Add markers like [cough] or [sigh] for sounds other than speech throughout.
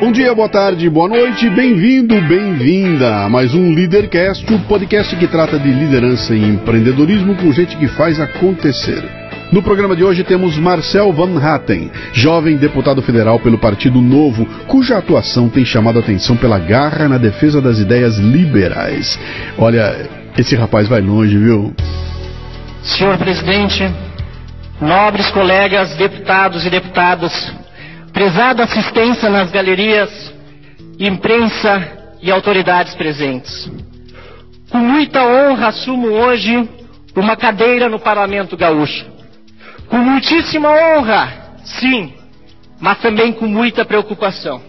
Bom dia, boa tarde, boa noite, bem-vindo, bem-vinda a mais um Leadercast, o podcast que trata de liderança e empreendedorismo com gente que faz acontecer. No programa de hoje temos Marcel Van Hatten, jovem deputado federal pelo Partido Novo, cuja atuação tem chamado a atenção pela garra na defesa das ideias liberais. Olha, esse rapaz vai longe, viu? Senhor presidente, nobres colegas, deputados e deputadas, prezada assistência nas galerias, imprensa e autoridades presentes. Com muita honra assumo hoje uma cadeira no Parlamento Gaúcho. Com muitíssima honra, sim, mas também com muita preocupação.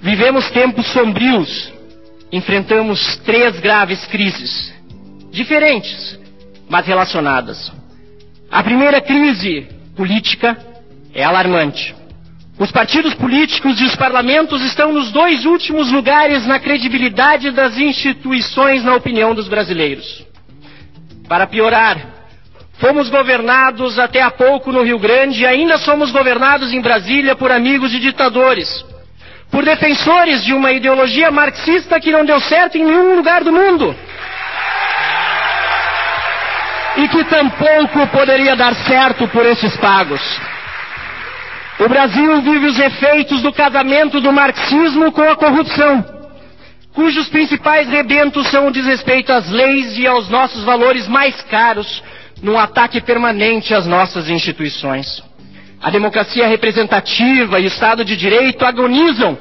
Vivemos tempos sombrios, enfrentamos três graves crises, diferentes, mas relacionadas. A primeira crise política é alarmante. Os partidos políticos e os parlamentos estão nos dois últimos lugares na credibilidade das instituições na opinião dos brasileiros. Para piorar, fomos governados até há pouco no Rio Grande e ainda somos governados em Brasília por amigos de ditadores, por defensores de uma ideologia marxista que não deu certo em nenhum lugar do mundo. E que tampouco poderia dar certo por esses pagos. O Brasil vive os efeitos do casamento do marxismo com a corrupção, cujos principais rebentos são o desrespeito às leis e aos nossos valores mais caros, num ataque permanente às nossas instituições. A democracia representativa e o Estado de Direito agonizam,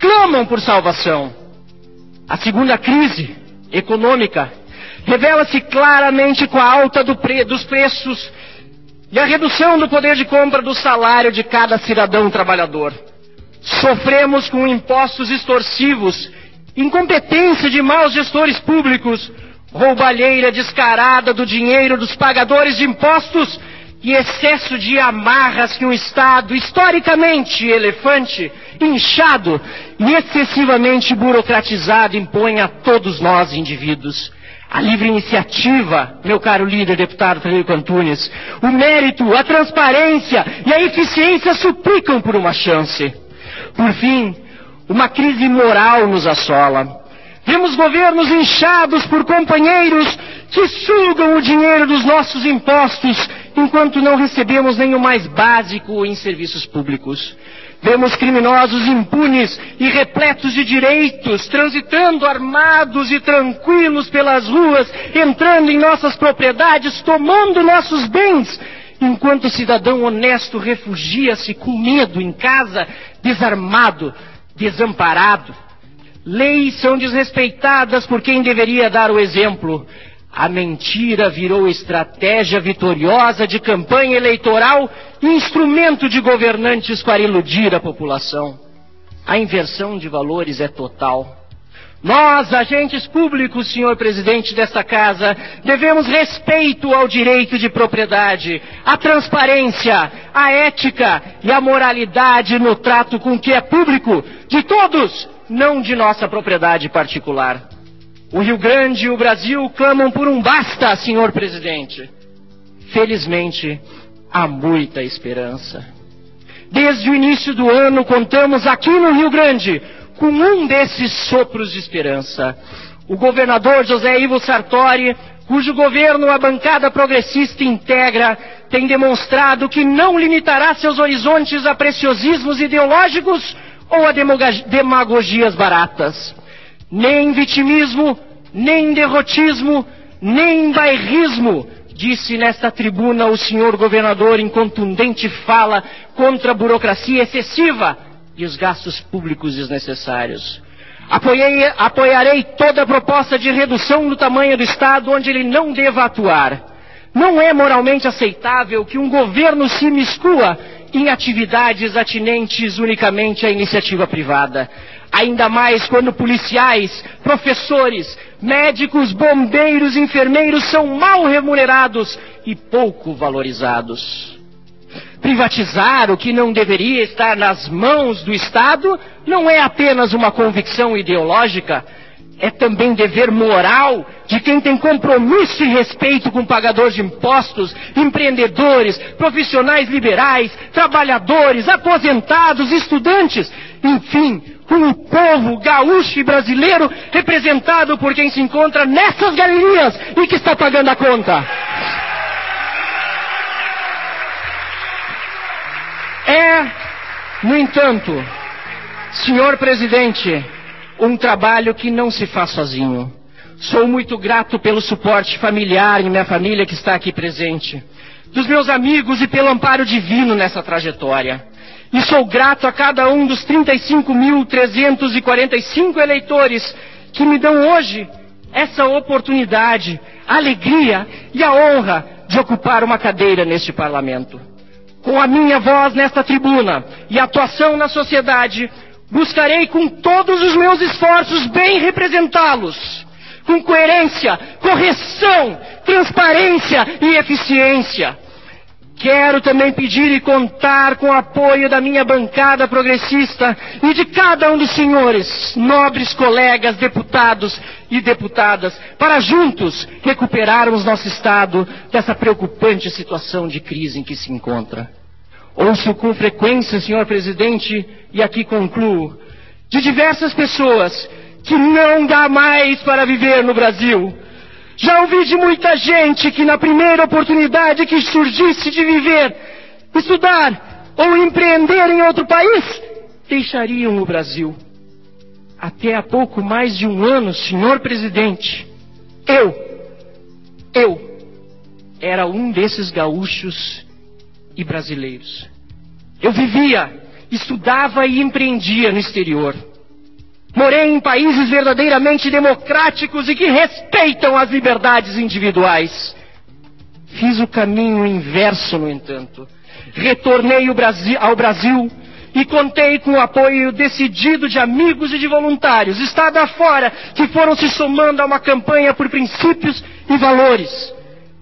clamam por salvação. A segunda crise econômica revela-se claramente com a alta do pre dos preços e a redução do poder de compra do salário de cada cidadão trabalhador. Sofremos com impostos extorsivos, incompetência de maus gestores públicos, roubalheira descarada do dinheiro dos pagadores de impostos e excesso de amarras que um Estado historicamente elefante, inchado e excessivamente burocratizado impõe a todos nós indivíduos a livre iniciativa, meu caro líder deputado Frederico Antunes, o mérito, a transparência e a eficiência suplicam por uma chance. Por fim, uma crise moral nos assola. Vemos governos inchados por companheiros que sugam o dinheiro dos nossos impostos enquanto não recebemos nem o mais básico em serviços públicos. Vemos criminosos impunes e repletos de direitos, transitando armados e tranquilos pelas ruas, entrando em nossas propriedades, tomando nossos bens, enquanto o cidadão honesto refugia-se com medo em casa, desarmado, desamparado. Leis são desrespeitadas por quem deveria dar o exemplo. A mentira virou estratégia vitoriosa de campanha eleitoral instrumento de governantes para iludir a população. A inversão de valores é total. Nós, agentes públicos, senhor presidente desta casa, devemos respeito ao direito de propriedade, à transparência, à ética e à moralidade no trato com o que é público, de todos, não de nossa propriedade particular. O Rio Grande e o Brasil clamam por um basta, senhor presidente. Felizmente, há muita esperança. Desde o início do ano, contamos aqui no Rio Grande com um desses sopros de esperança. O governador José Ivo Sartori, cujo governo a bancada progressista integra, tem demonstrado que não limitará seus horizontes a preciosismos ideológicos ou a demagogias baratas nem vitimismo, nem derrotismo, nem bairrismo, disse nesta tribuna o senhor governador em contundente fala contra a burocracia excessiva e os gastos públicos desnecessários. Apoiei, apoiarei toda proposta de redução do tamanho do Estado onde ele não deva atuar. Não é moralmente aceitável que um governo se miscua em atividades atinentes unicamente à iniciativa privada ainda mais quando policiais, professores, médicos, bombeiros, enfermeiros são mal remunerados e pouco valorizados. Privatizar o que não deveria estar nas mãos do Estado não é apenas uma convicção ideológica, é também dever moral de quem tem compromisso e respeito com pagadores de impostos, empreendedores, profissionais liberais, trabalhadores, aposentados, estudantes enfim, com o povo gaúcho e brasileiro representado por quem se encontra nessas galerias e que está pagando a conta. É, no entanto, senhor presidente, um trabalho que não se faz sozinho. Sou muito grato pelo suporte familiar e minha família que está aqui presente, dos meus amigos e pelo amparo divino nessa trajetória. E sou grato a cada um dos 35.345 eleitores que me dão hoje essa oportunidade, a alegria e a honra de ocupar uma cadeira neste parlamento. Com a minha voz nesta tribuna e atuação na sociedade, buscarei com todos os meus esforços bem representá-los, com coerência, correção, transparência e eficiência Quero também pedir e contar com o apoio da minha bancada progressista e de cada um dos senhores, nobres colegas, deputados e deputadas, para juntos recuperarmos nosso Estado dessa preocupante situação de crise em que se encontra. Ouço com frequência, senhor presidente, e aqui concluo, de diversas pessoas que não dá mais para viver no Brasil já ouvi de muita gente que na primeira oportunidade que surgisse de viver, estudar ou empreender em outro país, deixariam o Brasil. Até há pouco mais de um ano, senhor presidente, eu, eu, era um desses gaúchos e brasileiros. Eu vivia, estudava e empreendia no exterior. Morei em países verdadeiramente democráticos e que respeitam as liberdades individuais. Fiz o caminho inverso, no entanto. Retornei ao Brasil e contei com o apoio decidido de amigos e de voluntários, estado afora, que foram se somando a uma campanha por princípios e valores.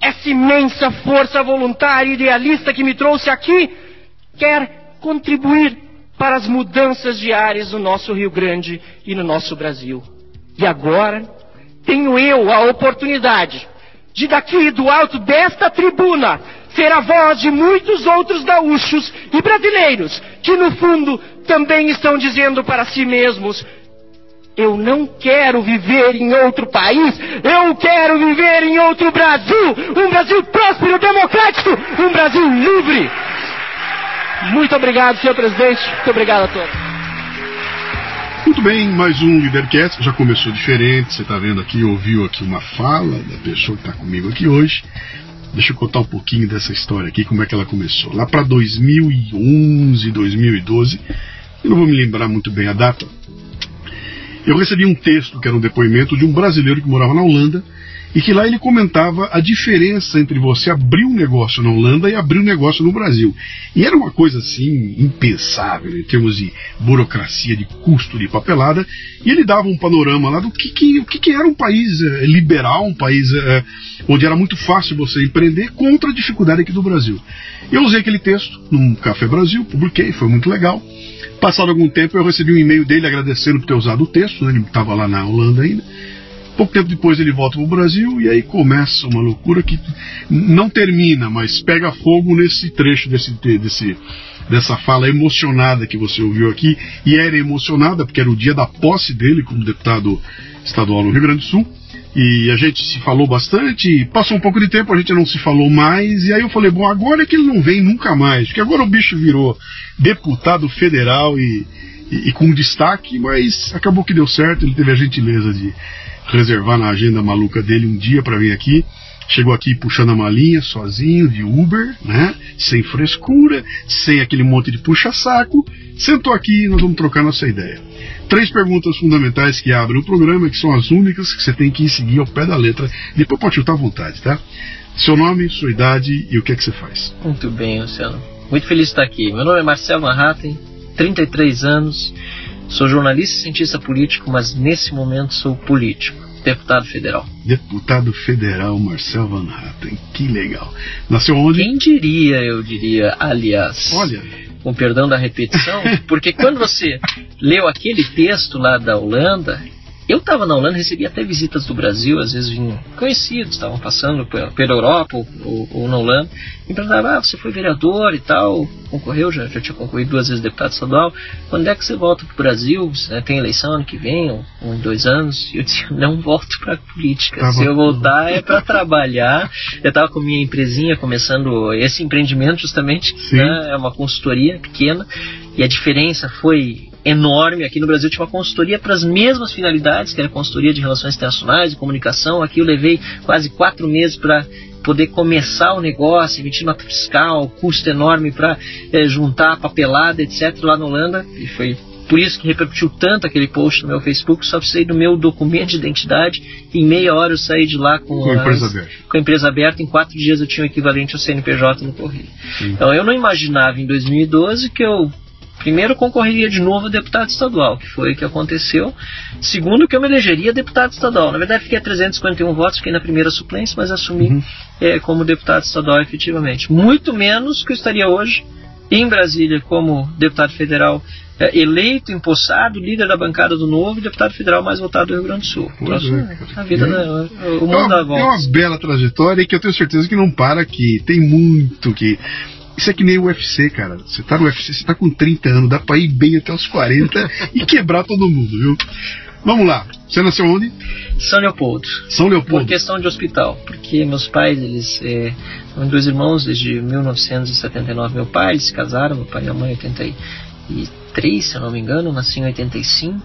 Essa imensa força voluntária e idealista que me trouxe aqui quer contribuir para as mudanças diárias no nosso Rio Grande e no nosso Brasil. E agora tenho eu a oportunidade de daqui do alto desta tribuna ser a voz de muitos outros gaúchos e brasileiros que no fundo também estão dizendo para si mesmos eu não quero viver em outro país, eu quero viver em outro Brasil, um Brasil próspero, democrático, um Brasil livre. Muito obrigado, senhor presidente. Muito obrigado a todos. Muito bem, mais um Leadercast, já começou diferente, você está vendo aqui, ouviu aqui uma fala da pessoa que está comigo aqui hoje. Deixa eu contar um pouquinho dessa história aqui, como é que ela começou. Lá para 2011, 2012, eu não vou me lembrar muito bem a data, eu recebi um texto que era um depoimento de um brasileiro que morava na Holanda e que lá ele comentava a diferença entre você abrir um negócio na Holanda e abrir um negócio no Brasil. E era uma coisa assim impensável em termos de burocracia, de custo, de papelada, e ele dava um panorama lá do que, que, o que, que era um país é, liberal, um país é, onde era muito fácil você empreender contra a dificuldade aqui do Brasil. Eu usei aquele texto num Café Brasil, publiquei, foi muito legal. Passado algum tempo eu recebi um e-mail dele agradecendo por ter usado o texto, né, ele estava lá na Holanda ainda. Pouco tempo depois ele volta para o Brasil e aí começa uma loucura que não termina, mas pega fogo nesse trecho desse, desse, dessa fala emocionada que você ouviu aqui. E era emocionada porque era o dia da posse dele como deputado estadual no Rio Grande do Sul. E a gente se falou bastante, passou um pouco de tempo, a gente não se falou mais, e aí eu falei, bom, agora é que ele não vem nunca mais, porque agora o bicho virou deputado federal e, e, e com destaque, mas acabou que deu certo, ele teve a gentileza de reservar na agenda maluca dele um dia para vir aqui. Chegou aqui puxando a malinha sozinho de Uber, né? Sem frescura, sem aquele monte de puxa-saco. Sentou aqui e nós vamos trocar nossa ideia. Três perguntas fundamentais que abrem o programa, que são as únicas que você tem que seguir ao pé da letra. Depois pode chutar à vontade, tá? Seu nome, sua idade e o que é que você faz. Muito bem, Luciano. Muito feliz de estar aqui. Meu nome é Marcelo Manhattan, 33 anos, Sou jornalista e cientista político, mas nesse momento sou político. Deputado federal. Deputado federal Marcel Van Hatten. Que legal. Nasceu onde? Quem diria, eu diria, aliás. Olha. Com perdão da repetição, [laughs] porque quando você leu aquele texto lá da Holanda, Eu estava na Holanda, recebi até visitas do Brasil, às vezes vinham conhecidos, estavam passando pela Europa ou, ou, ou na Holanda, e perguntavam, ah, você foi vereador e tal, concorreu, já, já tinha concorrido duas vezes deputado estadual, quando é que você volta para o Brasil? Né, tem eleição ano que vem, ou um, dois anos? E eu dizia, não volto para a política, tá se eu voltar é para trabalhar. Eu estava com minha empresinha começando esse empreendimento justamente, né, é uma consultoria pequena, e a diferença foi enorme. Aqui no Brasil tinha uma consultoria para as mesmas finalidades, que era consultoria de relações internacionais, de comunicação. Aqui eu levei quase quatro meses para poder começar o negócio, emitir nota fiscal, custo enorme para é, juntar papelada, etc. lá na Holanda. E foi por isso que repercutiu tanto aquele post no meu Facebook. Só precisei do meu documento de identidade. Em meia hora eu saí de lá com, com, a, empresa aberta. com a empresa aberta. Em quatro dias eu tinha o equivalente ao CNPJ no correio. Então eu não imaginava em 2012 que eu Primeiro, concorreria de novo a deputado estadual, que foi o que aconteceu. Segundo, que eu me elegeria deputado estadual. Na verdade, fiquei a 351 votos, fiquei na primeira suplência, mas assumi uhum. é, como deputado estadual efetivamente. Muito menos que eu estaria hoje em Brasília como deputado federal é, eleito, empossado, líder da bancada do Novo e deputado federal mais votado do Rio Grande do Sul. é. A vida é. da, o mundo é uma, da volta. É uma bela trajetória que eu tenho certeza que não para aqui. Tem muito que isso é que nem o UFC, cara. Você tá no UFC, você tá com 30 anos, dá pra ir bem até os 40 [laughs] e quebrar todo mundo, viu? Vamos lá. Você nasceu onde? São Leopoldo. São Leopoldo. Por questão de hospital. Porque meus pais, eles é, são dois irmãos desde 1979. Meu pai, eles se casaram, meu pai e minha mãe em 83, se eu não me engano, nasci em 85.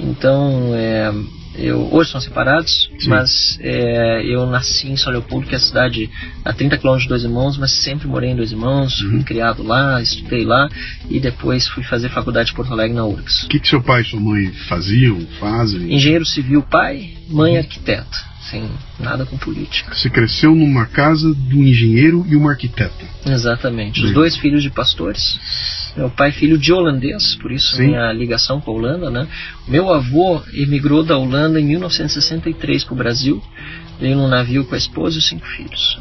Então, é, eu, hoje são separados, Sim. mas é, eu nasci em São Leopoldo, que é a cidade a 30 quilômetros de Dois Irmãos, mas sempre morei em Dois Irmãos, uhum. fui criado lá, estudei lá e depois fui fazer faculdade em Porto Alegre na URGS. O que, que seu pai e sua mãe faziam, fazem? Engenheiro civil pai, mãe uhum. arquiteta sem nada com política. Você cresceu numa casa do engenheiro e uma arquiteta. Exatamente. Os dois filhos de pastores. Meu pai filho de holandês, por isso Sim. minha ligação com a Holanda, né? Meu avô emigrou da Holanda em 1963 para o Brasil. Veio num navio com a esposa e os cinco filhos.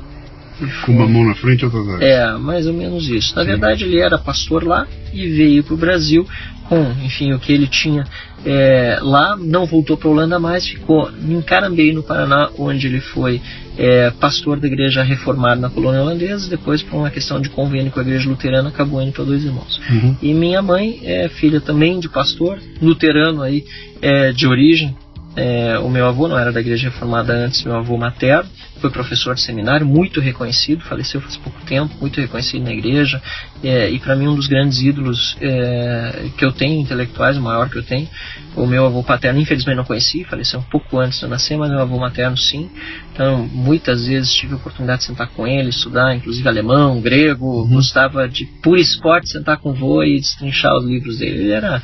Com uma mão na frente e outra atrás. É, mais ou menos isso. Na Sim. verdade, ele era pastor lá e veio para o Brasil com, enfim, o que ele tinha é, lá, não voltou para a Holanda mais, ficou em Carambeí, no Paraná, onde ele foi é, pastor da igreja reformada na colônia holandesa, depois por uma questão de convênio com a igreja luterana, acabou indo para dois irmãos. Uhum. E minha mãe é filha também de pastor, luterano aí, é, de origem, é, o meu avô não era da igreja reformada antes, meu avô materno, foi professor de seminário, muito reconhecido, faleceu faz pouco tempo, muito reconhecido na igreja, é, e para mim um dos grandes ídolos é, que eu tenho, intelectuais, o maior que eu tenho. O meu avô paterno, infelizmente não conheci, faleceu um pouco antes de eu nascer, mas meu avô materno sim. Então, muitas vezes tive a oportunidade de sentar com ele, estudar, inclusive alemão, grego, uhum. gostava de, por esporte, sentar com o vô e destrinchar os livros dele. Ele era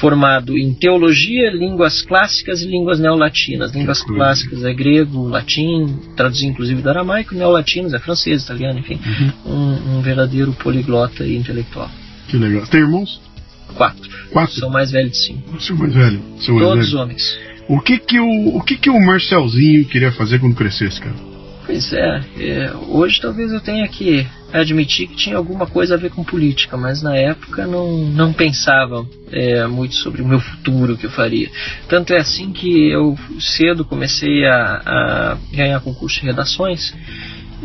formado em teologia, línguas clássicas e línguas neolatinas. Línguas clássicas é grego, latim, traduzido inclusive do aramaico, neolatinos é francês, italiano, enfim. Uhum. Um, um, verdadeiro poliglota e intelectual. Que legal. Tem irmãos? Quatro. Quatro? Sou mais velho de cinco. Sou mais velho. Mais Todos velho. homens. O que que o, o que que o Marcelzinho queria fazer quando crescesse, cara? Pois é, é, hoje talvez eu tenha que admitir que tinha alguma coisa a ver com política, mas na época não, não pensava é, muito sobre o meu futuro, o que eu faria. Tanto é assim que eu cedo comecei a, a ganhar concurso de redações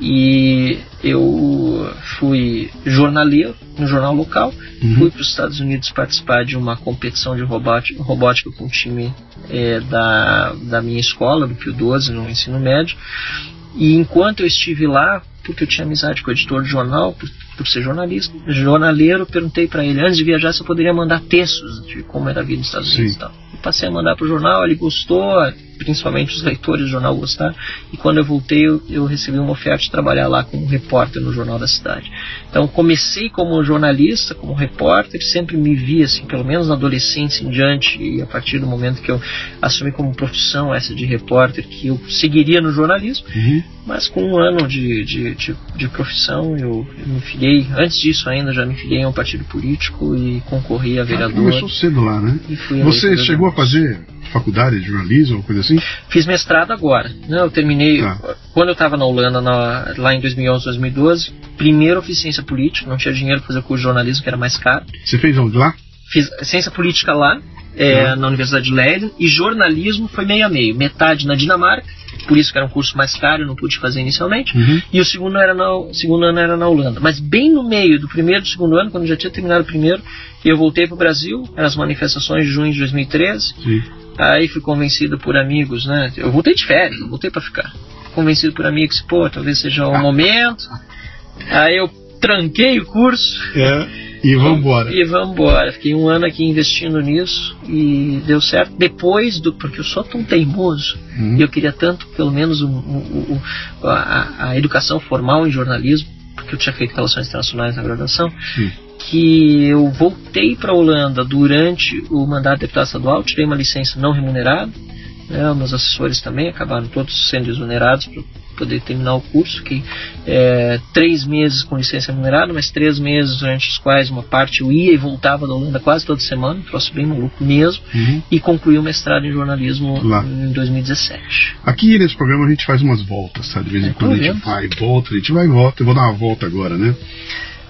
e eu fui jornaleiro no jornal local, uhum. fui para os Estados Unidos participar de uma competição de robótica, robótica com um time é, da, da minha escola, do Pio 12, no ensino médio. E enquanto eu estive lá, porque eu tinha amizade com o editor de jornal, por, por ser jornalista, jornaleiro, perguntei para ele antes de viajar se eu poderia mandar textos de como era a vida nos Estados Unidos Sim. e tal. Eu passei a mandar para o jornal, ele gostou, principalmente os leitores do jornal gostaram, e quando eu voltei eu, eu, recebi uma oferta de trabalhar lá como repórter no Jornal da Cidade. Então comecei como jornalista, como repórter, sempre me vi assim, pelo menos na adolescência em diante, e a partir do momento que eu assumi como profissão essa de repórter, que eu seguiria no jornalismo, uhum. mas com um ano de, de, de, de profissão eu, eu, me filiei, antes disso ainda já me filiei a um partido político e concorri a vereador. Ah, começou cedo lá, né? Você chegou a fazer faculdade de jornalismo, coisa assim? Fiz mestrado agora. Né? Eu terminei, tá. quando eu estava na Holanda, na, lá em 2011, 2012, primeiro fiz ciência política, não tinha dinheiro para fazer curso de jornalismo, que era mais caro. Você fez onde? Lá? Fiz ciência política lá, é, uhum. na Universidade de Leiden, e jornalismo foi meio a meio. Metade na Dinamarca, por isso que era um curso mais caro, não pude fazer inicialmente, uhum. e o segundo, era na, segundo ano era na Holanda. Mas bem no meio do primeiro e do segundo ano, quando já tinha terminado o primeiro, eu voltei para o Brasil, eram as manifestações de junho de 2013, Sim. aí fui convencido por amigos, né? Eu voltei de férias, eu voltei para ficar. Convencido por amigos, pô, talvez seja o momento. Aí eu tranquei o curso. É. E vamos embora. E vamos embora. Fiquei um ano aqui investindo nisso e deu certo. Depois do. Porque eu sou tão teimoso uhum. e eu queria tanto, pelo menos, um, um, um, a, a, educação formal em jornalismo, porque eu tinha feito relações internacionais na graduação, Sim. que eu voltei para a Holanda durante o mandato de deputado estadual, tirei uma licença não remunerada. Né, meus assessores também acabaram todos sendo exonerados poder terminar o curso, que é, três meses com licença remunerada, mas três meses durante os quais uma parte eu ia e voltava da Holanda quase toda semana, um troço bem maluco mesmo, uhum. e concluí o mestrado em jornalismo Lá. em 2017. Aqui nesse programa a gente faz umas voltas, sabe? De vez em quando a gente vai e volta, a gente vai e volta, eu vou dar uma volta agora, né?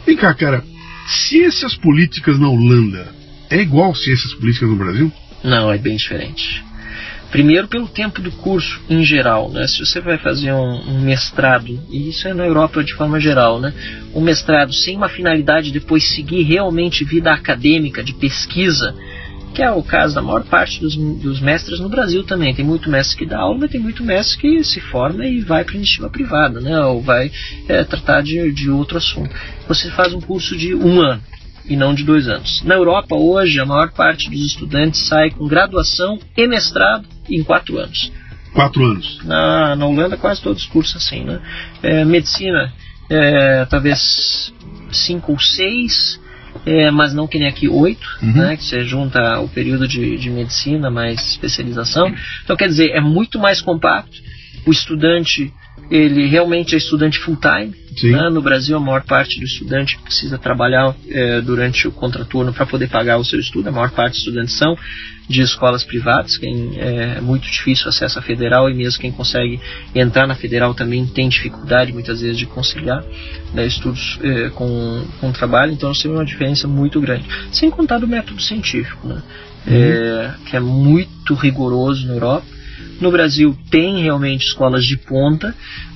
Vem cá, cara, ciências políticas na Holanda é igual ciências políticas no Brasil? Não, é bem diferente. Primeiro, pelo tempo do curso em geral, né? Se você vai fazer um, um, mestrado, e isso é na Europa de forma geral, né? Um mestrado sem uma finalidade de depois seguir realmente vida acadêmica, de pesquisa, que é o caso da maior parte dos, dos mestres no Brasil também. Tem muito mestre que dá aula, mas tem muito mestre que se forma e vai para iniciativa privada, né? Ou vai é, tratar de, de outro assunto. Você faz um curso de um ano e não de dois anos. Na Europa, hoje, a maior parte dos estudantes sai com graduação e mestrado em quatro anos. Quatro anos. Na, na Holanda, quase todos os cursos assim, né? É, medicina, é, talvez cinco ou seis, é, mas não que nem aqui oito, uhum. né? Que você junta o período de, de medicina mais especialização. Então, quer dizer, é muito mais compacto. O estudante ele realmente é estudante full-time. Né? No Brasil, a maior parte do estudante precisa trabalhar é, durante o contraturno para poder pagar o seu estudo. A maior parte dos estudantes são de escolas privadas, quem é muito difícil acesso à federal e mesmo quem consegue entrar na federal também tem dificuldade muitas vezes de conciliar né, estudos é, com, com trabalho, então isso é uma diferença muito grande. Sem contar do método científico, né, uhum. é, que é muito rigoroso na Europa no Brasil tem realmente escolas de ponta,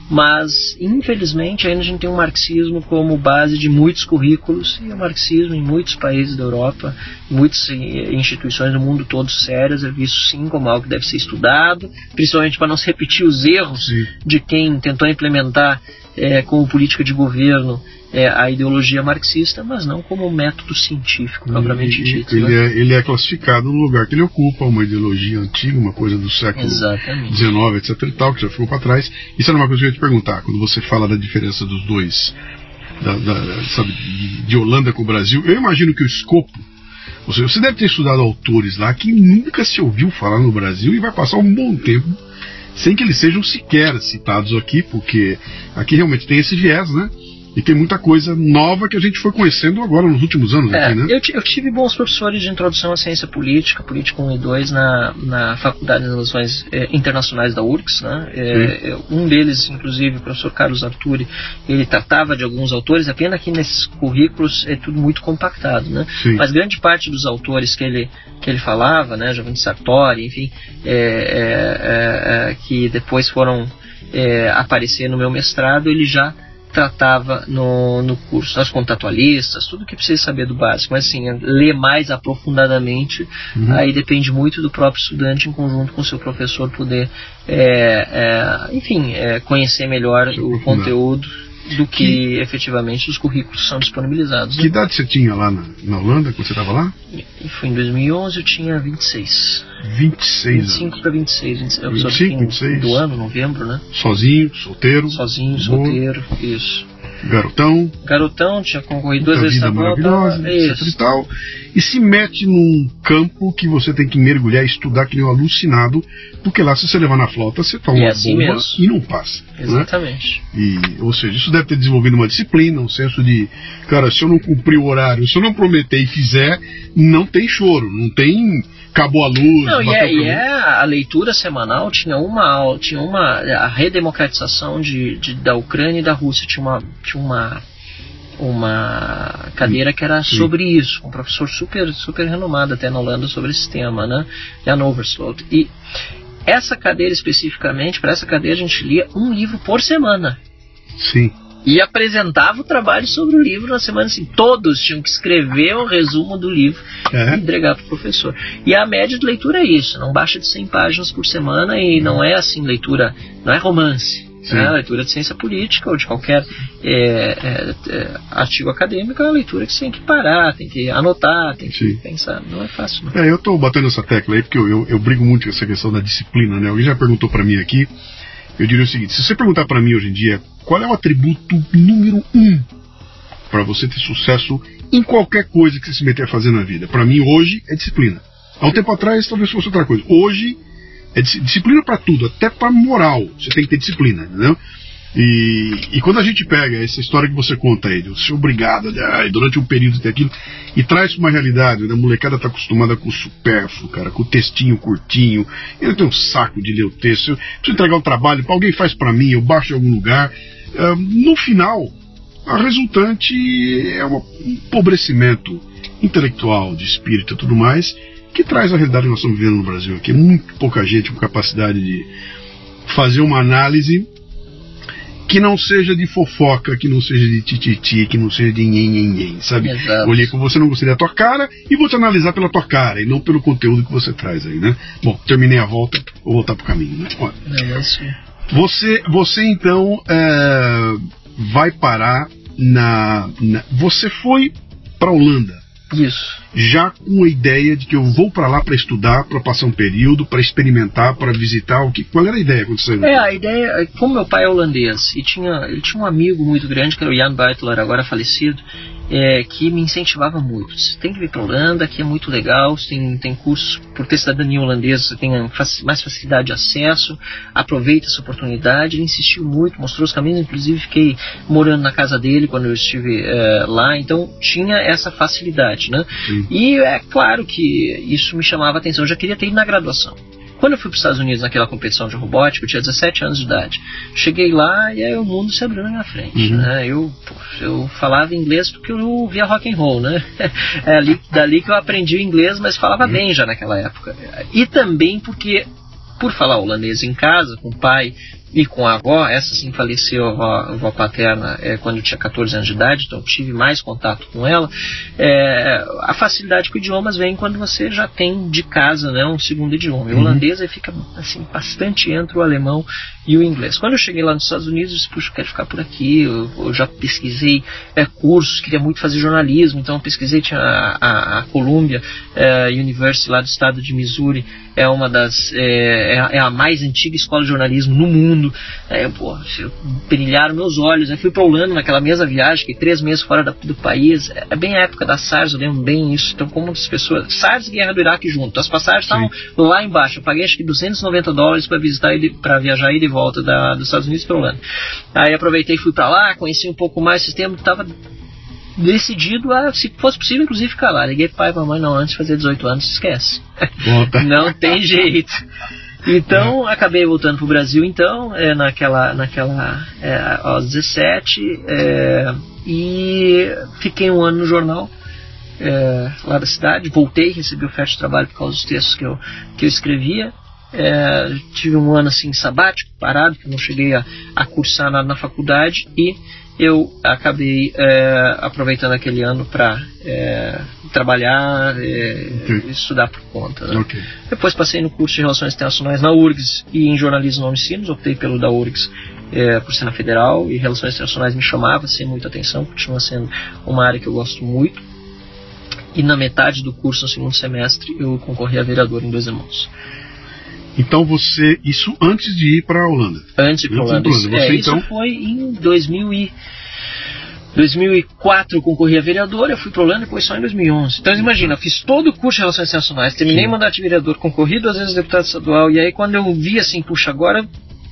mas infelizmente ainda a gente tem o um marxismo como base de muitos currículos e o marxismo em muitos países da Europa, muitas eh, instituições do mundo todo sérias é visto sim como algo que deve ser estudado, principalmente para não se repetir os erros sim. de quem tentou implementar é, como política de governo é, a ideologia marxista, mas não como método científico propriamente dito. Ele, né? é, ele é classificado no lugar que ele ocupa, uma ideologia antiga, uma coisa do século XIX, etc. e tal, que já ficou para trás. Isso era uma coisa que eu ia te perguntar, quando você fala da diferença dos dois, da, da, sabe, de Holanda com o Brasil, eu imagino que o escopo você, você deve ter estudado autores lá que nunca se ouviu falar no Brasil e vai passar um bom tempo sem que eles sejam sequer citados aqui, porque aqui realmente tem esse viés, né? E tem muita coisa nova que a gente foi conhecendo agora nos últimos anos é, aqui, né? Eu, eu, tive bons professores de introdução à ciência política, política 1 e 2, na, na Faculdade de Relações eh, Internacionais da URGS, né? É, um deles, inclusive, o professor Carlos Arturi, ele tratava de alguns autores, apenas que nesses currículos é tudo muito compactado, né? Sim. Mas grande parte dos autores que ele, que ele falava, né? Giovanni Sartori, enfim, é, que depois foram aparecer no meu mestrado, ele já tratava no, no curso, as contatualistas, tudo que precisa saber do básico, mas assim, ler mais aprofundadamente, uhum. aí depende muito do próprio estudante em conjunto com o seu professor poder, é, é, enfim, é, conhecer melhor o conteúdo do que, que, efetivamente os currículos são disponibilizados. Que né? idade você tinha lá na, na Holanda, quando você estava lá? E foi em 2011, eu tinha 26. 26 25 para 26. 26 25, 26. Do ano, novembro, né? Sozinho, solteiro? Sozinho, solteiro, isso. Garotão. Garotão, tinha concorrido duas vezes na maravilhosa, etc e tal. E se mete num campo que você tem que mergulhar e estudar que nem um alucinado, porque lá se você levar na flauta, você toma uma assim bomba mesmo. e não passa. Né? Exatamente. Né? E, ou seja, isso deve ter desenvolvido uma disciplina, um senso de, cara, se eu não cumprir o horário, se eu não prometer e fizer, não tem choro, não tem acabou a luz. Não, e é, e é, a leitura semanal tinha uma tinha uma a redemocratização de, de, da Ucrânia e da Rússia tinha uma tinha uma uma cadeira que era Sim. sobre isso, um professor super super renomado até na Holanda sobre esse tema, né? Jan Oversloot. E essa cadeira especificamente, para essa cadeira a gente lia um livro por semana Sim. E apresentava o trabalho sobre o livro na semana assim. Todos tinham que escrever um resumo do livro e É. entregar para o professor. E a média de leitura é isso, não baixa de 100 páginas por semana e não é assim leitura, não é romance. Sim. É leitura de ciência política ou de qualquer é, é, é, artigo acadêmico, é uma leitura que você tem que parar, tem que anotar, tem que Sim. pensar. Não é fácil, não. É, eu tô batendo essa tecla aí porque eu, eu, eu brigo muito com essa questão da disciplina, né? Alguém já perguntou pra mim aqui. Eu diria o seguinte: se você perguntar pra mim hoje em dia qual é o atributo número um pra você ter sucesso em qualquer coisa que você se meter a fazer na vida, Pra mim hoje é disciplina. Há um tempo atrás talvez fosse outra coisa. Hoje é dis- disciplina pra tudo, até pra moral. Você tem que ter disciplina, entendeu? E, e quando a gente pega essa história que você conta aí, de ser obrigado durante um período ter aquilo, e traz pra uma realidade, né? a molecada tá acostumada com o supérfluo, cara, com o textinho curtinho, eu tenho um saco de ler o texto, eu preciso entregar o trabalho, alguém faz pra mim, eu baixo em algum lugar. Ah, no final, a resultante é um empobrecimento intelectual, de espírito e tudo mais, que traz a realidade que nós estamos vivendo no Brasil aqui. Muito pouca gente com capacidade de fazer uma análise que não seja de fofoca, que não seja de tititi, que não seja de nhen, sabe? Exato. Olhei com você, não gostei da tua cara e vou te analisar pela tua cara e não pelo conteúdo que você traz aí, né? Bom, terminei a volta, vou voltar pro caminho, né? Olha, é isso. você, você então é, vai parar na, na- Você foi para Holanda Isso. já com a ideia de que eu vou para lá para estudar, para passar um período, para experimentar, para visitar o que? Qual era a ideia quando você? É, a ideia, como meu pai é holandês e tinha, ele tinha um amigo muito grande, que era o Jan Buitler, agora falecido, é, que me incentivava muito. Você tem que vir para Holanda, aqui é muito legal, você tem, tem cursos, por ter cidadania holandesa, você tem mais facilidade de acesso, aproveita essa oportunidade. Ele insistiu muito, mostrou os caminhos, inclusive fiquei morando na casa dele quando eu estive é, lá, então tinha essa facilidade, né? Sim. E é claro que isso me chamava a atenção, eu já queria ter ido na graduação. Quando eu fui para os Estados Unidos naquela competição de robótica, eu tinha 17 anos de idade. Cheguei lá e aí o mundo se abriu na minha frente. Uhum. Né? Eu, eu falava inglês porque eu via rock and roll, né? [laughs] É ali, dali que eu aprendi o inglês, mas falava bem já naquela época. E também porque, por falar holandês em casa, com o pai e com a avó, essa sim faleceu, a avó, a avó paterna, é, quando eu tinha 14 anos de idade, então tive mais contato com ela. É, a facilidade com idiomas vem quando você já tem de casa né, um segundo idioma. E o Uhum. holandês fica assim, bastante entre o alemão e o inglês. Quando eu cheguei lá nos Estados Unidos, eu disse, puxa, eu quero ficar por aqui, eu, eu já pesquisei é, cursos, queria muito fazer jornalismo, então eu pesquisei, tinha a, a, a Columbia é, University lá do estado de Missouri, é uma das, é, é é a mais antiga escola de jornalismo no mundo. É, pô, brilharam meus olhos. Eu fui para Holanda naquela mesma viagem, fiquei três meses fora da- do país. É bem a época da SARS, eu lembro bem isso. Então, como as pessoas. SARS e Guerra do Iraque junto. As passagens estavam lá embaixo. Eu paguei acho que 290 dólares para visitar para viajar e de volta da, dos Estados Unidos para Holanda. Aí aproveitei e fui para lá, conheci um pouco mais o sistema, estava decidido a, se fosse possível, inclusive ficar lá. Liguei pro pai e pra mamãe, não, antes de fazer 18 anos, esquece. [laughs] Não tem jeito. Então, acabei voltando pro Brasil, então, é, naquela, naquela é, aos 17, é, e fiquei um ano no jornal é, lá da cidade, voltei, recebi oferta de trabalho por causa dos textos que eu, que eu escrevia, é, tive um ano assim sabático, parado, que não cheguei a, a cursar nada na faculdade. E eu acabei é, aproveitando aquele ano para trabalhar, é, estudar por conta. né? Ok. Depois passei no curso de Relações Internacionais na URGS e em Jornalismo na Unicinos, optei pelo da URGS é, por ser na Federal e Relações Internacionais me chamava sem muita atenção, continua sendo uma área que eu gosto muito. E na metade do curso, no segundo semestre, eu concorri a vereador em Dois Irmãos. Então você. Isso antes de ir para a Holanda. Antes de ir pra Antes Holanda. de ir pra Holanda. É, Você, isso então- foi em 2000 e... 2004 eu concorri a vereador, eu fui para Holanda depois só em 2011. Então imagina, eu fiz todo o curso de Relações Internacionais, terminei Sim. mandato de vereador, concorri duas vezes deputado estadual, e aí quando eu vi assim, puxa, agora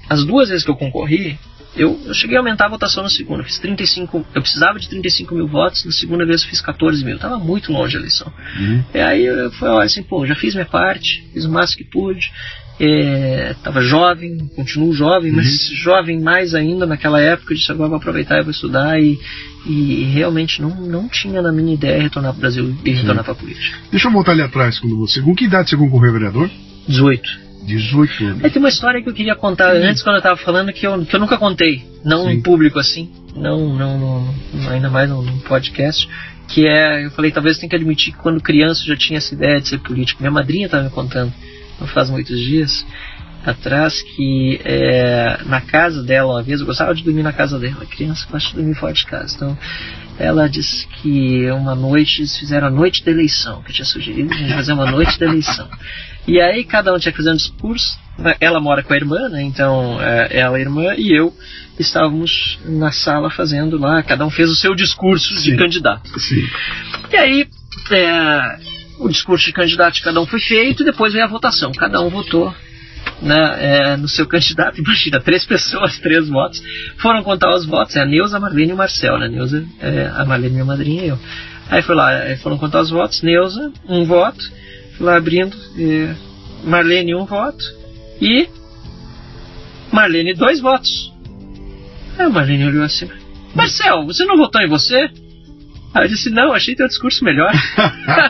as duas vezes que eu concorri, eu, eu cheguei a aumentar a votação na segunda, fiz 35, eu precisava de 35 mil votos, na segunda vez eu fiz 14 mil, tava muito longe a eleição. Uhum. E aí eu fui, olha assim, pô, já fiz minha parte, fiz o máximo que pude, estava é, jovem, continuo jovem, uhum. mas jovem mais ainda naquela época, eu disse agora vou aproveitar e vou estudar e, e realmente não, não tinha na minha ideia retornar para o Brasil e retornar para a política. Deixa eu voltar ali atrás quando você. Com que idade você concorreu vereador? 18. 18 anos. É, tem uma história que eu queria contar antes, quando eu estava falando, que eu, que eu nunca contei. Não Sim. em público assim, não, não, não ainda mais num, podcast. Que é, eu falei, talvez eu tenha que admitir que quando criança eu já tinha essa ideia de ser político. Minha madrinha estava me contando, não faz muitos dias atrás, que é, na casa dela, uma vez, eu gostava de dormir na casa dela. Criança gosta de dormir fora de casa. Então, ela disse que uma noite eles fizeram a noite da eleição, que eu tinha sugerido a gente fazer uma noite da eleição. E aí cada um tinha que fazer um discurso. Né? Ela mora com a irmã, né? então é, ela, a irmã e eu estávamos na sala fazendo lá, cada um fez o seu discurso Sim. de candidato. Sim. E aí é, o discurso de candidato de cada um foi feito e depois veio a votação. Cada um votou né, é, no seu candidato. [laughs] Imagina, três pessoas, três votos. Foram contar os votos, é a Neuza, a Marlene e o Marcel. Né? Neuza, é, a Marlene, minha madrinha e eu. Aí foi lá, foram contar os votos. Neuza, um voto lá abrindo. Marlene, um voto. E Marlene, dois votos. Aí a Marlene olhou assim: Marcel, você não votou em você? Aí eu disse: Não, achei teu discurso melhor.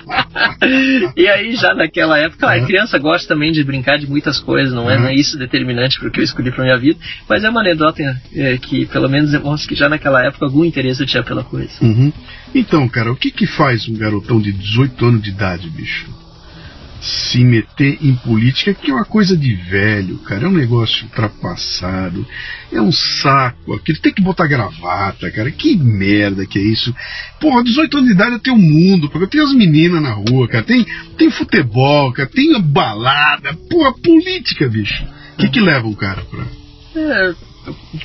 [laughs] e aí, já naquela época, a criança gosta também de brincar de muitas coisas, não é, não é isso determinante para o que eu escolhi para minha vida, mas é uma anedota é, que pelo menos demonstra que já naquela época algum interesse eu tinha pela coisa. Uhum. Então, cara, o que, que faz um garotão de 18 anos de idade, bicho? Se meter em política, que é uma coisa de velho, cara. É um negócio ultrapassado. É um saco. Aquilo tem que botar gravata, cara. Que merda que é isso. Porra, 18 anos de idade tem o um mundo, porque tem as meninas na rua, cara. Tem, tem futebol, cara. Tem balada. Porra, política, bicho. O que, que leva o cara pra. É,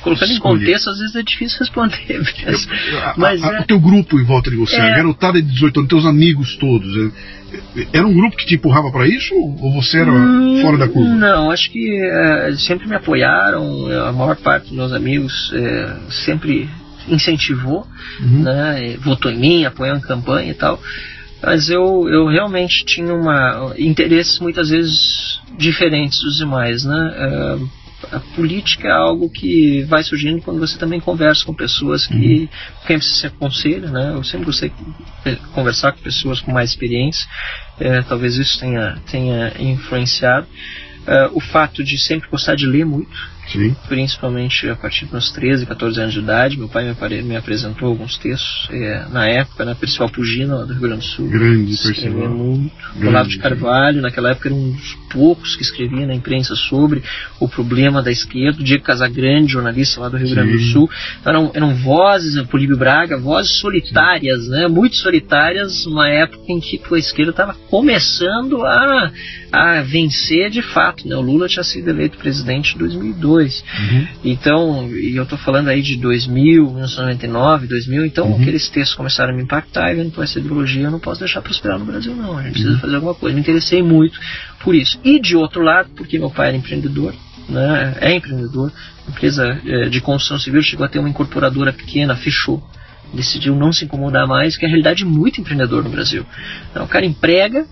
colocando em contexto, às vezes é difícil responder. [laughs] Mas, mas a, a, é... O teu grupo em volta de você, é... a garotada de 18 anos, teus amigos todos, é, era um grupo que te empurrava para isso ou você era hum, fora da curva? Não, acho que é, sempre me apoiaram, a maior parte dos meus amigos é, sempre incentivou, uhum. né, votou em mim, apoiou em campanha e tal. Mas eu, eu realmente tinha uma interesses muitas vezes diferentes dos demais, né? É, a política é algo que vai surgindo quando você também conversa com pessoas que uhum. quem você se aconselha, né? Eu sempre gostei de conversar com pessoas com mais experiência, é, talvez isso tenha, tenha influenciado. É, o fato de sempre gostar de ler muito, Sim. principalmente a partir dos 13, 14 anos de idade. Meu pai me, me apresentou alguns textos é, na época, na Percival Pugino, do Rio Grande do Sul. Grande Percival. muito. Olavo de Carvalho, naquela época era um dos poucos que escrevia na imprensa sobre o problema da esquerda. Diego Casagrande, jornalista lá do Rio Sim. Grande do Sul. Então, eram, eram vozes, né, Políbio Braga, vozes solitárias, né, muito solitárias, uma época em que a esquerda estava começando a, a vencer de fato. Né? O Lula tinha sido eleito presidente em 2002. Uhum. Então, e eu estou falando aí de 2000, 1999, 2000, então uhum. aqueles textos começaram a me impactar e vendo com essa ideologia eu não posso deixar prosperar no Brasil não, a gente precisa uhum. fazer alguma coisa. Me interessei muito por isso. E de outro lado, porque meu pai era empreendedor, né, é empreendedor, empresa é, de construção civil, chegou a ter uma incorporadora pequena, fechou decidiu não se incomodar mais, que é a realidade muito empreendedor no Brasil. Então, o cara emprega,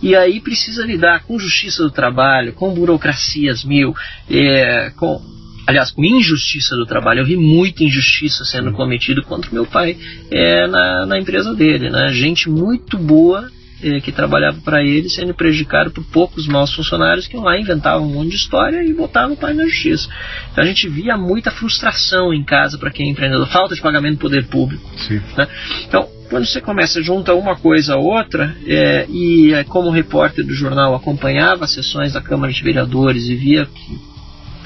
e aí precisa lidar com justiça do trabalho, com burocracias mil, é, com, aliás, com injustiça do trabalho. Eu vi muita injustiça sendo cometida contra meu pai é, na, na empresa dele. Né? Gente muito boa é, que trabalhava para ele sendo prejudicado por poucos maus funcionários que lá inventavam um monte de história e botavam o pai na justiça. Então a gente via muita frustração em casa para quem é empreendedor, falta de pagamento do poder público. Né? Então, quando você começa junta uma coisa a outra, é, e é, como repórter do jornal acompanhava as sessões da Câmara de Vereadores e via que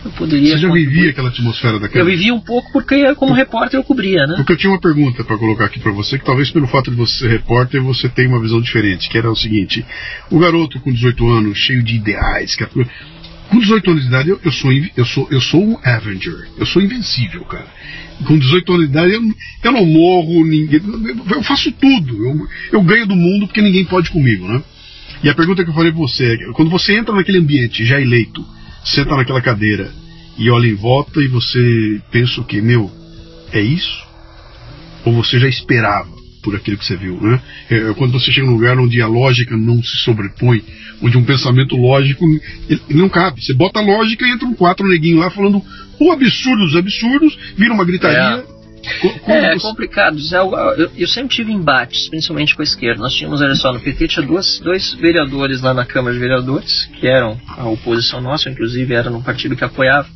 eu poderia. Você já vivia aquela atmosfera da Câmara? Eu vivia um pouco porque, como Por... repórter, eu cobria, né? Porque eu tinha uma pergunta para colocar aqui para você, que talvez pelo fato de você ser repórter você tenha uma visão diferente, que era o seguinte: o garoto com 18 anos, cheio de ideais, que com 18 anos de idade eu, eu, sou, eu, sou, eu sou um Avenger, eu sou invencível, cara com 18 anos de idade, eu, eu não morro, ninguém, eu faço tudo. Eu, eu ganho do mundo porque ninguém pode comigo, né? E a pergunta que eu falei para você é: quando você entra naquele ambiente já eleito, senta naquela cadeira e olha em volta e você pensa o que, meu, é isso? Ou você já esperava por aquilo que você viu, né? É, quando você chega num lugar onde a lógica não se sobrepõe, onde um pensamento lógico ele, ele não cabe. Você bota a lógica e entram quatro neguinhos lá falando o absurdo dos absurdos, vira uma gritaria. É. É, é complicado. Eu, eu, sempre tive embates, principalmente com a esquerda. Nós tínhamos, olha só, no PT tinha duas, dois vereadores lá na Câmara de Vereadores, que eram a oposição nossa, inclusive era num partido que apoiava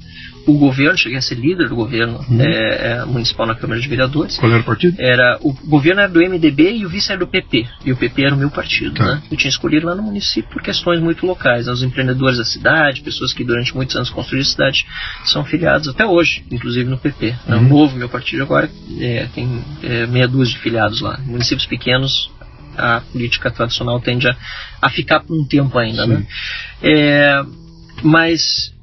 o governo, cheguei a ser líder do governo uhum. é, é, municipal na Câmara de Vereadores. Qual era o partido? Era, o governo era do MDB e o vice era do PP. E o PP era o meu partido. Tá. Né? Eu tinha escolhido lá no município por questões muito locais. Os empreendedores da cidade, pessoas que durante muitos anos construíram a cidade, são filiados até hoje, inclusive no PP. Né? Uhum. O novo meu partido agora é, tem é, meia dúzia de filiados lá. Em municípios pequenos, a política tradicional tende a, a ficar por um tempo ainda. Né? É, mas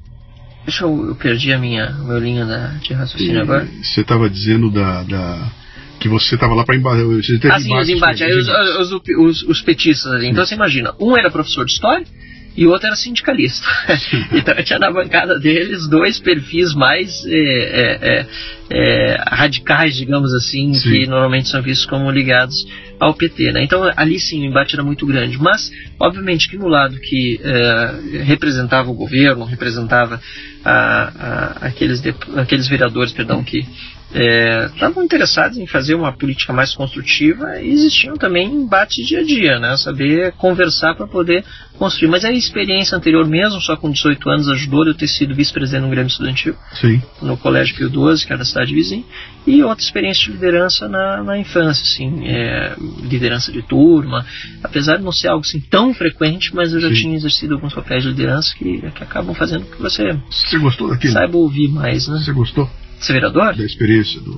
Deixa eu, eu perdi a minha, meu linha da, de raciocínio e, agora. Você estava dizendo da, da, que você estava lá para embaixar. Ah, sim, os embates. Aí os, os, os, os, petistas ali. Então você imagina, um era professor de história e o outro era sindicalista. [laughs] então tinha na bancada deles dois perfis mais é, é, é, é radicais, digamos assim, sim. que normalmente são vistos como ligados ao PT. Né? Então ali sim o embate era muito grande. Mas, obviamente, que no lado que é, representava o governo, representava a, a, aqueles, de, aqueles vereadores perdão, que estavam é, interessados em fazer uma política mais construtiva e existiam também embates dia a dia, né? saber conversar para poder construir. Mas a experiência anterior mesmo, só com 18 anos, ajudou eu ter sido vice-presidente no Grêmio Estudantil, Sim. no Colégio Pio XII, que era da cidade vizinha, e outra experiência de liderança na, na infância, assim, é, liderança de turma, apesar de não ser algo assim tão frequente, mas eu já Sim. tinha exercido alguns papéis de liderança que, que acabam fazendo que você, você gostou daquilo? saiba ouvir mais. Né? Você gostou? Vereador? Da experiência do,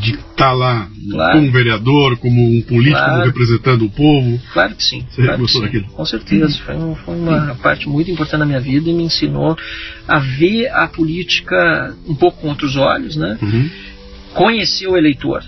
de estar tá lá claro. como vereador, como um político, claro. representando o povo. Claro que sim. Você claro gostou sim. daquilo? Com certeza. Foi, um, foi uma parte muito importante na minha vida e me ensinou a ver a política um pouco com outros olhos, né? Uhum. Conhecer o eleitor.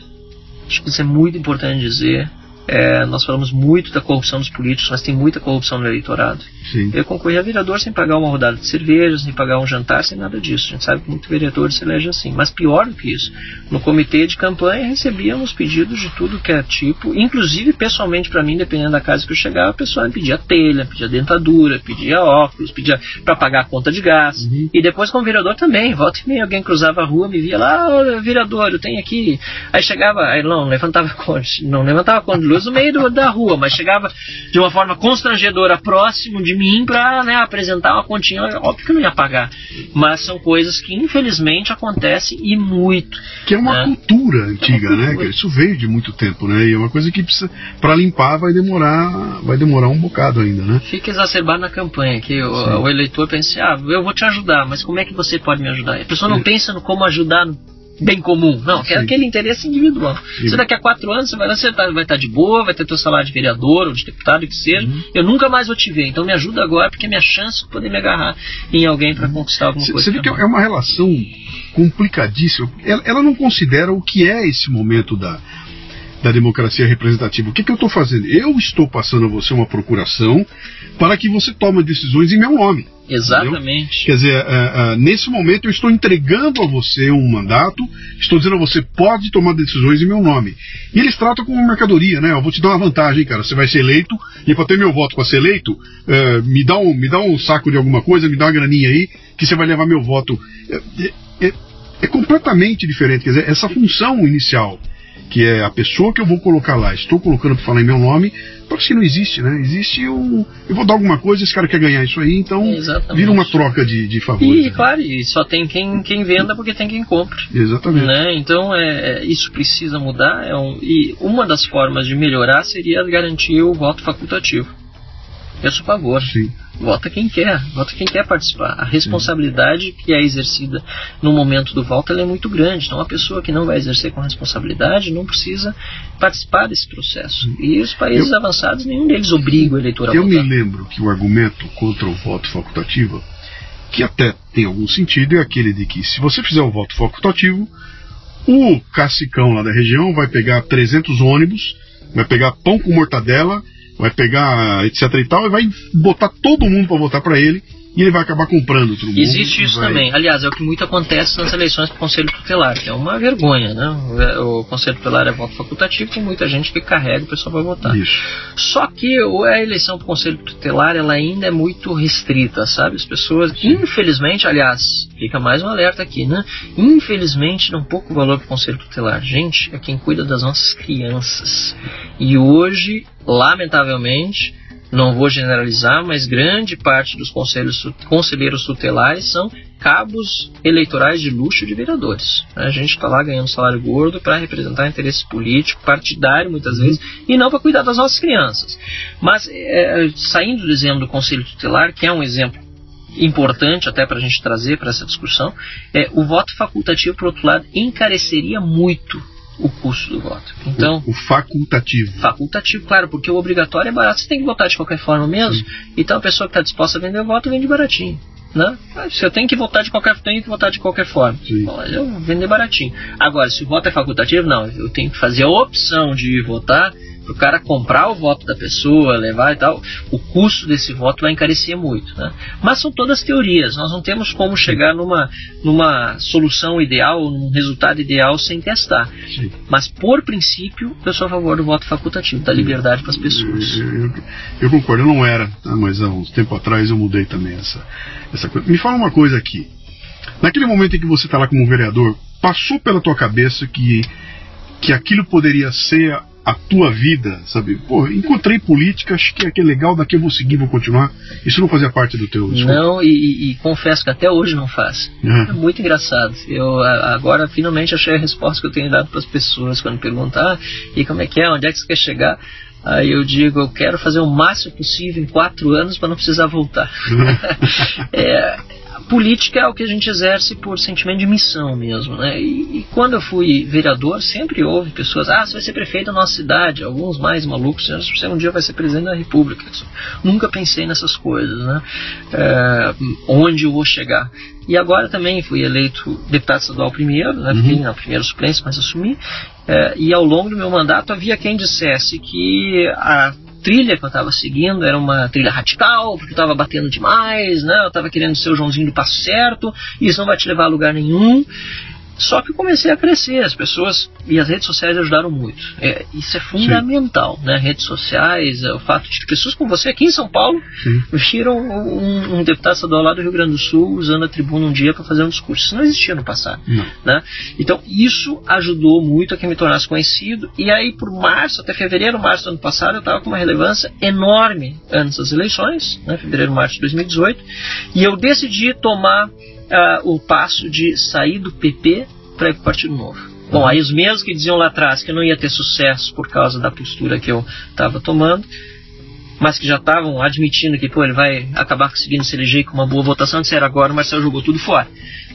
Acho que isso é muito importante dizer. É, nós falamos muito da corrupção dos políticos, mas tem muita corrupção no eleitorado. Sim. Eu concorri a vereador sem pagar uma rodada de cerveja, sem pagar um jantar, sem nada disso. A gente sabe que muito vereador se elege assim. Mas pior do que isso, no comitê de campanha recebíamos pedidos de tudo que é tipo, inclusive pessoalmente para mim, dependendo da casa que eu chegava, a pessoa me pedia telha, pedia dentadura, pedia óculos, pedia para pagar a conta de gás. Uhum. E depois como vereador também, volta e meia alguém cruzava a rua, me via lá, oh, vereador, eu tenho aqui. Aí chegava, aí não, levantava conta, não levantava conta de luz no meio do, da rua, mas chegava de uma forma constrangedora próximo de mim para né, apresentar uma continha. Óbvio que não ia pagar, mas são coisas que infelizmente acontecem e muito. Que é uma né? cultura antiga, é uma cultura. né? Isso veio de muito tempo, né? E é uma coisa que precisa para limpar vai demorar, vai demorar um bocado ainda, né? Fica exacerbado na campanha que o, o, eleitor pensa, ah, eu vou te ajudar, mas como é que você pode me ajudar? A pessoa não é. pensa no como ajudar bem comum. Não, é aquele interesse individual. Sim. Se daqui a quatro anos você vai lá, você tá, vai estar tá de boa, vai ter teu salário de vereador ou de deputado, o que seja, uhum. eu nunca mais vou te ver. Então me ajuda agora, porque é minha chance de poder me agarrar em alguém para conquistar alguma coisa. Você vê que é uma relação complicadíssima. Ela, ela não considera o que é esse momento da, da democracia representativa. O que, que eu estou fazendo? Eu estou passando a você uma procuração para que você tome decisões em meu nome. Exatamente. Entendeu? Quer dizer, uh, uh, nesse momento eu estou entregando a você um mandato, estou dizendo a você pode tomar decisões em meu nome. E eles tratam como mercadoria, né? Eu vou te dar uma vantagem, cara. Você vai ser eleito e para ter meu voto para ser eleito, uh, me, dá um, me dá um saco de alguma coisa, me dá uma graninha aí, que você vai levar meu voto. É, é, é completamente diferente. Quer dizer, essa função inicial que é a pessoa que eu vou colocar lá, estou colocando para falar em meu nome, parece que não existe, né? Existe um. Eu vou dar alguma coisa, esse cara quer ganhar isso aí, então Exatamente. vira uma troca de, de favores. E, né? claro, e só tem quem, quem venda porque tem quem compre. Exatamente. Né? Então, é, é, isso precisa mudar. É um, e uma das formas de melhorar seria garantir o voto facultativo. Eu sou a favor. Sim vota quem quer, vota quem quer participar. A responsabilidade que é exercida no momento do voto é muito grande. Então, a pessoa que não vai exercer com responsabilidade não precisa participar desse processo. E os países eu, avançados, nenhum deles obriga o eleitor a eu votar. Eu me lembro que o argumento contra o voto facultativo, que até tem algum sentido, é aquele de que se você fizer o voto facultativo, o cacicão lá da região vai pegar 300 ônibus, vai pegar pão com mortadela vai pegar etc e tal, e vai botar todo mundo para votar para ele, e ele vai acabar comprando todo mundo. Existe isso vai... também. Aliás, é o que muito acontece nas eleições para o Conselho Tutelar, que é uma vergonha, né? O Conselho Tutelar é voto facultativo, tem muita gente que carrega, o pessoal vai votar. Isso. Só que a eleição para o Conselho Tutelar, ela ainda é muito restrita, sabe? As pessoas, infelizmente, aliás, fica mais um alerta aqui, né? Infelizmente, um pouco valor para o Conselho Tutelar. Gente, é quem cuida das nossas crianças. E hoje, lamentavelmente, não vou generalizar, mas grande parte dos conselheiros tutelares são cabos eleitorais de luxo de vereadores. A gente está lá ganhando salário gordo para representar interesse político, partidário muitas vezes, e não para cuidar das nossas crianças. Mas, é, saindo do exemplo do conselho tutelar, que é um exemplo importante até para a gente trazer para essa discussão, é, o voto facultativo, por outro lado, encareceria muito o custo do voto. Então, o, o, facultativo. Facultativo, claro, porque o obrigatório é barato, você tem que votar de qualquer forma mesmo. Sim. Então a pessoa que está disposta a vender o voto vende baratinho. Né? Se eu tenho que votar de qualquer tenho que votar de qualquer forma. Bom, eu vou vender baratinho. Agora, se o voto é facultativo, não, eu tenho que fazer a opção de ir votar o cara comprar o voto da pessoa, levar e tal, o custo desse voto vai encarecer muito. Né? Mas são todas teorias, nós não temos como chegar numa, numa solução ideal, num resultado ideal sem testar. Sim. Mas, por princípio, eu sou a favor do voto facultativo, da liberdade para as pessoas. Eu, eu, eu, concordo, eu não era, tá? mas há uns tempo atrás eu mudei também essa, essa coisa. Me fala uma coisa aqui. Naquele momento em que você está lá como vereador, passou pela tua cabeça que, que aquilo poderia ser a tua vida, sabe? Pô, encontrei política, acho que é, que é legal, daqui eu vou seguir, vou continuar. Isso não fazia parte do teu discurso? Não, e, e, confesso que até hoje não faz. É, é muito engraçado. Eu agora finalmente achei a resposta que eu tenho dado para as pessoas quando perguntar, ah, e como é que é, onde é que você quer chegar? Aí eu digo, eu quero fazer o máximo possível em quatro anos para não precisar voltar. [laughs] é, política é o que a gente exerce por sentimento de missão mesmo, né? E, e, quando eu fui vereador, sempre houve pessoas, ah, você vai ser prefeito da nossa cidade, alguns mais malucos, você um dia vai ser presidente da república. Nunca pensei nessas coisas, né? É, onde eu vou chegar. E agora também fui eleito deputado estadual primeiro, né? Fiquei uhum. na primeira suplência, mas assumi. É, e ao longo do meu mandato havia quem dissesse que a trilha que eu estava seguindo era uma trilha radical, porque eu estava batendo demais, né? Eu estava querendo ser o Joãozinho do passo certo, e isso não vai te levar a lugar nenhum. Só que eu comecei a crescer, as pessoas e as redes sociais ajudaram muito. É, isso é fundamental, Sim. né? Redes sociais, é, o fato de pessoas como você aqui em São Paulo Sim. viram um, um, deputado estadual lá do Rio Grande do Sul usando a tribuna um dia para fazer um discurso. Isso não existia no passado. Não. Né? Então, isso ajudou muito a que me tornasse conhecido. E aí, por março, até fevereiro, março do ano passado, eu estava com uma relevância enorme antes das eleições, né? fevereiro, março de 2018. E eu decidi tomar uh, o passo de sair do PP para ir para o Partido Novo. Bom, aí os mesmos que diziam lá atrás que não ia ter sucesso por causa da postura que eu estava tomando, mas que já estavam admitindo que pô, ele vai acabar conseguindo se eleger com uma boa votação, disseram agora o Marcelo jogou tudo fora.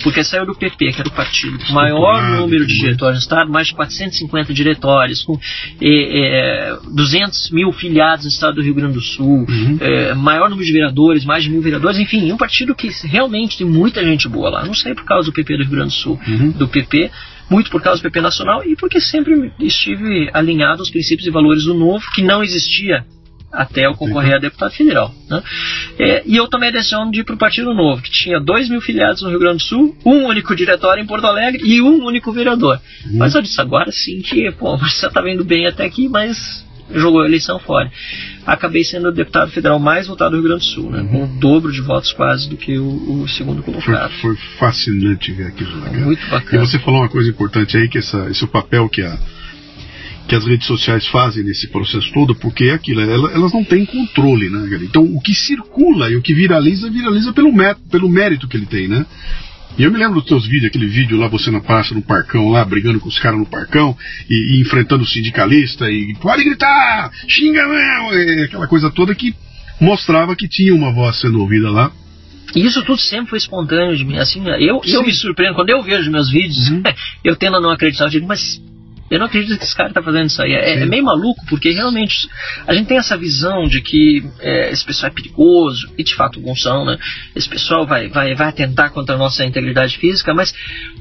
Porque saiu do PP, que era o partido com maior número de diretórios no Estado, mais de 450 diretórios, com é, é, 200 mil filiados no Estado do Rio Grande do Sul, uhum. é, maior número de vereadores, mais de mil vereadores, enfim, um partido que realmente tem muita gente boa lá. Não sei por causa do PP do Rio Grande do Sul, uhum. do PP, muito por causa do PP Nacional e porque sempre estive alinhado aos princípios e valores do novo, que não existia até eu concorrer a deputado federal. Né? É, e eu tomei a decisão de ir para o Partido Novo, que tinha 2 mil filiados no Rio Grande do Sul, um único diretório em Porto Alegre e um único vereador. Uhum. Mas eu disse agora sim que, pô, [laughs] você está vendo bem até aqui, mas jogou a eleição fora. Acabei sendo o deputado federal mais votado do Rio Grande do Sul, né? Uhum. com o dobro de votos quase do que o, o segundo colocado. Foi, foi, fascinante ver aquilo lá. Muito bacana. E você falou uma coisa importante aí, que essa, esse é o papel que a que as redes sociais fazem nesse processo todo, porque é aquilo, elas não têm controle, né, cara? Então o que circula e o que viraliza, viraliza pelo, mérito, pelo mérito que ele tem, né? E eu me lembro dos teus vídeos, aquele vídeo lá, você na praça, no parcão, lá, brigando com os caras no parcão, e, e, enfrentando o sindicalista, e pode gritar, xinga mesmo, aquela coisa toda que mostrava que tinha uma voz sendo ouvida lá. E isso tudo sempre foi espontâneo de mim. Assim, eu, eu me surpreendo, quando eu vejo meus vídeos, uhum. [laughs] eu tendo a não acreditar, eu digo, mas Eu não acredito que esse cara está fazendo isso aí. É, é, meio maluco, porque realmente a gente tem essa visão de que é, esse pessoal é perigoso, e de fato alguns são, né? Esse pessoal vai, vai, vai atentar contra a nossa integridade física, mas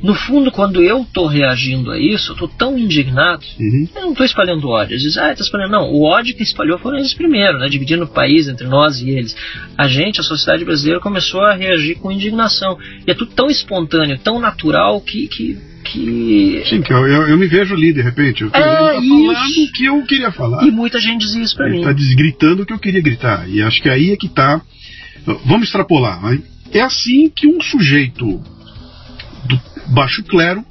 no fundo, quando eu estou reagindo a isso, eu estou tão indignado, uhum. eu não estou espalhando ódio. Eles dizem, ah, está espalhando. Não, o ódio que espalhou foram eles primeiro, né? Dividindo o país entre nós e eles. A gente, a sociedade brasileira, começou a reagir com indignação. E é tudo tão espontâneo, tão natural que, que que. Sim, que eu, eu, eu, me vejo ali de repente. Eu, é falando o que eu queria falar. E muita gente dizia isso pra ele mim. Tá desgritando o que eu queria gritar. E acho que aí é que tá. Vamos extrapolar. Né? É assim que um sujeito do baixo clero,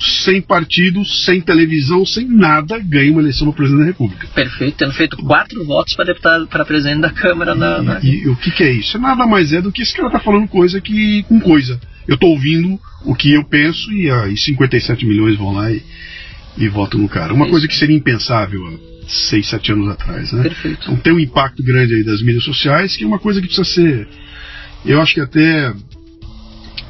sem partido, sem televisão, sem nada, ganha uma eleição para presidente da República. Perfeito, tendo feito quatro votos para deputado para presidente da Câmara. E, na, na... e, o que, que, é isso? Nada mais é do que esse cara tá falando coisa que com coisa. Eu estou ouvindo o que eu penso e aí 57 milhões vão lá e, e votam no cara. Uma isso. coisa que seria impensável há 6, 7 anos atrás, né? Perfeito. Então tem um impacto grande aí das mídias sociais que é uma coisa que precisa ser, eu acho que até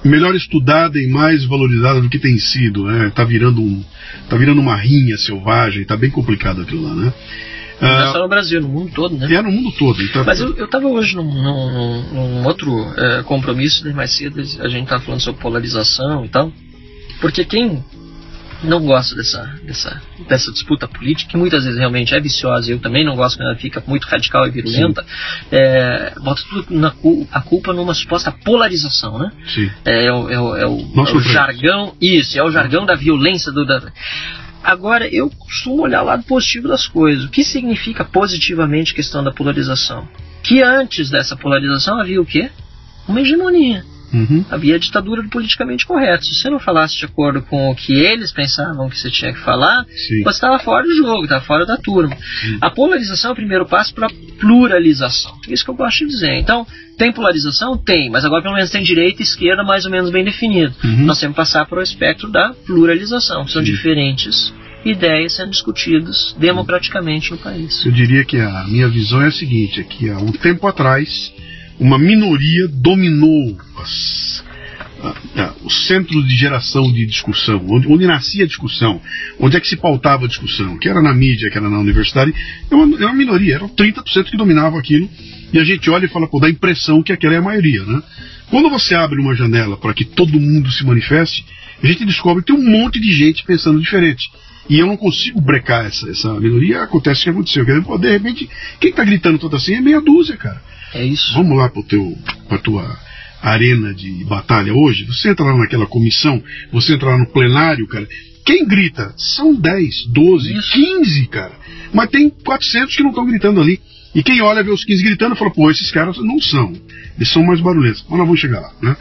melhor estudada e mais valorizada do que tem sido, né? Tá virando um, tá virando uma rinha selvagem, tá bem complicado aquilo lá, né? Não é só no Brasil, no mundo todo, né? É no mundo todo. Então... Mas eu estava hoje num, num, num outro é, compromisso, né, mais cedo a gente estava falando sobre polarização e tal. Porque quem não gosta dessa, dessa, dessa disputa política, que muitas vezes realmente é viciosa, eu também não gosto quando ela fica muito radical e virulenta, é, bota tudo na, a culpa numa suposta polarização, né? Sim. É, é, o, é, é o, é o jargão, isso, é o jargão da violência do. Da, Agora, eu costumo olhar o lado positivo das coisas. O que significa positivamente a questão da polarização? Que antes dessa polarização havia o quê? Uma hegemonia. Uhum. Havia a ditadura do politicamente correto. Se você não falasse de acordo com o que eles pensavam que você tinha que falar, Sim. você estava fora do jogo, estava fora da turma. Sim. A polarização é o primeiro passo para a pluralização. É isso que eu gosto de dizer. Então, tem polarização? Tem, mas agora pelo menos tem direita e esquerda mais ou menos bem definido. Uhum. Nós temos que passar para o espectro da pluralização, que são Sim. diferentes ideias sendo discutidas democraticamente no país. Eu diria que a minha visão é a seguinte: é que há um tempo atrás uma minoria dominou as, a, a, os centros de geração de discussão, onde, onde, nascia a discussão, onde é que se pautava a discussão, que era na mídia, que era na universidade, é uma, é uma minoria, eram 30% que dominavam aquilo, e a gente olha e fala, pô, dá a impressão que aquela é a maioria, né? Quando você abre uma janela para que todo mundo se manifeste, a gente descobre que tem um monte de gente pensando diferente. E eu não consigo brecar essa, essa minoria, acontece o que aconteceu. De repente, quem está gritando toda assim é meia dúzia, cara. É isso. Vamos lá para teu, pra tua arena de batalha hoje. Você entra lá naquela comissão, você entra lá no plenário, cara. Quem grita? São 10, 12, isso. 15, cara. Mas tem 400 que não estão gritando ali. E quem olha vê os 15 gritando fala, pô, esses caras não são. Eles são mais barulhentos. Mas nós vamos chegar lá, né?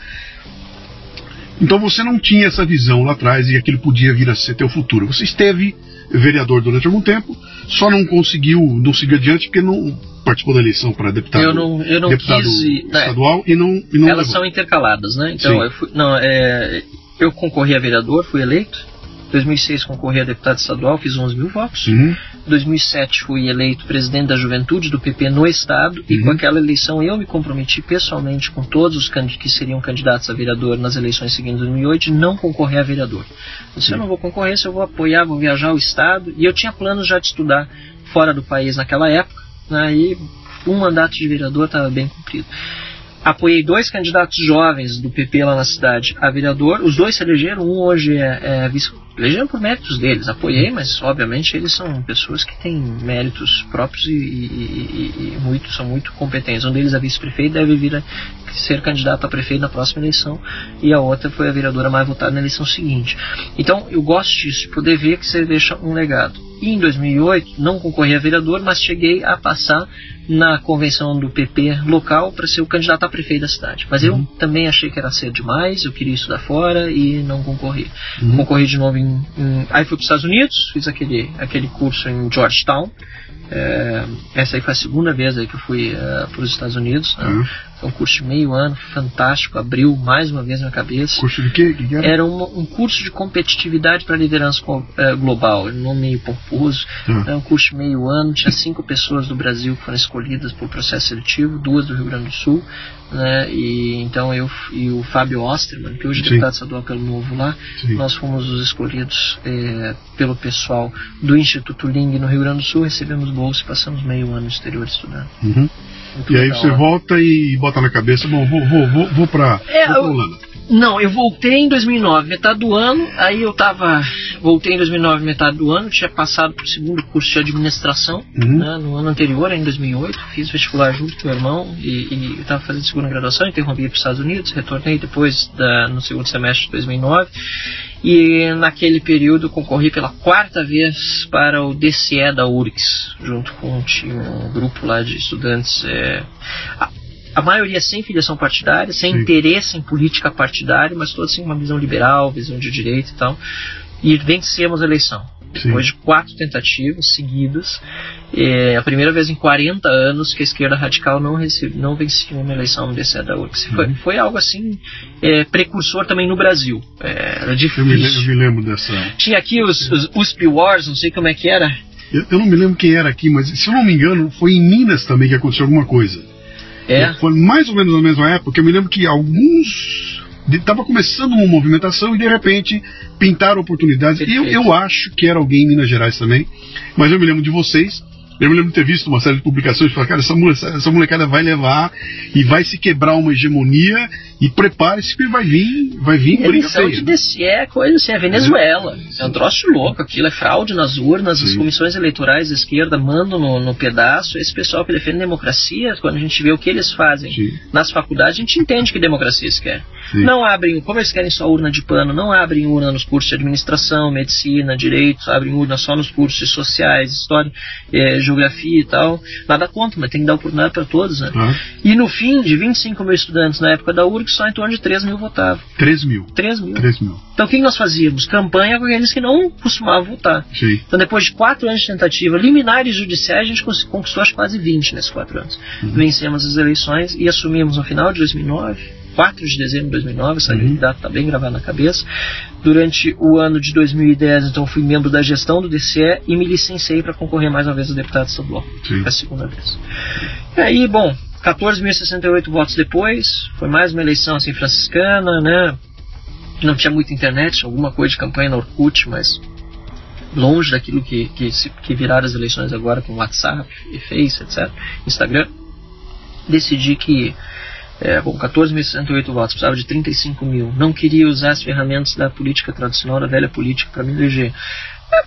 Então você não tinha essa visão lá atrás e aquilo podia vir a ser teu futuro. Você esteve vereador durante algum tempo, só não conseguiu, não seguir adiante porque não participou da eleição para deputado, eu não, eu não deputado quis, estadual é, e não, e não Elas levou. são intercaladas, né? Então, eu, fui, não, é, eu concorri a vereador, fui eleito. 2006 concorri a deputado estadual, fiz 11 mil votos. Uhum. 2007 fui eleito presidente da juventude do PP no estado uhum. e com aquela eleição eu me comprometi pessoalmente com todos os que seriam candidatos a vereador nas eleições seguintes de 2008 não concorrer a vereador. Se eu não vou concorrer, se eu vou apoiar, vou viajar ao estado e eu tinha planos já de estudar fora do país naquela época né, e um mandato de vereador estava bem cumprido apoiei dois candidatos jovens do PP lá na cidade a vereador. Os dois se elegeram, um hoje é, é vice. Elegeram por méritos deles, apoiei, mas obviamente eles são pessoas que têm méritos próprios e, e, e, muito, são muito competentes. Um deles é vice-prefeito, deve vir a ser candidato a prefeito na próxima eleição, e a outra foi a vereadora mais votada na eleição seguinte. Então eu gosto disso, de poder ver que você deixa um legado. E em 2008 não concorri a vereador, mas cheguei a passar na convenção do PP local para ser o candidato a prefeito da cidade. Mas uhum. eu também achei que era cedo demais, eu queria estudar fora e não concorri. Uhum. Concorri de novo em, em, Aí fui para os Estados Unidos, fiz aquele, aquele curso em Georgetown. É, essa aí foi a segunda vez aí que eu fui é, para os Estados Unidos. Né? Uhum. Foi um curso de meio ano, fantástico, abriu mais uma vez minha cabeça. Curso de quê? Que era? Era um, um curso de competitividade para liderança eh, global, um nome meio pomposo. Ah. Era um curso de meio ano, tinha cinco pessoas do Brasil que foram escolhidas por processo seletivo, duas do Rio Grande do Sul, né? E então eu e o Fábio Osterman, que hoje é deputado estadual pelo Novo lá, Sim. nós fomos os escolhidos eh, pelo pessoal do Instituto Ling no Rio Grande do Sul, recebemos bolsa e passamos meio ano no exterior estudando. Uhum. Muito E aí legal, você né? volta e bota na cabeça, bom, vou, vou, vou, vou pra, É, Holanda. Não, eu voltei em 2009, metade do ano. Aí eu tava. Voltei em 2009, metade do ano. Tinha passado pro segundo curso de administração Uhum. né, no ano anterior, em 2008. Fiz vestibular junto com meu irmão e, e eu tava fazendo segunda graduação. Interrompi para os Estados Unidos. Retornei depois da, no segundo semestre de 2009. E naquele período concorri pela quarta vez para o DCE da URGS, junto com um, time, um grupo lá de estudantes. é, a- maioria sem filiação partidária, sem Sim. interesse em política partidária, mas todos assim, uma visão liberal, visão de direita e tal. E vencemos a eleição. Sim. Depois de quatro tentativas seguidas, é a primeira vez em 40 anos que a esquerda radical não, recebe, não vencia uma eleição no DCE da URGS. Foi, Uhum. foi algo assim, é, precursor também no Brasil. É, era Eu me, difícil. eu me lembro dessa. Tinha aqui os, os USP Wars, não sei como é que era. Eu, eu não me lembro quem era aqui, mas se eu não me engano, foi em Minas também que aconteceu alguma coisa. É, Foi mais ou menos na mesma época. Eu me lembro que alguns. Estava começando uma movimentação e de repente pintaram oportunidades. Eu, eu acho que era alguém em Minas Gerais também, mas eu me lembro de vocês. Eu me lembro de ter visto uma série de publicações e falar, cara, essa, mole- essa molecada vai levar e vai se quebrar uma hegemonia e prepare-se que vai vir, vai vir Eleição feia. de DCE é coisa assim, é Venezuela. É um troço louco aquilo, é fraude nas urnas, as Sim. comissões eleitorais da esquerda mandam no, no pedaço. Esse pessoal que defende democracia, quando a gente vê o que eles fazem Sim. nas faculdades, a gente entende que democracia eles querem. Sim. Não abrem, como eles querem só urna de pano, não abrem urna nos cursos de administração, medicina, direito, abrem urna só nos cursos de sociais, história, eh, geografia e tal. Nada contra, mas tem que dar oportunidade para todos, né? Ah, E no fim, de 25 mil estudantes na época da URG, só em torno de 3 mil votavam. 3 mil. 3 mil. 3 mil. Então o que nós fazíamos? Campanha com aqueles que não costumavam votar. Sim. Então depois de 4 anos de tentativa, liminares judiciais, a gente conquistou acho, quase 20 nesses 4 anos. Uhum. Vencemos as eleições e assumimos no final de 2009, 4 de dezembro de 2009, essa Uhum. data está bem gravada na cabeça. Durante o ano de 2010, então fui membro da gestão do DCE e me licenciei para concorrer mais uma vez a deputado estadual. Sim. A segunda vez. E aí, bom, 14.068 votos depois, foi mais uma eleição assim franciscana, né? Não tinha muita internet, alguma coisa de campanha no Orkut, mas longe daquilo que, que, que viraram as eleições agora com WhatsApp e Face, etc. Instagram. Decidi que, é, bom, 14.068 votos, precisava de 35 mil. Não queria usar as ferramentas da política tradicional, da velha política, para me eleger. É,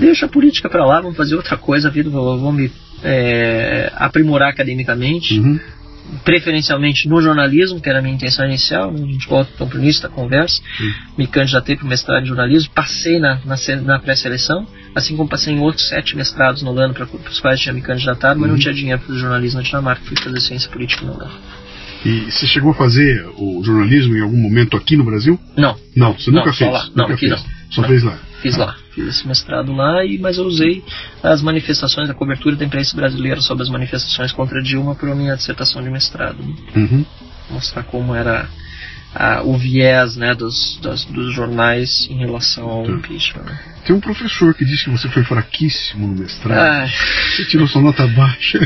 deixa a política para lá, vamos fazer outra coisa, a vida, vou, vou me é, aprimorar academicamente Uhum. preferencialmente no jornalismo, que era a minha intenção inicial, né? a gente volta então para o início da conversa, Sim. me candidatei para o mestrado em jornalismo, passei na, na, na pré-seleção, assim como passei em outros sete mestrados na Holanda para os quais tinha me candidatado, mas não Uhum. tinha dinheiro para o jornalismo na Dinamarca, fui fazer ciência política na Holanda. E você chegou a fazer o jornalismo em algum momento aqui no Brasil? Não, Não, você Não, nunca só fez. lá. Não, nunca aqui fez. não. Só Não. fez lá. fiz Ah. lá, fiz esse mestrado lá, e, mas eu usei as manifestações, a cobertura da imprensa brasileira sobre as manifestações contra Dilma para a minha dissertação de mestrado. né? Uhum. mostrar como era ah, o viés né, dos, das- dos jornais em relação ao Tá. impeachment. Tem um professor que disse que você foi fraquíssimo no mestrado. Ah, Você tirou sua nota baixa.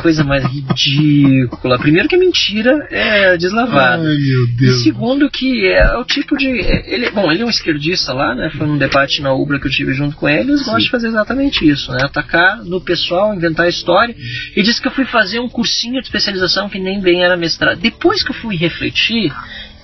coisa mais ridícula. Primeiro que a mentira é Ai, deslavada. meu E Deus. segundo que é o tipo de. Ele, bom, ele é um esquerdista lá, né? Foi num debate na Ubra que eu tive junto com ele, eles gostam de fazer exatamente isso, né? Atacar no pessoal, inventar história. E disse que eu fui fazer um cursinho de especialização que nem bem era mestrado. Depois que eu fui refletir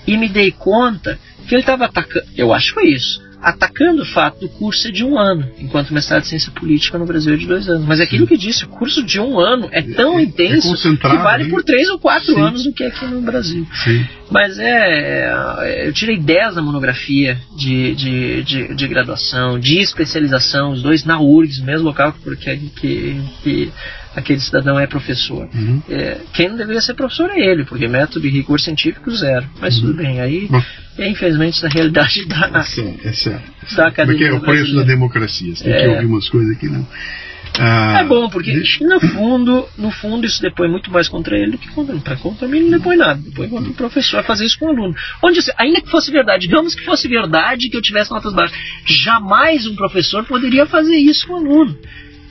e me dei conta que ele estava atacando. Eu acho que foi isso. Atacando o fato do curso ser de um ano, enquanto o mestrado de ciência política no Brasil é de dois anos. Mas é aquilo que disse, o curso de um ano é tão é- é intenso concentrado, que vale por três ou quatro Sim. anos do que aqui no Brasil. Sim. Mas é, é, Eu tirei 10 na monografia de, de, de, de graduação, de especialização, os dois na URGS, mesmo local porque que, que aquele cidadão é professor. Uhum. É, quem não deveria ser professor é ele, porque método e rigor científico zero. Mas tudo bem, aí Bom. é, infelizmente essa realidade [laughs] da, É sério, é sério. da é academia é o preço da democracia? Você tem que É. ouvir umas coisas aqui, não. Ah, é bom, porque deixa... no fundo, no fundo isso depõe muito mais contra ele do que contra, pra, contra mim, não depõe nada. Depois contra o professor vai fazer isso com o aluno. Onde, ainda que fosse verdade, digamos que fosse verdade que eu tivesse notas baixas, jamais um professor poderia fazer isso com o aluno.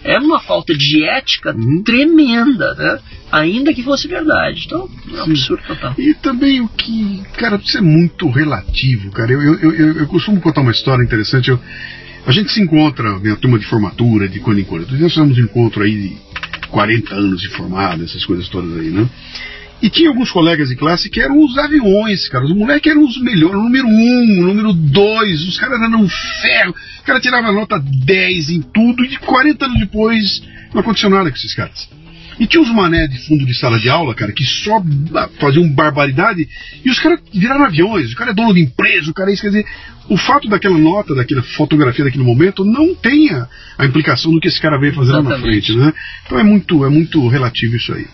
É uma falta de ética uhum. tremenda, né? Ainda que fosse verdade. Então, é um absurdo total. E também o que, cara, isso é muito relativo, cara. Eu, eu, eu, eu costumo contar uma história interessante. Eu, a gente se encontra, minha turma de formatura, de quando em quando. Nós fizemos um encontro aí de 40 anos de formado, essas coisas todas aí, né? E tinha alguns colegas de classe que eram os aviões, cara. Os moleques eram os melhores, o número um, o número dois, os caras eram um ferro. O cara tirava nota 10 em tudo e 40 anos depois não aconteceu nada com esses caras. E tinha uns mané de fundo de sala de aula, cara, que só faziam barbaridade e os caras viraram aviões. O cara é dono de empresa, o cara é isso. Quer dizer, o fato daquela nota, daquela fotografia daquele momento, não tem a, a implicação do que esse cara veio fazer Exatamente. lá na frente, né? Então é muito, é muito relativo isso aí.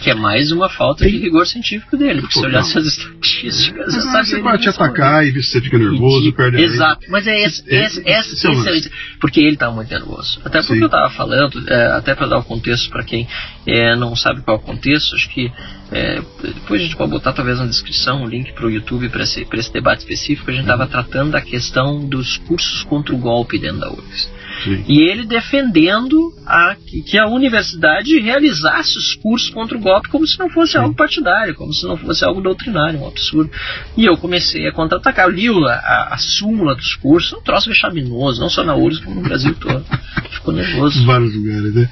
Que é mais uma falta de rigor científico dele, porque se olhar essas estatísticas. Mas você, você vai te atacar e você fica nervoso, e, perde Exato, mas é esse, é, esse, esse, é esse, esse, porque ele estava muito nervoso. Até porque Sim. eu estava falando, é, até para dar o contexto para quem é, não sabe qual é o contexto, acho que é, depois a gente pode botar talvez na descrição um link para o YouTube para esse, esse debate específico. A gente estava uhum. tratando da questão dos cursos contra o golpe dentro da UFRGS. Sim. E ele defendendo a, que a universidade realizasse os cursos contra o golpe como se não fosse Sim. algo partidário, como se não fosse algo doutrinário, um absurdo. E eu comecei a contra-atacar. Eu li a, a, súmula dos cursos, um troço vexaminoso, não só na URSS, como no Brasil todo. [laughs] Ficou nervoso. Vários lugares, né?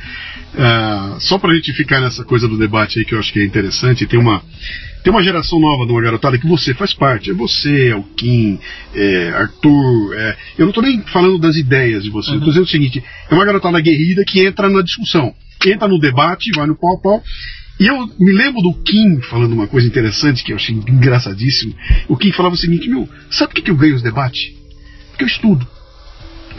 Uh, só para a gente ficar nessa coisa do debate aí que eu acho que é interessante, tem uma, tem uma geração nova de uma garotada que você faz parte. É você, é o Kim, é Arthur. É, eu não estou nem falando das ideias de você. Uhum. Eu tô dizendo o seguinte: é uma garotada guerrida que entra na discussão, entra no debate, vai no pau-pau. E eu me lembro do Kim falando uma coisa interessante que eu achei engraçadíssimo. O Kim falava o seguinte: meu, sabe por que eu ganho os debates? Porque eu estudo.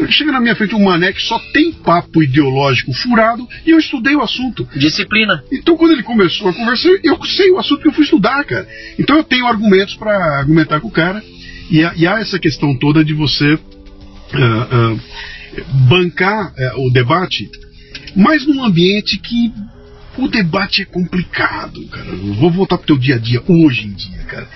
Chega na minha frente um mané que só tem papo ideológico furado e eu estudei o assunto. Disciplina. Então, quando ele começou a conversar, eu sei o assunto que eu fui estudar, cara. Então, eu tenho argumentos para argumentar com o cara. E, e, há essa questão toda de você uh, uh, bancar uh, o debate, mas num ambiente que o debate é complicado, cara. Eu vou voltar pro teu dia a dia hoje em dia, cara.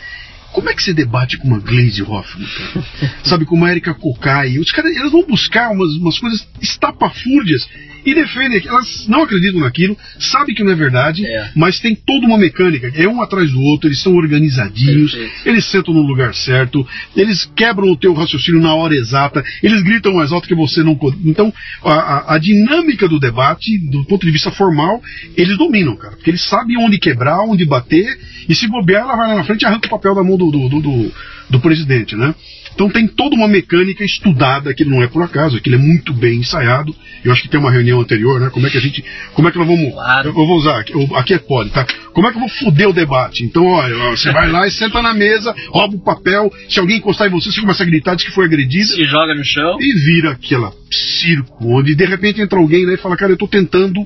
Como é que você debate com uma Glaze Hoffman, cara? Sabe, com uma Erika Kokai? Os caras, eles vão buscar umas, umas coisas estapafúrdias e defendem, elas não acreditam naquilo, sabem que não é verdade, é. mas tem toda uma mecânica, é um atrás do outro, eles são organizadinhos, Perfeito. eles sentam no lugar certo, eles quebram o teu raciocínio na hora exata, eles gritam mais alto que você não. Então, a, a, a, dinâmica do debate, do ponto de vista formal, eles dominam, cara, porque eles sabem onde quebrar, onde bater, e se bobear, ela vai lá na frente e arranca o papel da mão do, do, do, do, do presidente, né? Então tem toda uma mecânica estudada, que não é por acaso, aquilo é muito bem ensaiado. Eu acho que tem uma reunião anterior, né? Como é que a gente. Como é que nós vamos. Claro. Eu, vou usar, aqui, aqui é pode, tá? Como é que eu vou foder o debate? Então, olha, você vai lá e senta na mesa, rouba o papel, se alguém encostar em você, você começa a gritar, diz que foi agredido. Se joga no chão. E vira aquela circo, onde de repente entra alguém né, e fala, cara, eu tô tentando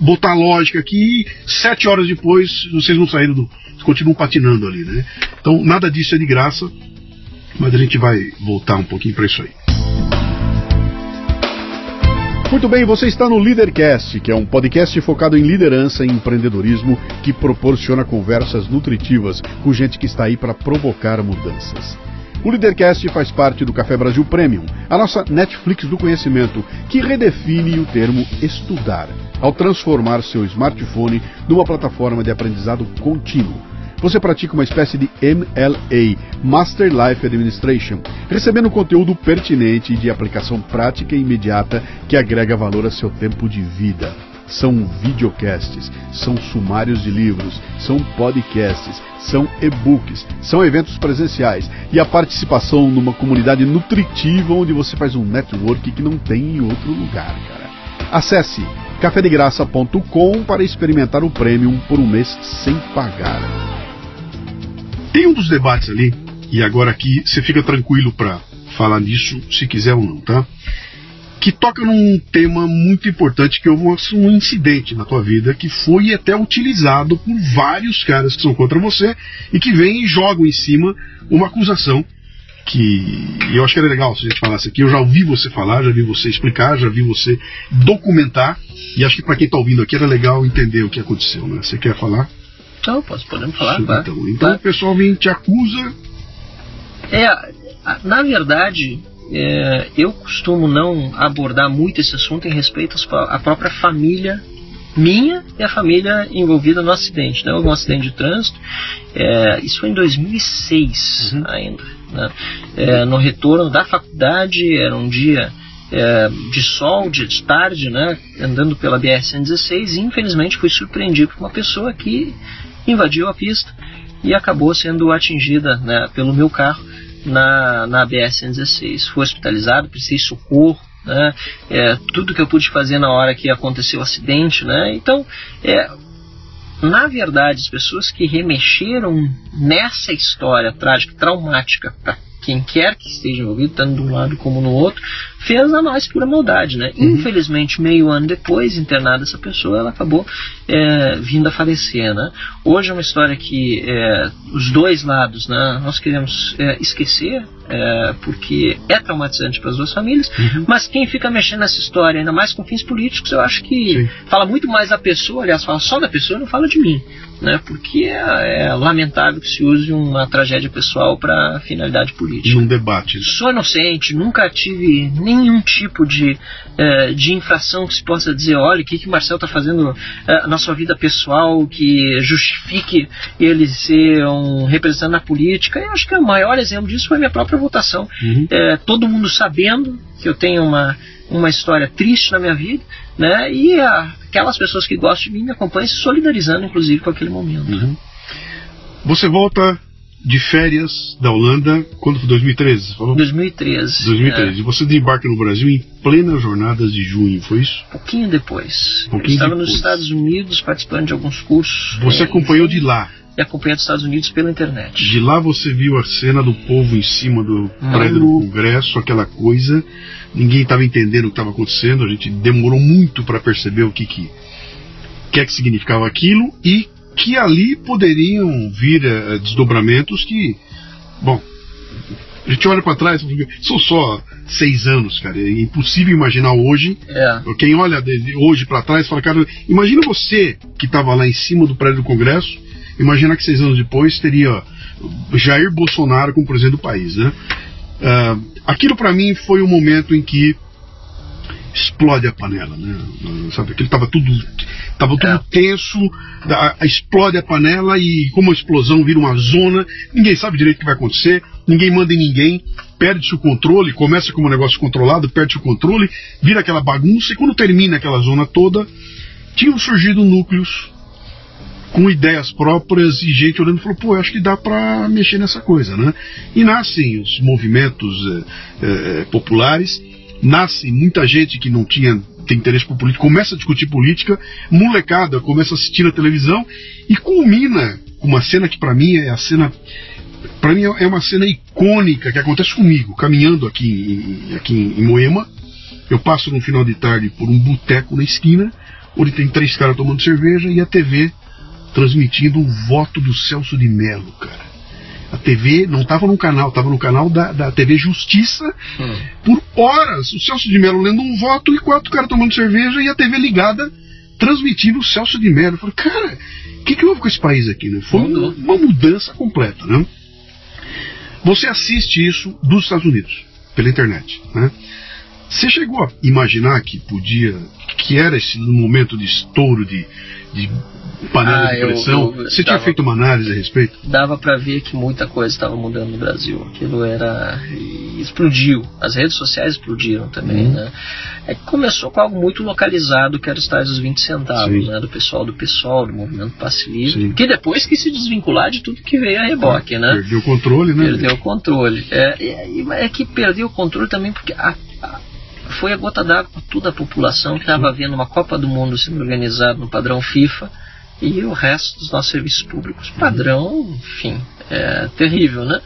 botar lógica aqui, sete horas depois vocês não saíram do. continuam patinando ali, né? Então nada disso é de graça. Mas a gente vai voltar um pouquinho para isso aí. Muito bem, você está no Leadercast, que é um podcast focado em liderança e empreendedorismo que proporciona conversas nutritivas com gente que está aí para provocar mudanças. O Leadercast faz parte do Café Brasil Premium, a nossa Netflix do conhecimento, que redefine o termo estudar, ao transformar seu smartphone numa plataforma de aprendizado contínuo você pratica uma espécie de MLA, Master Life Administration, recebendo conteúdo pertinente e de aplicação prática e imediata que agrega valor a seu tempo de vida. São videocasts, são sumários de livros, são podcasts, são e-books, são eventos presenciais e a participação numa comunidade nutritiva onde você faz um network que não tem em outro lugar, cara. Acesse cafedegraça.com para experimentar o Premium por um mês sem pagar. Tem um dos debates ali, e agora aqui você fica tranquilo para falar nisso, se quiser ou não, tá? Que toca num tema muito importante que houve um incidente na tua vida que foi até utilizado por vários caras que são contra você e que vêm e jogam em cima uma acusação que eu acho que era legal se a gente falasse aqui. Eu já ouvi você falar, já vi você explicar, já vi você documentar. E acho que para quem está ouvindo aqui era legal entender o que aconteceu, né? Você quer falar? Então, posso, podemos falar, Então, então, então o pessoal vem te acusa. É, na verdade, é, eu costumo não abordar muito esse assunto em respeito à própria família minha e a família envolvida no acidente. Né? Houve um acidente de trânsito, é, isso foi em 2006 uhum. ainda. Né? É, no retorno da faculdade, era um dia é, de sol, de tarde, né? andando pela BR-116 e infelizmente fui surpreendido por uma pessoa que invadiu a pista e acabou sendo atingida né, pelo meu carro na, na BR-116. Fui hospitalizado, precisei socorro, né? É, tudo que eu pude fazer na hora que aconteceu o acidente, né? Então, é, na verdade, as pessoas que remexeram nessa história trágica, traumática para quem quer que esteja envolvido, tanto de um lado como no outro, fez a mais pura maldade, né? Uhum. Infelizmente, meio ano depois, internada essa pessoa, ela acabou é, vindo a falecer, né? Hoje é uma história que é, os dois lados, né? Nós queremos é, esquecer, é, porque é traumatizante para as duas famílias, uhum. mas quem fica mexendo nessa história, ainda mais com fins políticos, eu acho que Sim. fala muito mais da pessoa, aliás, fala só da pessoa, não fala de mim né? Porque é, é, lamentável que se use uma tragédia pessoal para finalidade política. Num debate. Sou inocente, nunca tive nenhum tipo de, é, de infração que se possa dizer, olha, o que, que o Marcel está fazendo é, na sua vida pessoal que justifique ele ser um representante na política. Eu acho que o maior exemplo disso foi a minha própria votação. Uhum. É, todo mundo sabendo que eu tenho uma uma história triste na minha vida, né? E a, aquelas pessoas que gostam de mim me acompanham se solidarizando, inclusive, com aquele momento. Uhum. Você volta de férias da Holanda quando foi 2013? Falou? 2013. 2013. É. E você desembarca no Brasil em plena jornada de junho, foi isso? Pouquinho depois. Pouquinho Eu estava depois. nos Estados Unidos participando de alguns cursos. Você acompanhou de lá? e acompanha dos Estados Unidos pela internet. De lá você viu a cena do povo em cima do prédio do Congresso, aquela coisa. Ninguém estava entendendo o que estava acontecendo. A gente demorou muito para perceber o que que, que é que significava aquilo e que ali poderiam vir uh, desdobramentos que, bom, a gente olha para trás, são só seis anos, cara. É impossível imaginar hoje. É. Quem olha hoje para trás fala, cara, imagina você que estava lá em cima do prédio do Congresso Imaginar que seis anos depois teria Jair Bolsonaro como presidente do país, né? Uh, aquilo para mim foi o um momento em que explode a panela, né? Sabe, aquilo tava tudo, tava tudo é. tenso, explode a panela e como a explosão vira uma zona, ninguém sabe direito o que vai acontecer, ninguém manda em ninguém, perde-se o controle, começa como um negócio controlado, perde o controle, vira aquela bagunça e quando termina aquela zona toda, tinham surgido núcleos com ideias próprias e gente olhando e falou, pô, eu acho que dá para mexer nessa coisa, né? E nascem os movimentos é, é, populares, nasce muita gente que não tinha tem interesse por política, começa a discutir política, molecada começa a assistir a televisão e culmina com uma cena que para mim é a cena para mim é uma cena icônica que acontece comigo, caminhando aqui, aqui em Moema. Eu passo no final de tarde por um boteco na esquina, onde tem três caras tomando cerveja e a TV transmitindo o voto do Celso de Mello, cara. A TV não estava no canal, estava no canal da, da TV Justiça. Hum. Por horas, o Celso de Mello lendo um voto e quatro caras tomando cerveja e a TV ligada transmitindo o Celso de Mello. Eu falei, cara, o que, que houve com esse país aqui? Né? Foi uma, uma mudança completa. Né? Você assiste isso dos Estados Unidos, pela internet. Né? Você chegou a imaginar que podia, que era esse momento de estouro de, de panela ah, de pressão. Eu, eu, Você dava, tinha feito uma análise a respeito? Dava para ver que muita coisa estava mudando no Brasil. Aquilo era. explodiu. As redes sociais explodiram também, uhum. né? É que começou com algo muito localizado, que era os tais dos 20 centavos, Sim. né? Do pessoal do PSOL, do movimento passe livre. Que depois que se desvincular de tudo que veio a reboque, é, né? Perdeu o controle, né? Perdeu o controle. É, é, é que perdeu o controle também porque a, a foi a gota d'água para toda a população que estava vendo uma Copa do Mundo sendo organizada no padrão FIFA e o resto dos nossos serviços públicos padrão, enfim, é terrível, né?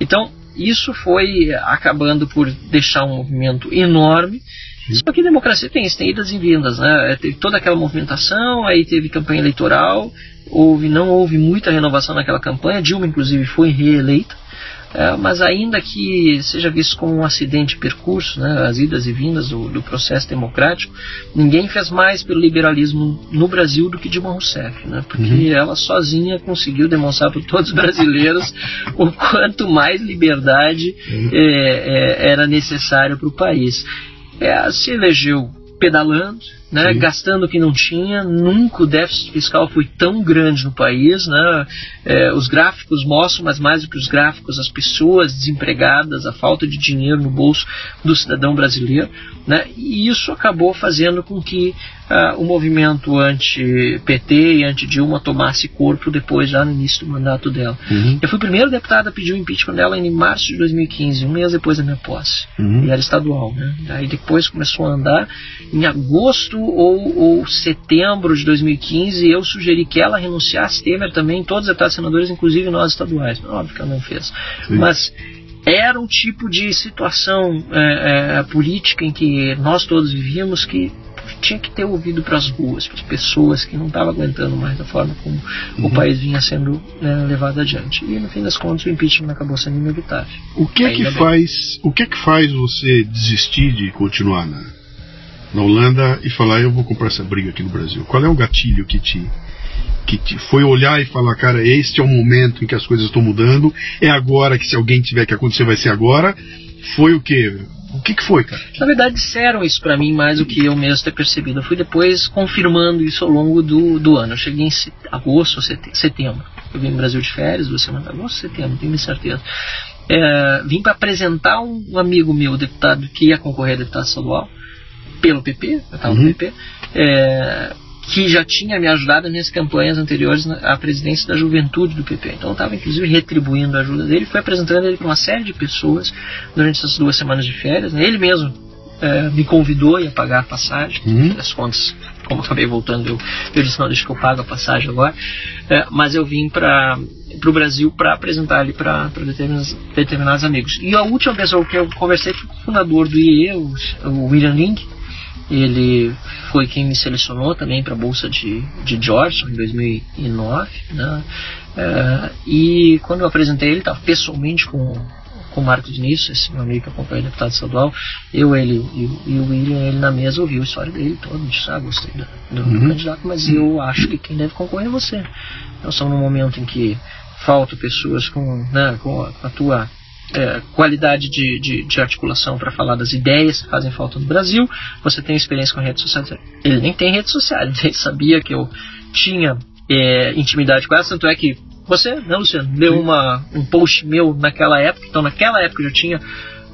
Então, isso foi acabando por deixar um movimento enorme. Só que democracia tem isso, tem idas e vindas, né? É, teve toda aquela movimentação, aí teve campanha eleitoral, houve, não houve muita renovação naquela campanha, Dilma inclusive foi reeleita, É, mas ainda que seja visto como um acidente de percurso, né, as idas e vindas do, do, processo democrático, ninguém fez mais pelo liberalismo no Brasil do que Dilma Rousseff, né, porque uhum. ela sozinha conseguiu demonstrar para todos os brasileiros o quanto mais liberdade uhum. é, é, era necessário para o país. É, se elegeu pedalando, né, gastando o que não tinha. Nunca o déficit fiscal foi tão grande no país. Né? É, os gráficos mostram, mas mais do que os gráficos, as pessoas desempregadas, a falta de dinheiro no bolso do cidadão brasileiro. Né? E isso acabou fazendo com que uh, o movimento anti-PT e anti-Dilma tomasse corpo depois, já no início do mandato dela. Uhum. Eu fui o primeiro deputado a pedir o impeachment dela em março de 2015, um mês depois da minha posse. Uhum. E era estadual. Né? Aí depois começou a andar. Em agosto ou, ou setembro de 2015, eu sugeri que ela renunciasse, Temer também, todos os deputados senadores, inclusive nós estaduais. Óbvio que ela não fez. Sim. Mas era um tipo de situação é, é, política em que nós todos vivíamos que tinha que ter ouvido para as ruas, para as pessoas que não estavam aguentando mais da forma como uhum. o país vinha sendo né, levado adiante. E no fim das contas o impeachment acabou sendo inevitável. O que é que faz? O que é que faz você desistir de continuar na, na Holanda e falar eu vou comprar essa briga aqui no Brasil? Qual é o gatilho que te que te foi olhar e falar, cara, este é o momento em que as coisas estão mudando, é agora que se alguém tiver que acontecer vai ser agora. Foi o que? O que, que foi, cara? Na verdade, disseram isso para mim mais do que eu mesmo ter percebido. Eu fui depois confirmando isso ao longo do, do ano. Eu cheguei em agosto, setembro. Eu vim no Brasil de férias, duas semanas, agosto, setembro, tenho certeza. É, vim para apresentar um amigo meu, deputado, que ia concorrer a deputado estadual, pelo PP, eu estava uhum. no PP. É, que já tinha me ajudado nas campanhas anteriores à presidência da juventude do PP. Então eu estava inclusive retribuindo a ajuda dele, fui apresentando ele para uma série de pessoas durante essas duas semanas de férias. Né? Ele mesmo é, me convidou a pagar a passagem, uhum. as contas, como acabei voltando, eu, eu disse, não, deixa que eu pago a passagem agora. É, mas eu vim para o Brasil para apresentar ele para determinados, determinados amigos. E a última pessoa que eu conversei foi o fundador do IE, o, o William Link, ele foi quem me selecionou também para a bolsa de, de Georgetown em 2009, né? É, e quando eu apresentei ele, estava pessoalmente com com o Marcos Nisso, esse meu amigo que acompanha o deputado estadual, eu, ele e, o William, ele na mesa ouviu a história dele todo, disse, ah, gostei do, do uhum. candidato, mas eu acho que quem deve concorrer é você. Nós estamos num momento em que faltam pessoas com, né, com a tua é, qualidade de, de, de articulação para falar das ideias que fazem falta no Brasil. Você tem experiência com redes sociais. Ele nem tem redes sociais, [laughs] ele sabia que eu tinha é, intimidade com ela, tanto é que você, né, Luciano, leu uma, um post meu naquela época, então naquela época eu já tinha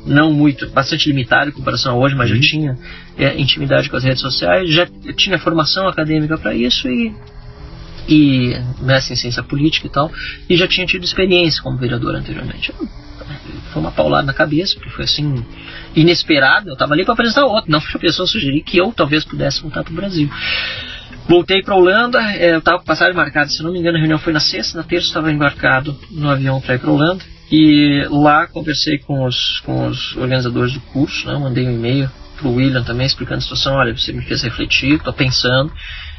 não muito, bastante limitado em comparação a hoje, mas uhum. já tinha é, intimidade com as redes sociais, já tinha formação acadêmica para isso e e né, ciência política e tal, e já tinha tido experiência como vereador anteriormente. Foi uma paulada na cabeça, porque foi assim, inesperado. Eu estava ali para apresentar outro, não foi a pessoa sugerir que eu talvez pudesse voltar para o Brasil. Voltei para a Holanda, é, eu estava com passagem marcada, se não me engano, a reunião foi na sexta, na terça estava embarcado no avião para ir para a Holanda. E lá conversei com os, com os organizadores do curso, né, mandei um e-mail para o William também explicando a situação. Olha, você me fez refletir, estou pensando.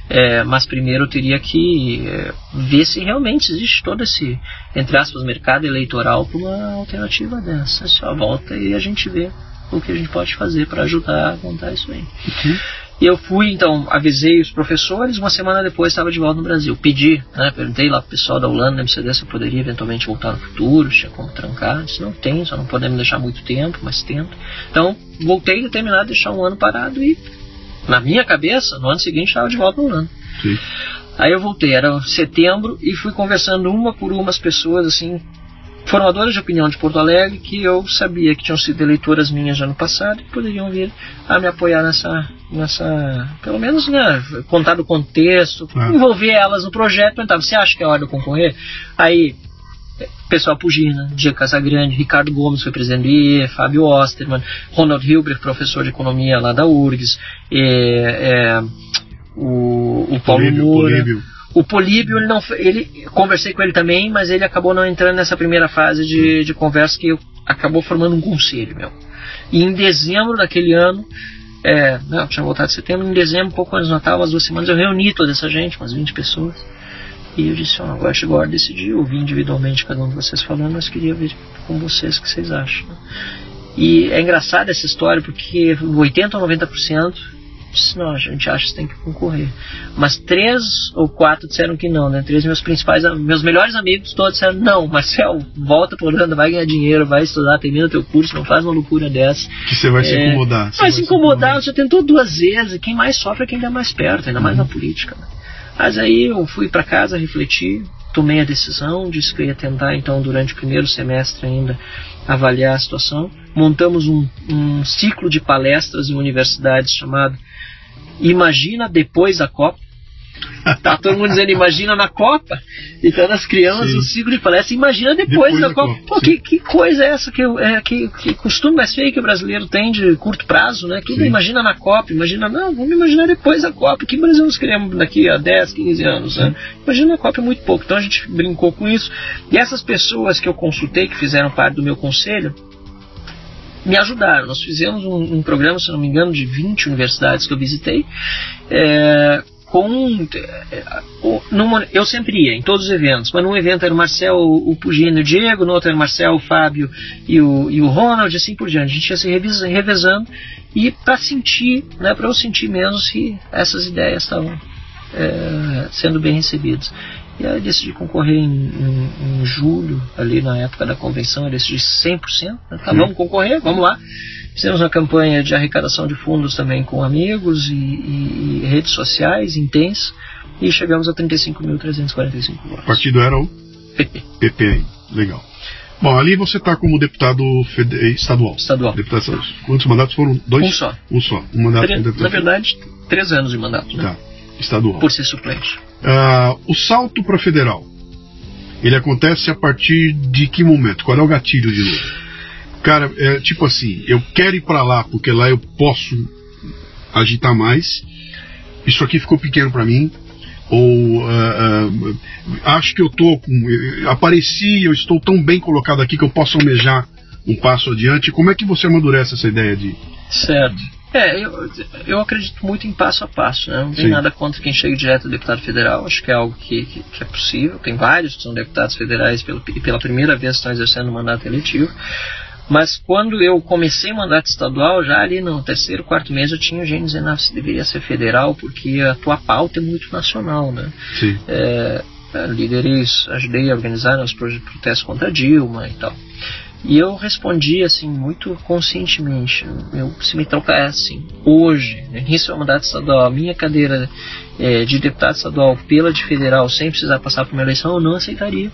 É, mas primeiro eu teria que é, ver se realmente existe todo esse, entre aspas, mercado eleitoral para uma alternativa dessa. Só volta e a gente vê o que a gente pode fazer para ajudar a montar isso aí. Uhum. E eu fui, então, avisei os professores, uma semana depois estava de volta no Brasil. Pedi, né, perguntei lá pro pessoal da Holanda, MCD, se eu poderia eventualmente voltar no futuro, se tinha como trancar. Disse, não tem, só não podemos deixar muito tempo, mas tento. Então, voltei determinado a deixar um ano parado e na minha cabeça, no ano seguinte estava de volta no ano. Sim. Aí eu voltei, era setembro, e fui conversando uma por uma as pessoas, assim, formadoras de opinião de Porto Alegre, que eu sabia que tinham sido eleitoras minhas ano passado e poderiam vir a me apoiar nessa, nessa pelo menos, né, contar do contexto, ah. envolver elas no projeto. Perguntava, você acha que é hora de eu concorrer? Aí pessoal Pugina, Diego Casagrande, Ricardo Gomes foi presidente do IE, Fábio Osterman, Ronald Hilbert, professor de economia lá da URGS, é, é, o, o Paulo Políbio, Moura. Políbio. O Políbio, ele não, ele, conversei com ele também, mas ele acabou não entrando nessa primeira fase de, de conversa que acabou formando um conselho, meu. E em dezembro daquele ano, é, não, tinha voltado em setembro, em dezembro, pouco antes do Natal, umas duas semanas, eu reuni toda essa gente, umas 20 pessoas E eu disse, oh, agora chegou a hora de decidir, eu vi individualmente cada um de vocês falando, mas queria ver com vocês o que vocês acham. E é engraçada essa história porque 80 ou 90% disse, não, a gente acha que tem que concorrer. Mas três ou quatro disseram que não, né? Três meus principais, meus melhores amigos todos disseram, não, Marcel, volta por Holanda, vai ganhar dinheiro, vai estudar, termina teu curso, não faz uma loucura dessa. Que você vai é, se incomodar. Vai se incomodar, você tentou duas vezes, quem mais sofre é quem está mais perto, ainda mais uhum. na política. Né? Mas aí eu fui para casa refletir, tomei a decisão, disse que eu ia tentar então durante o primeiro semestre ainda avaliar a situação. Montamos um, um ciclo de palestras em universidades chamado Imagina Depois da Copa. Tá todo mundo dizendo, imagina na Copa. Então nós criamos Sim. um ciclo de palestra, imagina depois, depois da, da, Copa. Copa. Pô, que, que, coisa é essa? Que, é, que, que costume mais feio que o brasileiro tem de curto prazo, né? Tudo Sim. imagina na Copa, imagina, não, vamos imaginar depois da Copa. Que Brasil nós queremos daqui a 10, 15 anos, né? Imagina na Copa é muito pouco. Então a gente brincou com isso. E essas pessoas que eu consultei, que fizeram parte do meu conselho, me ajudaram. Nós fizemos um, um, programa, se não me engano, de 20 universidades que eu visitei. É, com eu sempre ia em todos os eventos, mas num evento era o Marcel, o Pugino e o Diego, no outro era o Marcel, o Fábio e o, e o Ronald, assim por diante. A gente ia se revezando e para sentir, né, para eu sentir mesmo se essas ideias estavam é, sendo bem recebidas. E aí decidi concorrer em, em, em, julho, ali na época da convenção, eu decidi 100%. Né? Tá, vamos concorrer, vamos lá. Fizemos uma campanha de arrecadação de fundos também com amigos e, e, e redes sociais intensa e chegamos a 35.345 votos. O partido era o [laughs] PP. PP, legal. Bom, ali você está como deputado estadual. Estadual. Deputado estadual. Quantos mandatos foram? Dois? Um só. Um só. Um mandato Tre Na verdade, três anos de mandato. Né? Tá. Estadual. Por ser suplente. Uh, o salto para federal, ele acontece a partir de que momento? Qual é o gatilho de novo? Cara, é tipo assim, eu quero ir para lá porque lá eu posso agitar mais. Isso aqui ficou pequeno para mim. Ou uh, uh, acho que eu tô com. Eu apareci, eu estou tão bem colocado aqui que eu posso almejar um passo adiante. Como é que você amadurece essa ideia de. Certo. É, eu, eu acredito muito em passo a passo, né? Não tem Sim. nada contra quem chega direto a deputado federal, acho que é algo que, que, que, é possível. Tem vários que são deputados federais pelo, e pela primeira vez estão exercendo mandato eletivo. Mas quando eu comecei o mandato estadual, já ali no terceiro, quarto mês, eu tinha gente dizendo que deveria ser federal, porque a tua pauta é muito nacional, né? Sim. É, líderes, ajudei a organizar os protestos contra a Dilma e tal. E eu respondi assim, muito conscientemente. Eu, se me trocassem hoje, no início do mandato estadual, a minha cadeira é, de deputado estadual pela de federal, sem precisar passar por uma eleição, eu não aceitaria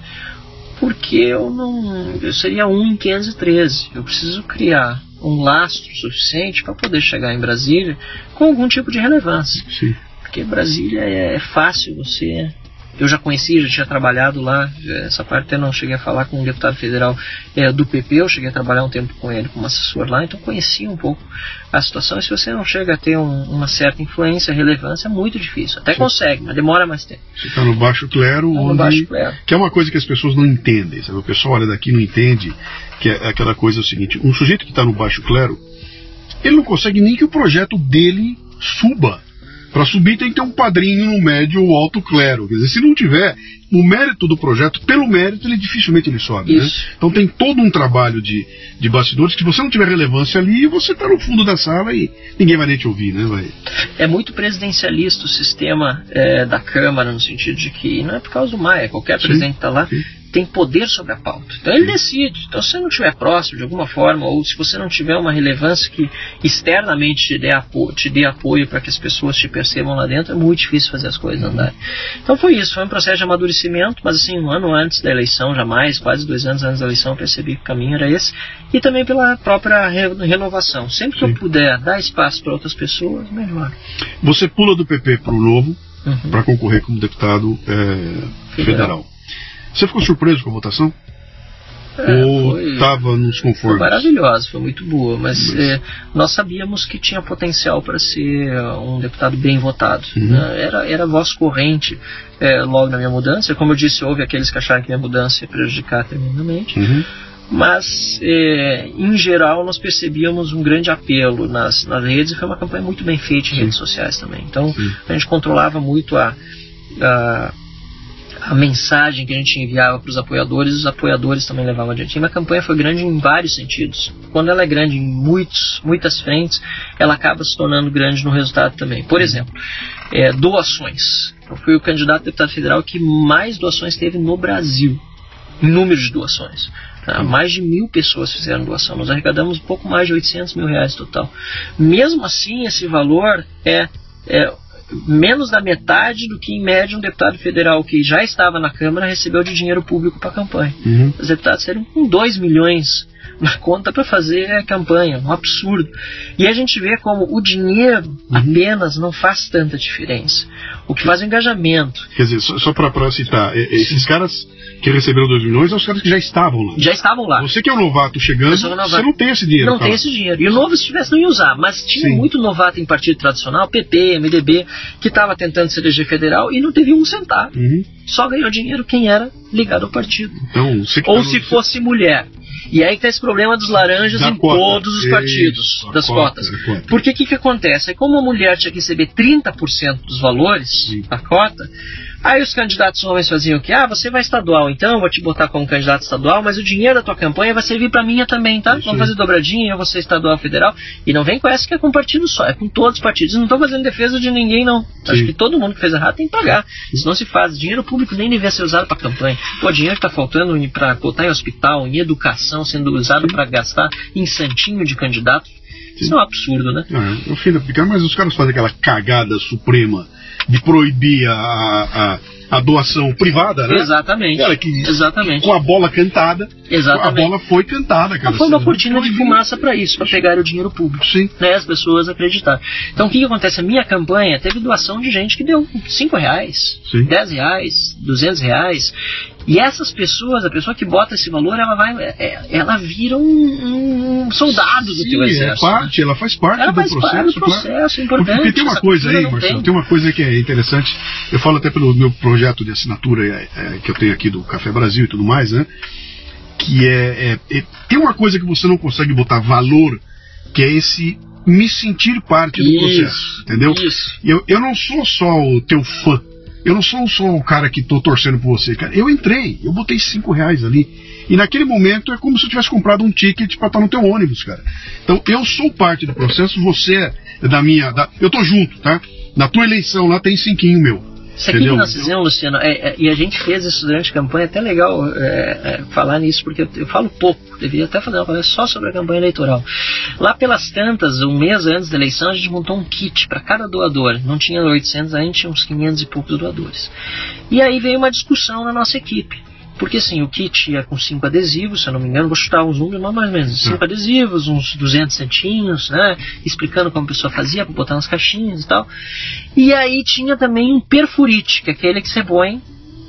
porque eu não. Eu seria um em 513. Eu preciso criar um lastro suficiente para poder chegar em Brasília com algum tipo de relevância. Sim. Porque Brasília é fácil você eu já conhecia, já tinha trabalhado lá, essa parte eu não cheguei a falar com um deputado federal é, do PP, eu cheguei a trabalhar um tempo com ele como assessor lá, então conhecia um pouco a situação. E se você não chega a ter um, uma certa influência, relevância, é muito difícil. Até Sim. consegue, mas demora mais tempo. Você está no baixo clero, tá onde... baixo clero. que é uma coisa que as pessoas não entendem. Sabe? O pessoal olha daqui não entende que é aquela coisa o seguinte: um sujeito que está no baixo clero, ele não consegue nem que o projeto dele suba para subir tem que ter um padrinho no médio ou alto clero. Quer dizer, se não tiver o mérito do projeto, pelo mérito, ele dificilmente ele sobe. Né? Então tem todo um trabalho de, de bastidores que se você não tiver relevância ali, você está no fundo da sala e ninguém vai nem te ouvir, né? Vai. É muito presidencialista o sistema é, da Câmara, no sentido de que não é por causa do Maia, qualquer presidente está lá. Sim tem poder sobre a pauta. Então ele decide. Então se você não estiver próximo de alguma forma, ou se você não tiver uma relevância que externamente te dê, apo te dê apoio para que as pessoas te percebam lá dentro, é muito difícil fazer as coisas andarem. Então foi isso, foi um processo de amadurecimento, mas assim, um ano antes da eleição, jamais, quase dois anos antes da eleição, eu percebi que o caminho era esse, e também pela própria re renovação. Sempre que Sim. eu puder dar espaço para outras pessoas, melhor. Você pula do PP para o Novo uhum. para concorrer como deputado é, federal. federal. Você ficou surpreso com a votação? É, Ou estava nos conformes? Foi maravilhosa, foi muito boa, mas, mas... É, nós sabíamos que tinha potencial para ser um deputado bem votado. Uhum. Né? Era, era voz corrente é, logo na minha mudança. Como eu disse, houve aqueles que acharam que minha mudança ia prejudicar tremendamente. Uhum. Mas, é, em geral, nós percebíamos um grande apelo nas, nas redes e foi uma campanha muito bem feita em Sim. redes sociais também. Então, Sim. a gente controlava muito a, a a mensagem que a gente enviava para os apoiadores, os apoiadores também levavam adiante. Uma campanha foi grande em vários sentidos. Quando ela é grande em muitos, muitas frentes, ela acaba se tornando grande no resultado também. Por exemplo, é, doações. Eu fui o candidato a deputado federal que mais doações teve no Brasil, em número de doações. Tá? Mais de mil pessoas fizeram doação. Nós arrecadamos um pouco mais de 800 mil reais total. Mesmo assim, esse valor é, é menos da metade do que, em média, um deputado federal que já estava na Câmara recebeu de dinheiro público para a campanha. Uhum. Os deputados saíram com 2 milhões na conta para fazer a campanha, um absurdo. E a gente vê como o dinheiro uhum. apenas não faz tanta diferença. O que faz é o engajamento. Quer dizer, só, só para citar, esses caras que receberam 2 milhões são os caras que já estavam lá. Já estavam lá. Você que é um novato chegando, novato. você não tem esse dinheiro. Não tem esse dinheiro. E o novo, se tivesse, não ia usar. Mas tinha Sim. muito novato em partido tradicional, PP, MDB, que estava tentando se eleger federal e não teve um centavo. Uhum. Só ganhou dinheiro quem era ligado ao partido. Então, Ou tá se no... fosse mulher. E aí que tá esse problema dos laranjas da em cota. todos os partidos, Isso, das cota, cotas. Cota. Porque o que, que acontece? É como a mulher tinha que receber 30% dos valores, Sim. a cota, Aí os candidatos homens faziam o que? Ah, você vai estadual, então vou te botar como candidato estadual, mas o dinheiro da tua campanha vai servir para minha também, tá? Vamos fazer dobradinha, eu vou ser estadual federal. E não vem com essa que é com partido só, é com todos os partidos. Não estou fazendo defesa de ninguém, não. Sim. Acho que todo mundo que fez errado tem que pagar. Isso não se faz. Dinheiro público nem devia ser usado para campanha. Pô, dinheiro que está faltando para botar em hospital, em educação, sendo usado para gastar em santinho de candidato. Isso é um absurdo, né? É, eu filho mas os caras fazem aquela cagada suprema de proibir a, a, a doação privada, né? Exatamente. Cara, que, Exatamente. Com a bola cantada. Exatamente. A bola foi cantada, cara. Mas foi uma cortina de fumaça para isso, para pegar o dinheiro público. Sim. Né, as pessoas acreditar. Então o que, que acontece? A minha campanha teve doação de gente que deu 5 reais, Sim. 10 reais, 200 reais. E essas pessoas, a pessoa que bota esse valor, ela vai, é, é, ela vira um, um soldado do Sim, teu é exército. É parte, ela faz parte ela do faz processo. Parte do processo, claro. importante. Porque tem uma coisa aí, Marcelo, tem. tem. uma coisa que é interessante. Eu falo até pelo meu projeto de assinatura é, é, que eu tenho aqui do Café Brasil e tudo mais, né? Que é, é, tem uma coisa que você não consegue botar valor, que é esse me sentir parte do isso, processo, entendeu? Isso. Eu, eu não sou só o teu fã eu não sou só o cara que tô torcendo por você, cara. Eu entrei, eu botei cinco reais ali. E naquele momento é como se eu tivesse comprado um ticket para estar no teu ônibus, cara. Então eu sou parte do processo, você é da minha. Da, eu tô junto, tá? Na tua eleição lá tem cinquinho meu. Isso aqui Entendeu? que nós fizemos, Luciano, é, é, e a gente fez isso durante a campanha, é até legal é, é, falar nisso, porque eu, eu, falo pouco, deveria até fazer uma coisa só sobre a campanha eleitoral. Lá pelas tantas, um mês antes da eleição, a gente montou um kit para cada doador. Não tinha 800, a gente tinha uns 500 e poucos doadores. E aí veio uma discussão na nossa equipe. Porque assim, o kit ia com cinco adesivos, se eu não me engano, vou chutar uns números, mais ou menos. Cinco hum. adesivos, uns 200 centinhos, né? Explicando como a pessoa fazia para botar nas caixinhas e tal. E aí tinha também um perfurite, que é aquele que você põe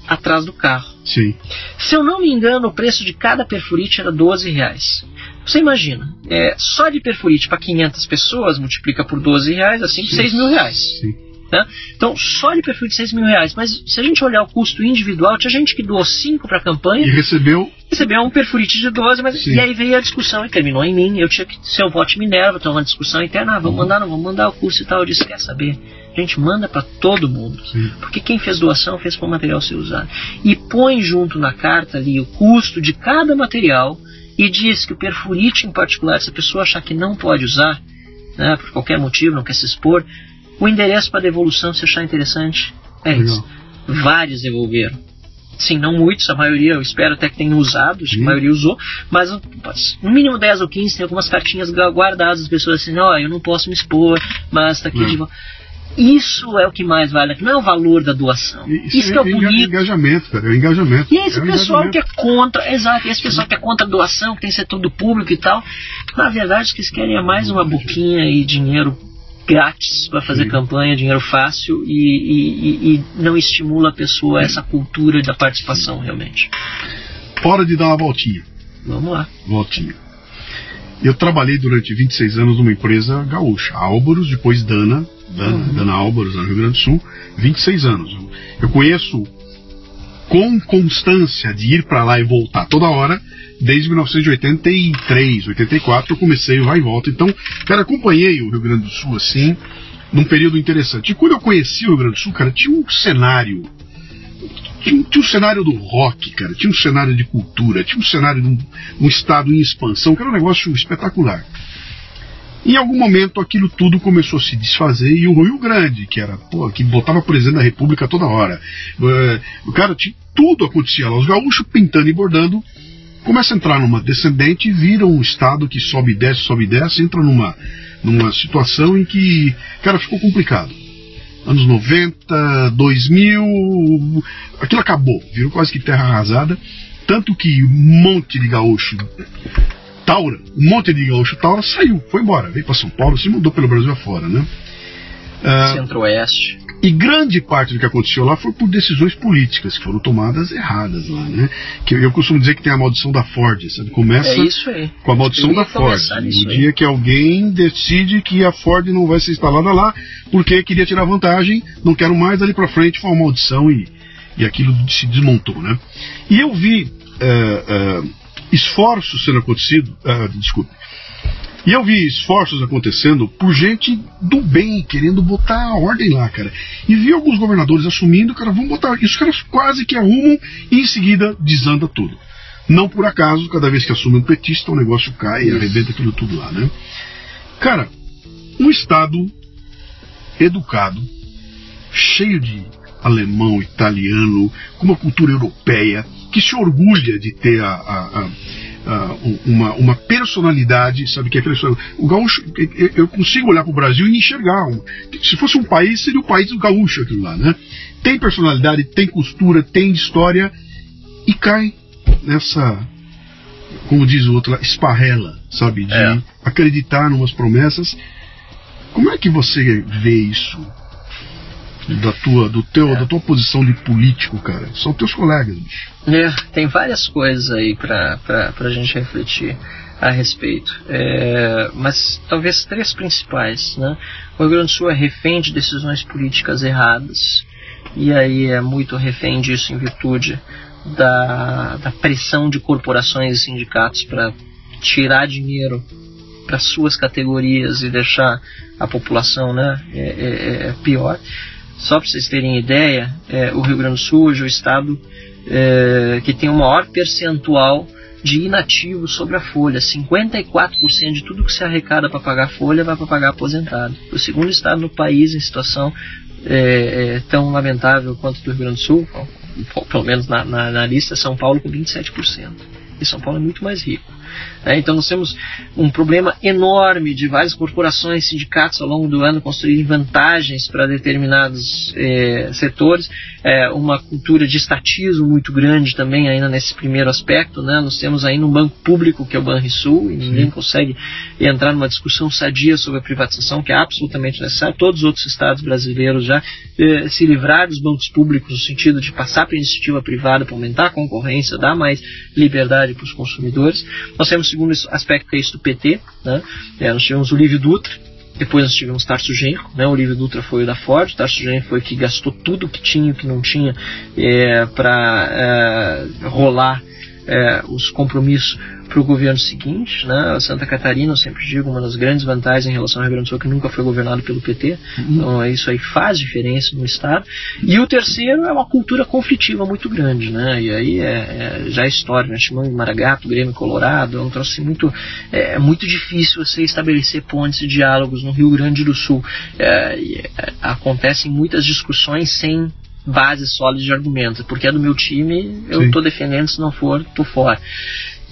atrás do carro. Sim. Se eu não me engano, o preço de cada perfurite era 12 reais. Você imagina, é, só de perfurite para 500 pessoas, multiplica por 12 reais, assim, Sim. 6 mil reais. Sim. Né? Então, só de perfil de 6 mil reais. Mas se a gente olhar o custo individual, tinha gente que doou 5 para a campanha. E recebeu. Recebeu um perfurite de 12, mas. E aí veio a discussão e terminou em mim. Eu tinha que ser o voto Minerva, então uma discussão interna. Ah, vamos mandar, não vamos mandar o curso e tal. Eu disse: quer saber? A gente manda para todo mundo. Sim. Porque quem fez doação fez para o material ser usado. E põe junto na carta ali o custo de cada material e diz que o perfurite em particular, se a pessoa achar que não pode usar, né, por qualquer motivo, não quer se expor, o endereço para devolução, se achar interessante, é isso. Vários devolveram. Sim, não muitos, a maioria eu espero até que tenham usado, acho que a maioria usou, mas no mínimo 10 ou 15 tem algumas cartinhas guardadas, as pessoas assim, ó, oh, eu não posso me expor, mas está aqui não. de volta. Isso é o que mais vale, não é o valor da doação. Isso, Isso é, é o bonito. engajamento, cara, é o engajamento. E esse é pessoal que é contra, exato, esse pessoal que é contra a doação, que tem setor do público e tal, na verdade o que eles querem é mais uma boquinha e dinheiro grátis para fazer Sim. campanha, dinheiro fácil e, e, e, não estimula a pessoa a essa cultura da participação realmente. Hora de dar uma voltinha. Vamos lá. Voltinha. Eu trabalhei durante 26 anos numa empresa gaúcha, Álvaros, depois Dana, Dana, uhum. Dana Álvaros, no Rio Grande do Sul, 26 anos. Eu conheço com constância de ir para lá e voltar toda hora desde 1983, 84 eu comecei o vai e volta. Então, cara, acompanhei o Rio Grande do Sul assim, num período interessante. E quando eu conheci o Rio Grande do Sul, cara, tinha um cenário tinha, tinha um cenário do rock, cara, tinha um cenário de cultura, tinha um cenário de um, um estado em expansão, que era um negócio espetacular. Em algum momento aquilo tudo começou a se desfazer e o Rio Grande, que era, pô, que botava presidente da República toda hora. Uh, o cara tinha tudo acontecia lá, os gaúchos pintando e bordando, começa a entrar numa descendente vira um estado que sobe e desce, sobe e desce, entra numa, numa situação em que, cara, ficou complicado. Anos 90, 2000, aquilo acabou, virou quase que terra arrasada, tanto que um monte de gaúcho Taura, um monte de gaúcho Taura saiu, foi embora, veio para São Paulo, se mudou pelo Brasil afora, né? Uh, Centro-Oeste. E grande parte do que aconteceu lá foi por decisões políticas que foram tomadas erradas lá, né? Que eu costumo dizer que tem a maldição da Ford, sabe? Começa é com a maldição da Ford. No dia que alguém decide que a Ford não vai ser instalada lá porque queria tirar vantagem, não quero mais, ali para frente foi uma maldição e, e aquilo se desmontou, né? E eu vi uh, uh, esforços sendo acontecido, desculpe, e eu vi esforços acontecendo por gente do bem, querendo botar a ordem lá, cara. E vi alguns governadores assumindo, cara, vamos botar. Isso, caras quase que arrumam e em seguida desanda tudo. Não por acaso, cada vez que assume um petista, o negócio cai e arrebenta aquilo tudo lá, né? Cara, um Estado educado, cheio de alemão, italiano, com uma cultura europeia, que se orgulha de ter a, a, a uh, uma, uma personalidade, sabe, que é aquele, o gaúcho, eu consigo olhar para o Brasil e enxergar, um, se fosse um país, seria o país do gaúcho aquilo lá, né? Tem personalidade, tem costura, tem história e cai nessa, como diz o outro, esparrela, sabe, de é. acreditar em umas promessas. Como é que você vê isso? Da tua, do teu, é. da tua posição de político, cara. São teus colegas, bicho. É, tem várias coisas aí pra, pra, pra gente refletir a respeito. É, mas talvez três principais, né? O Rio Grande do Sul é refém de decisões políticas erradas. E aí é muito refém disso em virtude da, da pressão de corporações e sindicatos para tirar dinheiro para suas categorias e deixar a população né, é, é, é pior. Só para vocês terem ideia, é, o Rio Grande do Sul hoje é o estado é, que tem o maior percentual de inativos sobre a folha. 54% de tudo que se arrecada para pagar folha vai para pagar aposentado. O segundo estado no país em situação é, é, tão lamentável quanto do Rio Grande do Sul, pelo menos na, na, na lista, São Paulo com 27%. E São Paulo é muito mais rico. Né? Então nós temos um problema enorme de várias corporações, sindicatos ao longo do ano construírem vantagens para determinados é, setores, é, uma cultura de estatismo muito grande também ainda nesse primeiro aspecto. Né? Nós temos ainda um banco público que é o Banrisul e ninguém Sim. consegue entrar numa discussão sadia sobre a privatização que é absolutamente necessária. Todos os outros estados brasileiros já é, se livraram dos bancos públicos no sentido de passar para a iniciativa privada para aumentar a concorrência, dar mais liberdade para os consumidores. Nós temos segundo aspecto é isso do PT. Né? É, nós tivemos o Lívio Dutra, depois nós tivemos Tarso Genro, né? o Lívio Dutra foi o da Ford, Tarso Genro foi o que gastou tudo o que tinha e o que não tinha é, para é, rolar é, os compromissos para o governo seguinte. Né? Santa Catarina, eu sempre digo, uma das grandes vantagens em relação ao Rio Grande do Sul que nunca foi governado pelo PT. Uhum. Então isso aí faz diferença no Estado. E o terceiro é uma cultura conflitiva muito grande. Né? E aí é, é já é história, né? Chimão Maragato, Grêmio Colorado, é um troço muito, é, é, muito difícil você estabelecer pontes e diálogos no Rio Grande do Sul. É, é acontecem muitas discussões sem base sólida de argumentos. Porque é do meu time, eu estou defendendo, se não for, estou fora.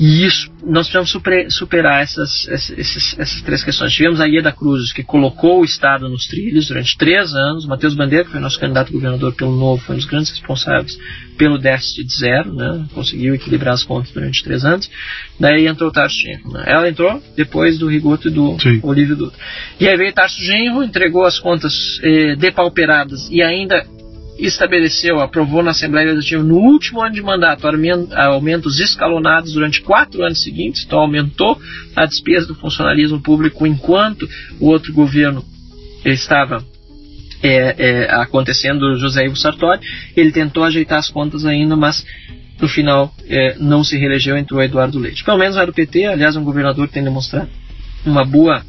E isso, nós precisamos superar essas, essas, essas, três questões. Tivemos a Ieda Cruz, que colocou o Estado nos trilhos durante três anos. Matheus Bandeira, que foi nosso candidato a governador pelo Novo, foi um dos grandes responsáveis pelo déficit de zero, né? conseguiu equilibrar as contas durante três anos. Daí entrou o Tarso Genro. Né? Ela entrou depois do Rigoto e do Sim. Olívio Dutra. E aí veio Tarso Genro, entregou as contas eh, depauperadas e ainda estabeleceu, aprovou na Assembleia Legislativa no último ano de mandato aumentos escalonados durante quatro anos seguintes, então aumentou a despesa do funcionalismo público enquanto o outro governo estava é, é, acontecendo José Ivo Sartori. Ele tentou ajeitar as contas ainda, mas no final é, não se reelegeu, entrou Eduardo Leite. Pelo menos era do PT, aliás, um governador que tem demonstrado uma boa,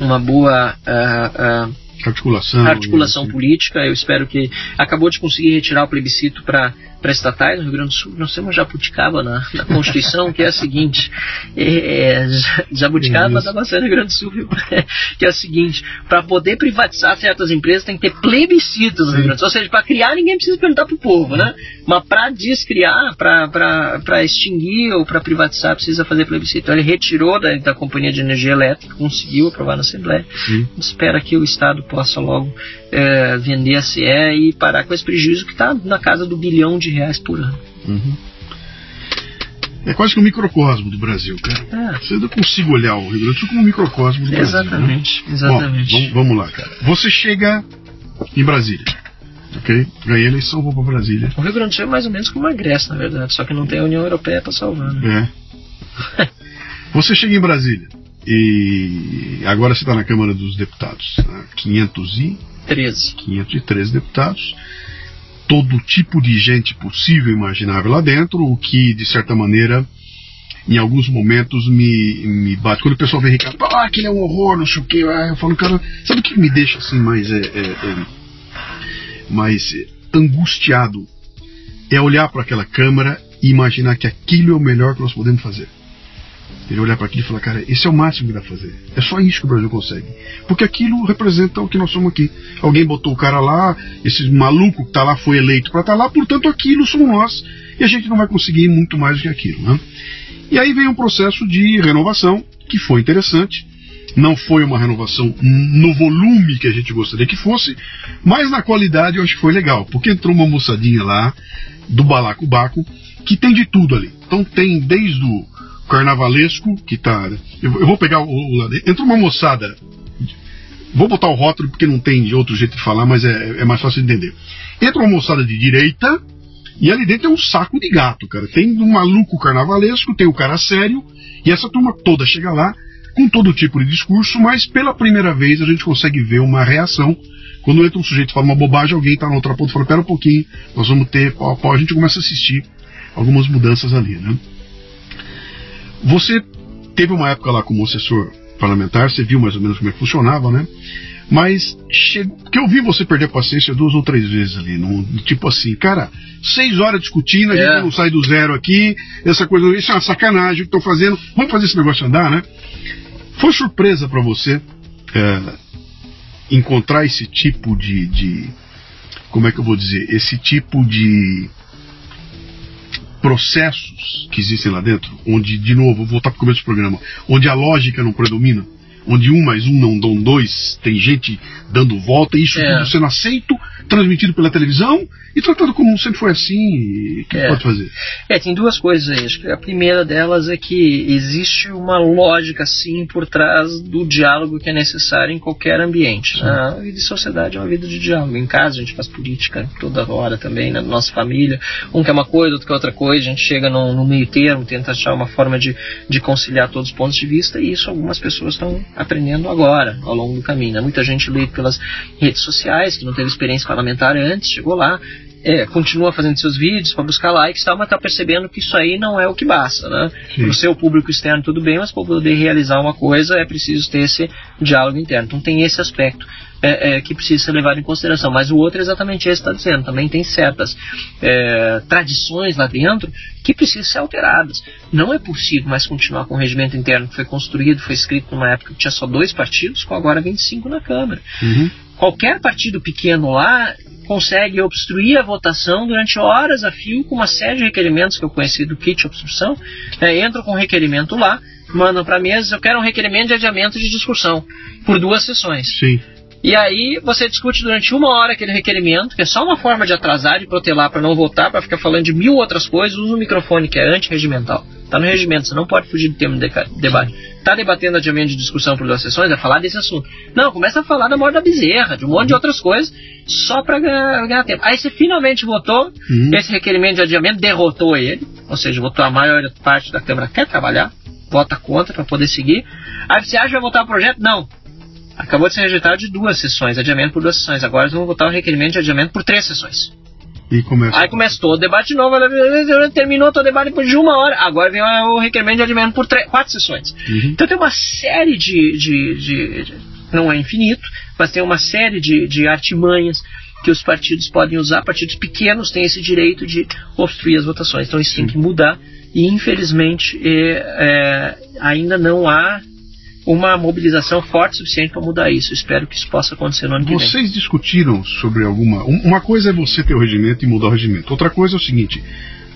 uma boa uh, uh, Articulação. Articulação política. Eu espero que. Acabou de conseguir retirar o plebiscito para para estatais no Rio Grande do Sul, nós temos jabuticaba na, na Constituição, que é a seguinte: é, jabuticaba da bastante no Rio Grande do Sul, viu? [laughs] que é a seguinte: para poder privatizar certas empresas tem que ter plebiscito no Rio Grande do Sul. Ou seja, para criar ninguém precisa perguntar para o povo, né? Mas para descriar, para extinguir ou para privatizar precisa fazer plebiscito. Então ele retirou da, da Companhia de Energia Elétrica, conseguiu aprovar na Assembleia. Sim. Espera que o Estado possa logo é, vender a CE e parar com esse prejuízo que está na casa do bilhão de reais por ano. Uhum. É quase que um microcosmo do Brasil, cara. É. Você não consigo olhar o Rio Grande do Sul como um microcosmo do exatamente, Brasil. Né? Exatamente, Bom, vamos, vamos lá, cara. Você chega em Brasília. Ok? Ganhei a eleição, vou para Brasília. O Rio Grande do Sul é mais ou menos como a Grécia, na verdade, só que não tem a União Europeia para salvar. Né? É. [laughs] Você chega em Brasília e agora você está na Câmara dos Deputados. Né? 500 e 513. 513 deputados, todo tipo de gente possível e imaginável lá dentro, o que, de certa maneira, em alguns momentos me, me bate. Quando o pessoal vem Ricardo, ah, aquele é um horror, não sei o que, ah, eu falo, cara, sabe o que me deixa assim mais, é, é, é mais angustiado? É olhar para aquela câmara e imaginar que aquilo é o melhor que nós podemos fazer. Ele olhar para aquilo e falar, cara, esse é o máximo que dá pra fazer. É só isso que o Brasil consegue. Porque aquilo representa o que nós somos aqui. Alguém botou o cara lá, esse maluco que tá lá foi eleito para estar tá lá, portanto aquilo somos nós. E a gente não vai conseguir muito mais do que aquilo. Né? E aí vem um processo de renovação, que foi interessante. Não foi uma renovação no volume que a gente gostaria que fosse, mas na qualidade eu acho que foi legal, porque entrou uma moçadinha lá, do Balacobaco, que tem de tudo ali. Então tem desde o carnavalesco que tá. Eu, eu vou pegar o, o. Entra uma moçada. Vou botar o rótulo porque não tem outro jeito de falar, mas é, é mais fácil de entender. Entra uma moçada de direita e ali dentro é um saco de gato, cara. Tem um maluco carnavalesco, tem o cara sério, e essa turma toda chega lá com todo tipo de discurso, mas pela primeira vez a gente consegue ver uma reação. Quando entra um sujeito fala uma bobagem, alguém está na outra ponta e fala: pera um pouquinho, nós vamos ter a. A gente começa a assistir algumas mudanças ali, né? Você teve uma época lá como assessor parlamentar, você viu mais ou menos como é que funcionava, né? Mas chegou, que eu vi você perder paciência duas ou três vezes ali, tipo assim, cara, seis horas discutindo, a é. gente não sai do zero aqui, essa coisa, isso é uma sacanagem que estou fazendo, vamos fazer esse negócio andar, né? Foi surpresa para você é, encontrar esse tipo de, de, como é que eu vou dizer, esse tipo de processos que existem lá dentro, onde, de novo, vou voltar para o começo do programa, onde a lógica não predomina, onde um mais um não dão dois, tem gente dando volta, e isso é. tudo sendo aceito, transmitido pela televisão e tratado como sempre foi assim. O que é. pode fazer? É, tem duas coisas aí. Acho que a primeira delas é que existe uma lógica, sim, por trás do diálogo que é necessário em qualquer ambiente. Né? A vida de sociedade é uma vida de diálogo. Em casa a gente faz política toda hora também, na nossa família. Um quer uma coisa, outro quer outra coisa. A gente chega no, no meio termo, tenta achar uma forma de, de conciliar todos os pontos de vista e isso algumas pessoas estão aprendendo agora, ao longo do caminho. Né? Muita gente lê pelas redes sociais, que não teve experiência parlamentar antes, chegou lá, é, continua fazendo seus vídeos para buscar likes e tal, mas está percebendo que isso aí não é o que basta, né? Para o seu público externo tudo bem, mas para poder realizar uma coisa é preciso ter esse diálogo interno. Então tem esse aspecto é, é, que precisa ser levado em consideração. Mas o outro é exatamente esse que está dizendo. Também tem certas é, tradições lá dentro que precisam ser alteradas. Não é possível mais continuar com o regimento interno que foi construído, foi escrito numa época que tinha só dois partidos, com agora 25 na Câmara. Uhum. Qualquer partido pequeno lá consegue obstruir a votação durante horas a fio com uma série de requerimentos que eu conheci do kit obstrução. É, entram com um requerimento lá, mandam para a mesa, eu quero um requerimento de adiamento de discussão por duas sessões. Sim. E aí você discute durante uma hora aquele requerimento, que é só uma forma de atrasar, de protelar para não votar, para ficar falando de mil outras coisas, usa o microfone que é antirregimental. Está no regimento, você não pode fugir do tema de debate. Está debatendo adiamento de discussão por duas sessões, é falar desse assunto. Não, começa a falar da morte da bezerra, de um monte de outras coisas, só para ganhar, ganhar, tempo. Aí você finalmente votou, uhum. esse requerimento de adiamento derrotou ele, ou seja, votou a maior parte da Câmara quer trabalhar, vota contra para poder seguir. Aí você acha que vai votar o projeto? Não. Acabou de ser rejeitado de duas sessões, adiamento por duas sessões. Agora eles vão votar o requerimento de adiamento por três sessões. E começa... Aí começa todo o debate de novo, terminou todo o debate depois de uma hora. Agora vem o requerimento de adiamento por três, quatro sessões. Uhum. Então tem uma série de, de, de, de, Não é infinito, mas tem uma série de, de artimanhas que os partidos podem usar. Partidos pequenos têm esse direito de obstruir as votações. Então isso Sim. tem que mudar. E infelizmente é, é, ainda não há uma mobilização forte suficiente para mudar isso. espero que isso possa acontecer no ano que vem. Vocês discutiram sobre alguma. Uma coisa é você ter o regimento e mudar o regimento. Outra coisa é o seguinte: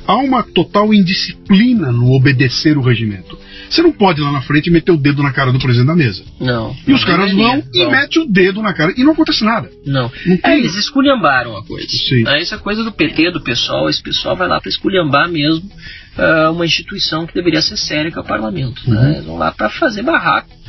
há uma total indisciplina no obedecer o regimento. Você não pode ir lá na frente e meter o dedo na cara do presidente da mesa. Não. E os caras vão e metem o dedo na cara e não acontece nada. Não. não é, eles esculhambaram a coisa. Sim. É, essa coisa do PT, do pessoal, esse pessoal vai lá para esculhambar mesmo uh, uma instituição que deveria ser séria, que é o parlamento. Né? Uhum. Né? Eles vão lá para fazer barraco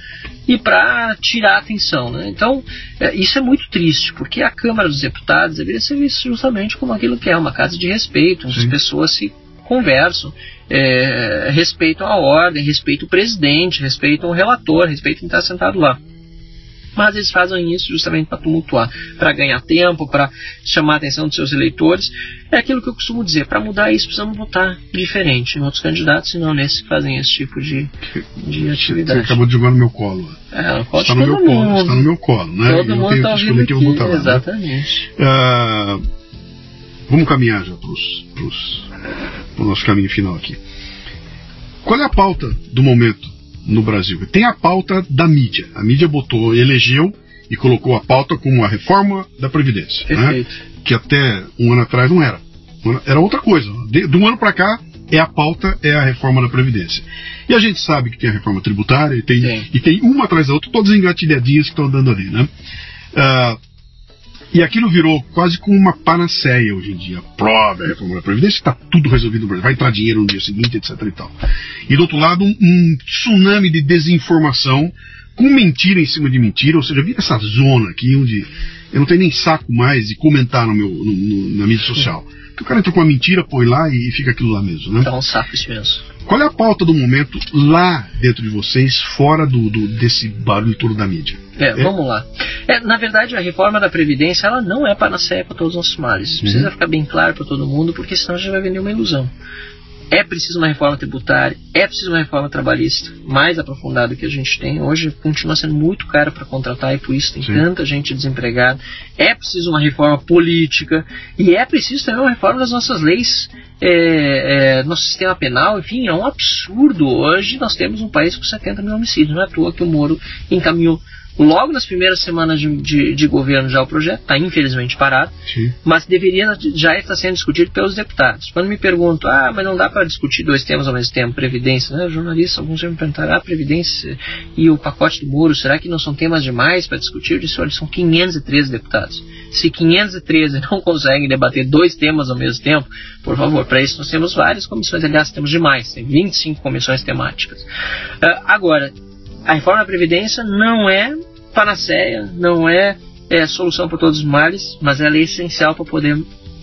e para tirar a atenção. Né? Então, é, isso é muito triste, porque a Câmara dos Deputados deveria ser vista justamente como aquilo que é uma casa de respeito, onde Sim. as pessoas se conversam, é, respeitam a ordem, respeitam o presidente, respeitam o relator, respeitam quem está sentado lá mas eles fazem isso justamente para tumultuar, para ganhar tempo, para chamar a atenção dos seus eleitores. É aquilo que eu costumo dizer: para mudar isso, precisamos votar diferente em outros candidatos, senão nesses que fazem esse tipo de, de atividade. Você acabou de jogar no meu colo. É, está no meu mundo. colo, está no meu colo, né? Todo eu mundo está ouvindo aqui, votar lá, Exatamente. Né? Uh, vamos caminhar já para o nosso caminho final aqui. Qual é a pauta do momento no Brasil. Tem a pauta da mídia. A mídia botou, elegeu e colocou a pauta como a reforma da Previdência. Né? Que até um ano atrás não era. Era outra coisa. De, de um ano para cá, é a pauta, é a reforma da Previdência. E a gente sabe que tem a reforma tributária e tem, e tem uma atrás da outra, todas engatilhadinhas que estão andando ali. Né? Uh, e aquilo virou quase como uma panaceia hoje em dia. Prova reforma da Previdência, está tudo resolvido no Brasil. Vai entrar dinheiro no dia seguinte, etc. E, tal. e do outro lado, um, um tsunami de desinformação com mentira em cima de mentira. Ou seja, vira essa zona aqui onde eu não tenho nem saco mais de comentar no meu, no, no, na mídia social. Porque o cara entra com uma mentira, põe lá e fica aquilo lá mesmo. Né? Dá um saco isso mesmo. Qual é a pauta do momento lá dentro de vocês, fora do, do desse barulho todo da mídia? É, é? vamos lá. É, na verdade, a reforma da Previdência ela não é panaceia para todos os nossos males. Isso uhum. precisa ficar bem claro para todo mundo, porque senão a gente vai vender uma ilusão. É preciso uma reforma tributária, é preciso uma reforma trabalhista mais aprofundada que a gente tem. Hoje continua sendo muito caro para contratar e por isso tem Sim. tanta gente desempregada. É preciso uma reforma política e é preciso também uma reforma das nossas leis, é, é, nosso sistema penal. Enfim, é um absurdo. Hoje nós temos um país com 70 mil homicídios. Não é à toa que o Moro encaminhou logo nas primeiras semanas de, de, de governo já o projeto, está infelizmente parado, Sim. mas deveria já estar sendo discutido pelos deputados. Quando me pergunto, ah, mas não dá para discutir dois temas ao mesmo tempo, Previdência, né? jornalistas, alguns já me perguntaram, ah, Previdência e o pacote do muro, será que não são temas demais para discutir? Eu disse, olha, são 513 deputados. Se 513 não conseguem debater dois temas ao mesmo tempo, por favor, para isso nós temos várias comissões, aliás, temos demais, tem 25 comissões temáticas. Uh, agora, a reforma da Previdência não é panaceia, não é, é solução para todos os males, mas ela é essencial para poder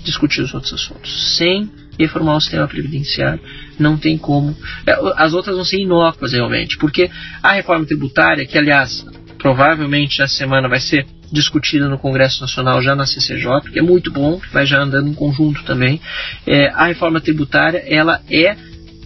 discutir os outros assuntos. Sem reformar o sistema previdenciário, não tem como. É, as outras vão ser inócuas realmente, porque a reforma tributária, que aliás provavelmente essa semana vai ser discutida no Congresso Nacional já na CCJ, que é muito bom, vai já andando em conjunto também. É, a reforma tributária ela é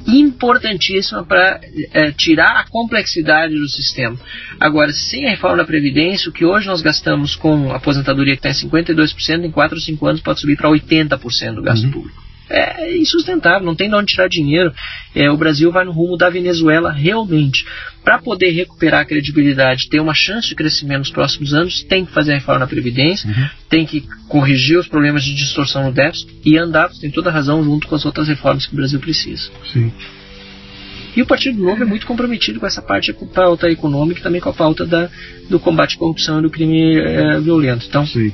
importantíssima para é, tirar a complexidade do sistema. Agora, sem a reforma da Previdência, o que hoje nós gastamos com aposentadoria que está em 52%, em 4 ou 5 anos pode subir para 80% do gasto uhum. público é insustentável, não tem de onde tirar dinheiro. É, o Brasil vai no rumo da Venezuela realmente. Para poder recuperar a credibilidade, ter uma chance de crescimento nos próximos anos, tem que fazer a reforma na Previdência, uhum. tem que corrigir os problemas de distorção no déficit e andar, tem toda a razão, junto com as outras reformas que o Brasil precisa. Sim. E o Partido Novo é muito comprometido com essa parte da pauta econômica e também com a pauta da, do combate à corrupção e do crime é, violento. Então, Sim.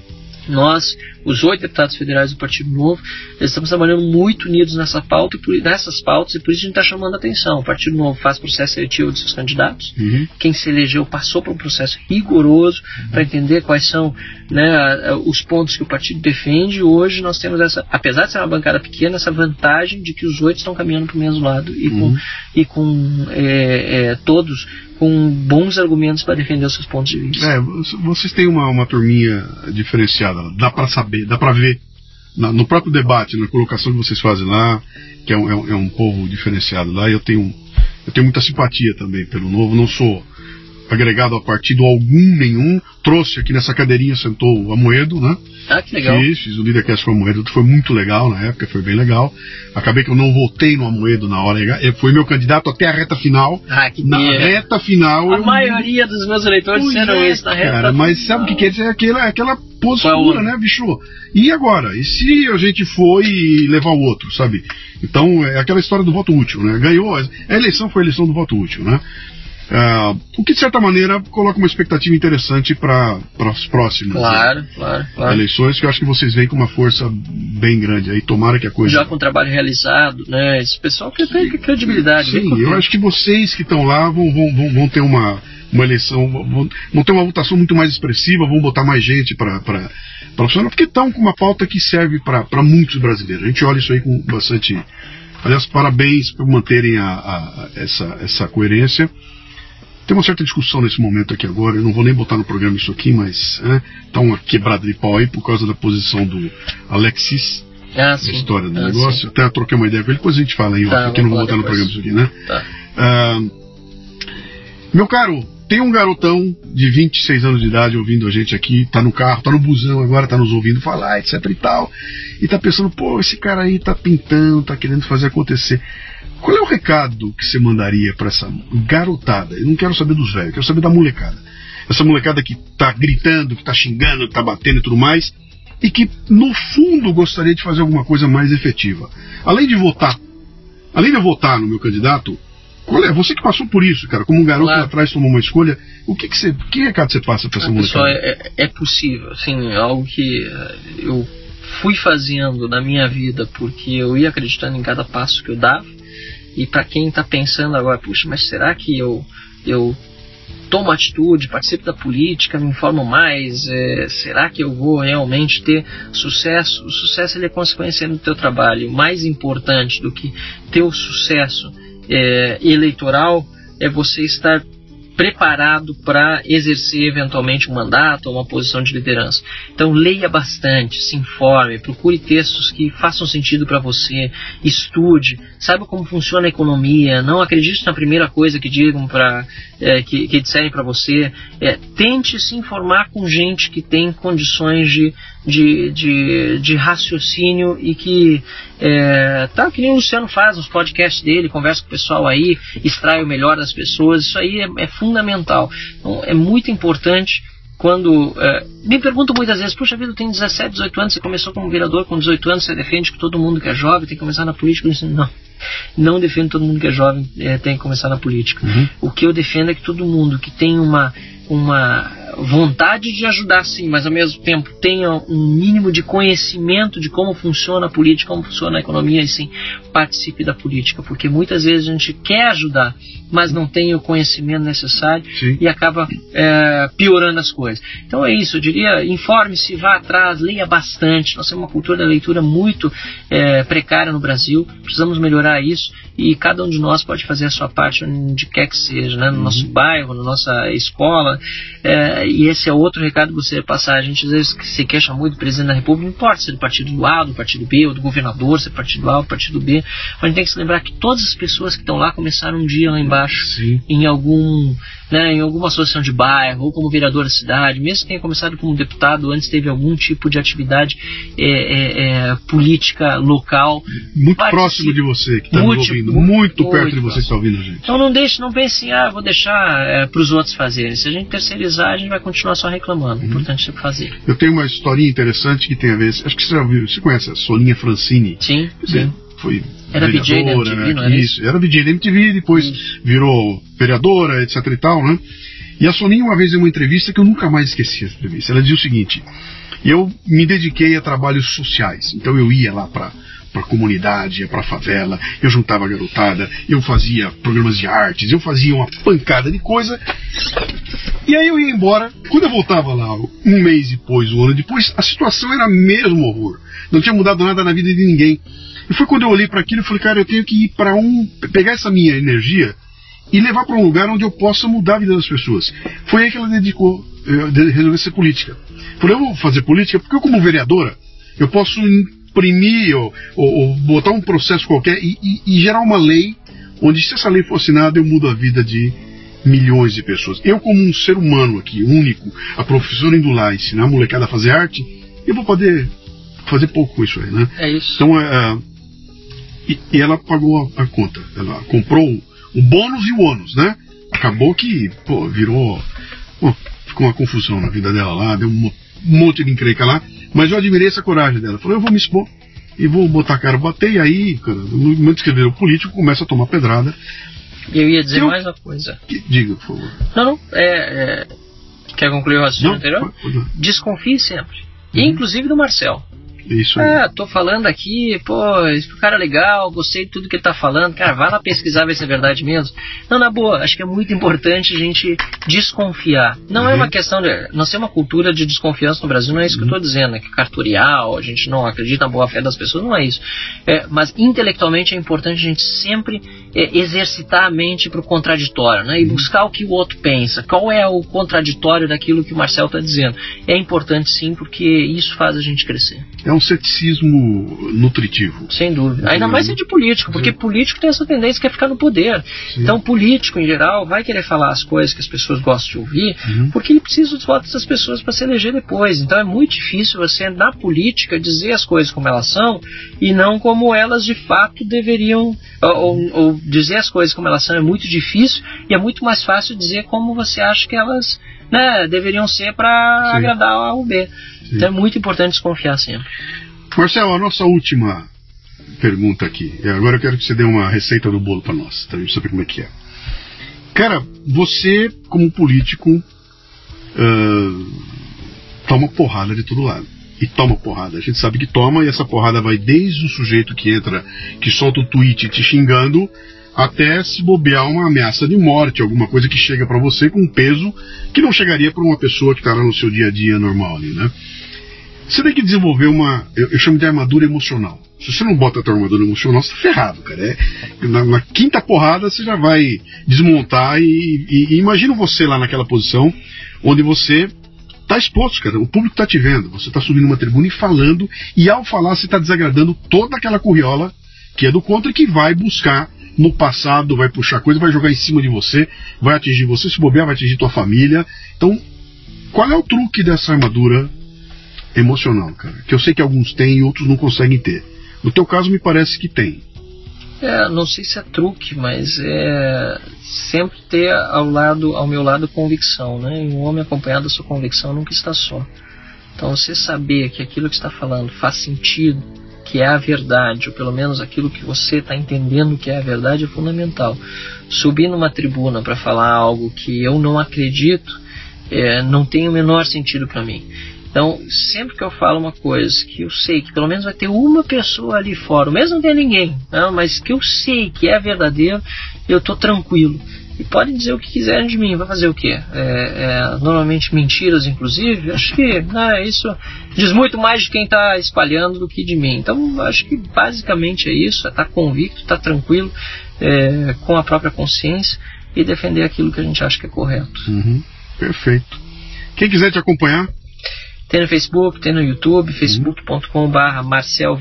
nós os oito deputados federais do Partido Novo, estamos trabalhando muito unidos nessa pauta, por, nessas pautas, e por isso a gente está chamando a atenção. O Partido Novo faz processo seletivo de seus candidatos. Uhum. Quem se elegeu passou por um processo rigoroso uhum. para entender quais são né, os pontos que o partido defende. Hoje nós temos essa, apesar de ser uma bancada pequena, essa vantagem de que os oito estão caminhando para o mesmo lado e uhum. com, e com é, é, todos com bons argumentos para defender os seus pontos de vista. É, vocês têm uma, uma turminha diferenciada, dá para saber, dá para ver na, no próprio debate, na colocação que vocês fazem lá, que é um, é um, é um povo diferenciado lá, eu tenho, eu tenho muita simpatia também pelo novo, não sou agregado a partido algum, nenhum. Trouxe aqui nessa cadeirinha, sentou o Amoedo, né? Ah, que legal. Fiz, fiz o Lidercast com o Amoedo, foi muito legal na época, foi bem legal. Acabei que eu não votei no Amoedo na hora, foi meu candidato até a reta final. Ah, que Na reta final. A eu- maioria dos meus eleitores Pois disseram é, isso na reta cara, mas sabe o que quer dizer? Aquela, aquela postura, né, bicho? E agora? E se a gente for e levar o outro, sabe? Então, é aquela história do voto útil, né? Ganhou, a eleição foi a eleição do voto útil, né? Ah, o que, de certa maneira, coloca uma expectativa interessante para as próximas né, Claro, claro, claro. eleições, que eu acho que vocês veem com uma força bem grande aí. Tomara que a coisa. Já com o trabalho realizado, né? Esse pessoal que tem credibilidade. bem Sim, eu acho que vocês que estão lá vão, vão, vão, vão ter uma, uma eleição, vão, vão ter uma votação muito mais expressiva, vão botar mais gente para funcionar, porque estão com uma pauta que serve para muitos brasileiros. A gente olha isso aí com bastante. Aliás, parabéns por manterem a, a- essa, essa coerência. Tem uma certa discussão nesse momento aqui agora, eu não vou nem botar no programa isso aqui, mas né, tá uma quebrada de pau aí por causa da posição do Alexis Ah, a sim. história do Ah, negócio. Até troquei uma ideia com ele, depois a gente fala aí, ó, Tá, porque eu não vou botar no programa isso aqui, né? sim. Tá. Ah, meu caro, tem um garotão de 26 anos de idade ouvindo a gente aqui, tá no carro, tá no busão agora, tá nos ouvindo falar, etc e tal, e tá pensando, pô, esse cara aí tá pintando, tá querendo fazer acontecer. Qual é o recado que você mandaria pra essa garotada? Eu não quero saber dos velhos, eu quero saber da molecada. Essa molecada que tá gritando, que tá xingando, que tá batendo e tudo mais, e que no fundo gostaria de fazer alguma coisa mais efetiva. Além de votar, além de votar no meu candidato, qual é? Você que passou por isso, cara, como um garoto Claro. lá atrás tomou uma escolha, o que que você, que recado você passa pra essa Ah, molecada? é, é- é possível, assim, é algo que eh, eu fui fazendo na minha vida porque eu ia acreditando em cada passo que eu dava. E para quem está pensando agora, puxa, mas será que eu eu tomo atitude, participo da política, me informo mais, eh, será que eu vou realmente ter sucesso? O sucesso ele é consequência do teu trabalho. Mais importante do que ter o sucesso eh, eleitoral é você estar preparado para exercer eventualmente um mandato ou uma posição de liderança. Então leia bastante, se informe, procure textos que façam sentido para você, estude, saiba como funciona a economia, não acredite na primeira coisa que digam para que, que disserem para você, É, tente se informar com gente que tem condições de, de, de, de raciocínio e que é, tá que nem o Luciano faz nos podcasts dele, conversa com o pessoal aí, extrai o melhor das pessoas, isso aí é, é fundamental. Então, é muito importante quando é, me perguntam muitas vezes, puxa vida, eu tenho 17, 18 anos, você começou como vereador com 18 anos, você defende que todo mundo que é jovem tem que começar na política? Eu disse, não, não defendo todo mundo que é jovem é, tem que começar na política. Uhum. O que eu defendo é que todo mundo que tem uma, uma vontade de ajudar sim, mas ao mesmo tempo tenha um mínimo de conhecimento de como funciona a política, como funciona a economia e sim participe da política, porque muitas vezes a gente quer ajudar, mas não tem o conhecimento necessário Sim. e acaba é, piorando as coisas. Então é isso, eu diria, informe-se, vá atrás, leia bastante. Nós temos uma cultura da leitura muito é, precária no Brasil, precisamos melhorar isso e cada um de nós pode fazer a sua parte onde quer que seja, né? no nosso bairro, na nossa escola. É, e esse é outro recado que você passar. A gente às vezes se queixa muito do presidente da República, não importa se é do partido A, do partido B, ou do governador, se é partido A ou partido B, mas a gente tem que se lembrar que todas as pessoas que estão lá começaram um dia lá embaixo Sim. em algum né, em alguma associação de bairro ou como vereador da cidade, mesmo que tenha começado como deputado, antes teve algum tipo de atividade é, é, é, política local. Muito Participe. próximo de você que está ouvindo, muito, muito, perto muito de você que está ouvindo a gente. Então não deixe, não pense assim, ah, vou deixar para os outros fazerem. Se a gente terceirizar, a gente vai continuar só reclamando. O Uhum. importante é fazer. Eu tenho uma historinha interessante que tem a ver. Acho que você já ouviu, você conhece a Solinha Francini? Sim, Quer dizer, sim. Foi Era vereadora, MTV, era isso? Era VJ da MTV, depois virou vereadora, etc e tal, né? E a Soninha uma vez em uma entrevista que eu nunca mais esqueci essa entrevista. Ela dizia o seguinte: eu me dediquei a trabalhos sociais, então eu ia lá para para comunidade, ia para favela, eu juntava a garotada, eu fazia programas de artes, eu fazia uma pancada de coisa. E aí eu ia embora. Quando eu voltava lá, um mês depois, um ano depois, a situação era mesmo horror. Não tinha mudado nada na vida de ninguém. E foi quando eu olhei para aquilo e falei, cara, eu tenho que ir para um. pegar essa minha energia e levar para um lugar onde eu possa mudar a vida das pessoas. Foi aí que ela dedicou, eh, resolveu ser política. Falei, eu vou fazer política porque eu, como vereadora, eu posso imprimir ou, ou- ou botar um processo qualquer e, e- e gerar uma lei onde, se essa lei for assinada, eu mudo a vida de milhões de pessoas. Eu, como um ser humano aqui, único, a professora indo lá ensinar a molecada a fazer arte, eu vou poder fazer pouco com isso aí, né? É isso. Então, é, e, e, ela pagou a, a, conta. Ela comprou o bônus e o ônus, né? Acabou que, pô, virou. Ficou uma confusão na vida dela lá, deu um monte de encrenca lá. Mas eu admirei essa coragem dela. Falou, eu vou me expor e vou botar a cara, bater, e aí, cara, no momento que escrever o político, começa a tomar pedrada. Eu ia dizer eu... mais uma coisa. Que... Diga, por favor. Não, não, é, é... Quer concluir o raciocínio anterior? Desconfie sempre. Uhum. Inclusive do Marcel. Isso aí. Ah, tô falando aqui, pô, esse cara é legal, gostei de tudo que ele tá falando. Cara, vai lá pesquisar ver se é verdade mesmo. Não, na boa, acho que é muito importante a gente desconfiar. Não uhum. é uma questão de. Não ser uma cultura de desconfiança no Brasil, não é isso uhum. que eu tô uhum. dizendo, é que cartorial, a gente não acredita na boa fé das pessoas, não é isso. É, mas intelectualmente é importante a gente sempre é, exercitar a mente pro contraditório, né? E uhum. buscar o que o outro pensa. Qual é o contraditório daquilo que o Marcel tá dizendo? É importante sim, porque isso faz a gente crescer. É um ceticismo nutritivo. Sem dúvida. Ainda mais ser de político, porque político tem essa tendência que é ficar no poder. Sim. Então, político, em geral, vai querer falar as coisas que as pessoas gostam de ouvir, uhum. porque ele precisa dos votos das pessoas para se eleger depois. Então, é muito difícil você, na política, dizer as coisas como elas são e não como elas de fato deveriam. Ou, ou dizer as coisas como elas são é muito difícil e é muito mais fácil dizer como você acha que elas né, deveriam ser para agradar A ou B. Sim. Então é muito importante desconfiar sempre. Marcelo, a nossa última pergunta aqui. Agora eu quero que você dê uma receita do bolo para nós, pra gente saber como é que é. Cara, você, como político, uh, toma porrada de todo lado. E toma porrada. A gente sabe que toma, e essa porrada vai desde o sujeito que entra, que solta o tweet te xingando, até se bobear uma ameaça de morte, alguma coisa que chega para você com um peso que não chegaria para uma pessoa que está no seu dia a dia normal ali, né? Você tem que desenvolver uma, eu, eu, chamo de armadura emocional. Se você não bota a tua armadura emocional, você tá ferrado, cara. É, na, na, quinta porrada você já vai desmontar e, e, e imagina você lá naquela posição onde você tá exposto, cara. O público tá te vendo. Você tá subindo uma tribuna e falando, e ao falar você tá desagradando toda aquela curriola que é do contra e que vai buscar no passado, vai puxar coisa, vai jogar em cima de você, vai atingir você, se bobear, vai atingir tua família. Então, qual é o truque dessa armadura emocional, cara. Que eu sei que alguns têm e outros não conseguem ter. No teu caso, me parece que tem. É, não sei se é truque, mas é sempre ter ao lado, ao meu lado, convicção, né? E um homem acompanhado da sua convicção nunca está só. Então, você saber que aquilo que está falando faz sentido, que é a verdade, ou pelo menos aquilo que você está entendendo que é a verdade, é fundamental. Subir numa tribuna para falar algo que eu não acredito, é, não tem o menor sentido para mim. Então, sempre que eu falo uma coisa que eu sei que pelo menos vai ter uma pessoa ali fora, mesmo não ter ninguém, não, mas que eu sei que é verdadeiro, eu estou tranquilo. E podem dizer o que quiserem de mim, vai fazer o quê? É, é, normalmente mentiras, inclusive. Acho que né, isso diz muito mais de quem está espalhando do que de mim. Então, acho que basicamente é isso: é tá convicto, estar tá tranquilo, é, com a própria consciência e defender aquilo que a gente acha que é correto. Uhum, perfeito. Quem quiser te acompanhar, tem no Facebook, tem no YouTube, facebook.com.br marcelvh,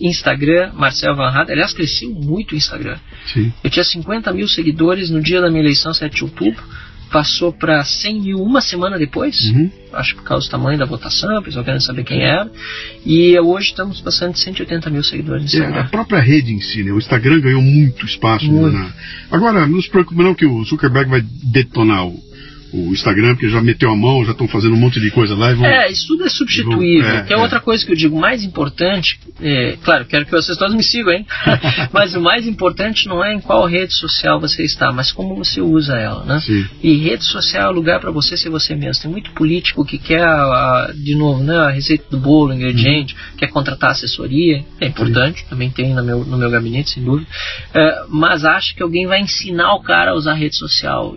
Instagram, Marcel Van Hatt. Aliás, cresceu muito o Instagram. Sim. Eu tinha 50 mil seguidores no dia da minha eleição, 7 de outubro. Passou para 100 mil uma semana depois. Uhum. Acho por causa do tamanho da votação, o pessoal querendo saber quem era. E hoje estamos passando de 180 mil seguidores no Instagram. É, a própria rede em si, né? O Instagram ganhou muito espaço. Né, muito. Né? Agora, não se preocupe não que o Zuckerberg vai detonar o o Instagram, porque já meteu a mão, já estão fazendo um monte de coisa lá. Vão, é, isso tudo é substituível. Vão, é, que é, é, outra coisa que eu digo, mais importante, é, claro, quero que vocês todos me sigam, hein? [laughs] mas o mais importante não é em qual rede social você está, mas como você usa ela, né? Sim. E rede social é o lugar para você ser você mesmo. Tem muito político que quer, a, a, de novo, né, a receita do bolo, o ingrediente, uhum. quer contratar assessoria, é importante, Sim. também tem no meu, no meu gabinete, sem dúvida, é, mas acha que alguém vai ensinar o cara a usar rede social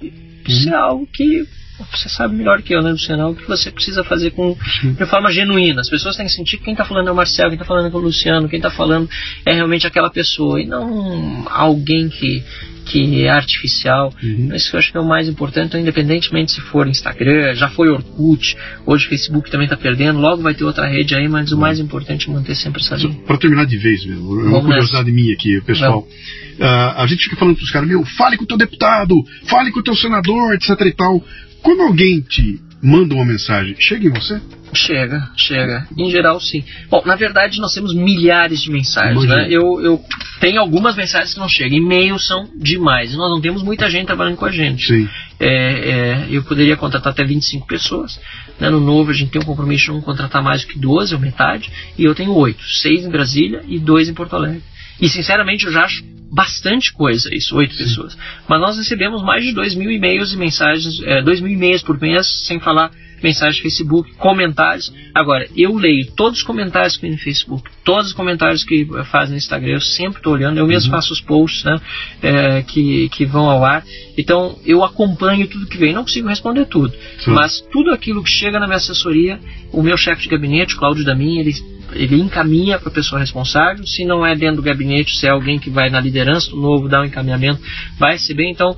isso é algo que você sabe melhor que eu, né, Luciano? O que você precisa fazer com, de forma genuína. As pessoas têm que sentir que quem está falando é o Marcel, quem está falando é o Luciano, quem está falando é realmente aquela pessoa e não alguém que, que é artificial. Uhum. Isso eu acho que é o mais importante, então, independentemente se for Instagram, já foi Orkut, hoje Facebook também está perdendo, logo vai ter outra rede aí, mas o mais importante é manter sempre essa linha. Para terminar de vez mesmo, uma curiosidade minha aqui, pessoal. Não Uh, a gente fica falando para os caras, meu, fale com o teu deputado, fale com o teu senador, etc e tal. Quando alguém te manda uma mensagem, chega em você? Chega, chega. Em geral, sim. Bom, na verdade, nós temos milhares de mensagens. Né? Eu, eu tenho algumas mensagens que não chegam. E-mails são demais. Nós não temos muita gente trabalhando com a gente. Sim. É, é, eu poderia contratar até 25 pessoas. Né? No novo, a gente tem um compromisso de não contratar mais do que 12, ou metade. E eu tenho oito: seis em Brasília e dois em Porto Alegre. E, sinceramente, eu já acho bastante coisa isso, oito pessoas. Mas nós recebemos mais de dois mil e-mails e mensagens, é, dois mil e-mails por mês, sem falar mensagens no Facebook, comentários. Agora, eu leio todos os comentários que vem no Facebook, todos os comentários que fazem no Instagram, eu sempre estou olhando, eu mesmo uhum. faço os posts né, é, que, que vão ao ar. Então, eu acompanho tudo que vem. Não consigo responder tudo, Sim. mas tudo aquilo que chega na minha assessoria, o meu chefe de gabinete, Cláudio Damin, ele ele encaminha para a pessoa responsável. Se não é dentro do gabinete, se é alguém que vai na liderança do novo, dá um encaminhamento, vai receber. Então,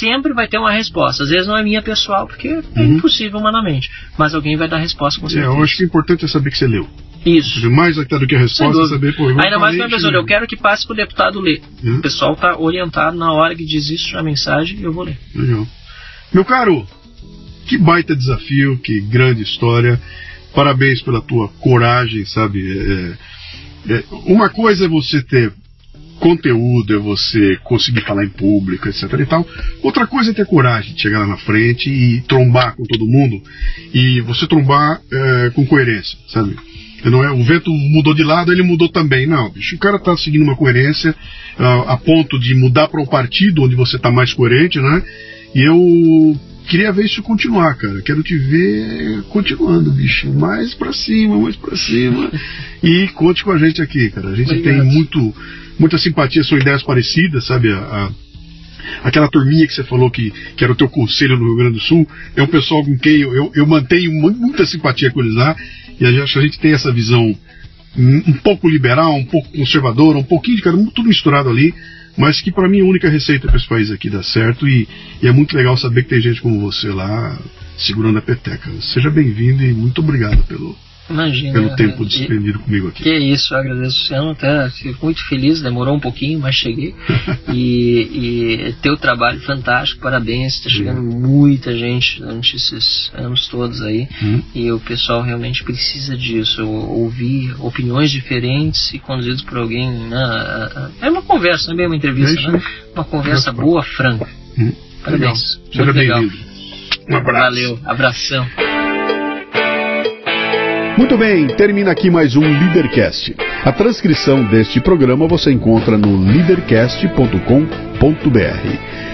sempre vai ter uma resposta. Às vezes não é minha pessoal, porque é uhum. impossível humanamente, mas alguém vai dar resposta com certeza. É, eu acho que o importante é saber que você leu. Isso. Mais até do que a resposta é saber, pô, Ainda mais para a pessoa, eu quero que passe para o deputado ler. Uhum. O pessoal está orientado na hora que diz isso na mensagem, eu vou ler. Legal. Meu caro, que baita desafio, que grande história. Parabéns pela tua coragem, sabe? É, é, uma coisa é você ter conteúdo, é você conseguir falar em público, etc e tal. Outra coisa é ter coragem de chegar lá na frente e trombar com todo mundo e você trombar é, com coerência, sabe? Não é, o vento mudou de lado, ele mudou também. Não, bicho, o cara está seguindo uma coerência uh, a ponto de mudar para um partido onde você está mais coerente, né? E eu queria ver isso continuar, cara. Quero te ver continuando, bicho. Mais para cima, mais para cima. E conte com a gente aqui, cara. A gente Obrigado. tem muito muita simpatia, são ideias parecidas, sabe? A, a, aquela turminha que você falou que, que era o teu conselho no Rio Grande do Sul, é um pessoal com quem eu, eu, eu mantenho muita simpatia com eles lá, e a gente, a gente tem essa visão um, um pouco liberal, um pouco conservadora, um pouquinho de cara, tudo misturado ali, mas que para mim a única receita para esse país aqui dar certo, e, e é muito legal saber que tem gente como você lá segurando a peteca. Seja bem-vindo e muito obrigado pelo, Imagina. Pelo tempo despendido comigo aqui. Que é isso, eu agradeço o Luciano, até fico muito feliz, demorou um pouquinho, mas cheguei. [laughs] e, e teu trabalho fantástico, parabéns, está chegando muita gente durante esses anos todos aí. Uhum. E o pessoal realmente precisa disso, ouvir opiniões diferentes e conduzidos por alguém. Né? É uma conversa, não é bem uma entrevista, é né? Uma conversa boa, franca. Uhum. Parabéns. Seja bem-vindo. Um abraço. Valeu, abração. Muito bem, termina aqui mais um Leadercast. A transcrição deste programa você encontra no leadercast.com.br.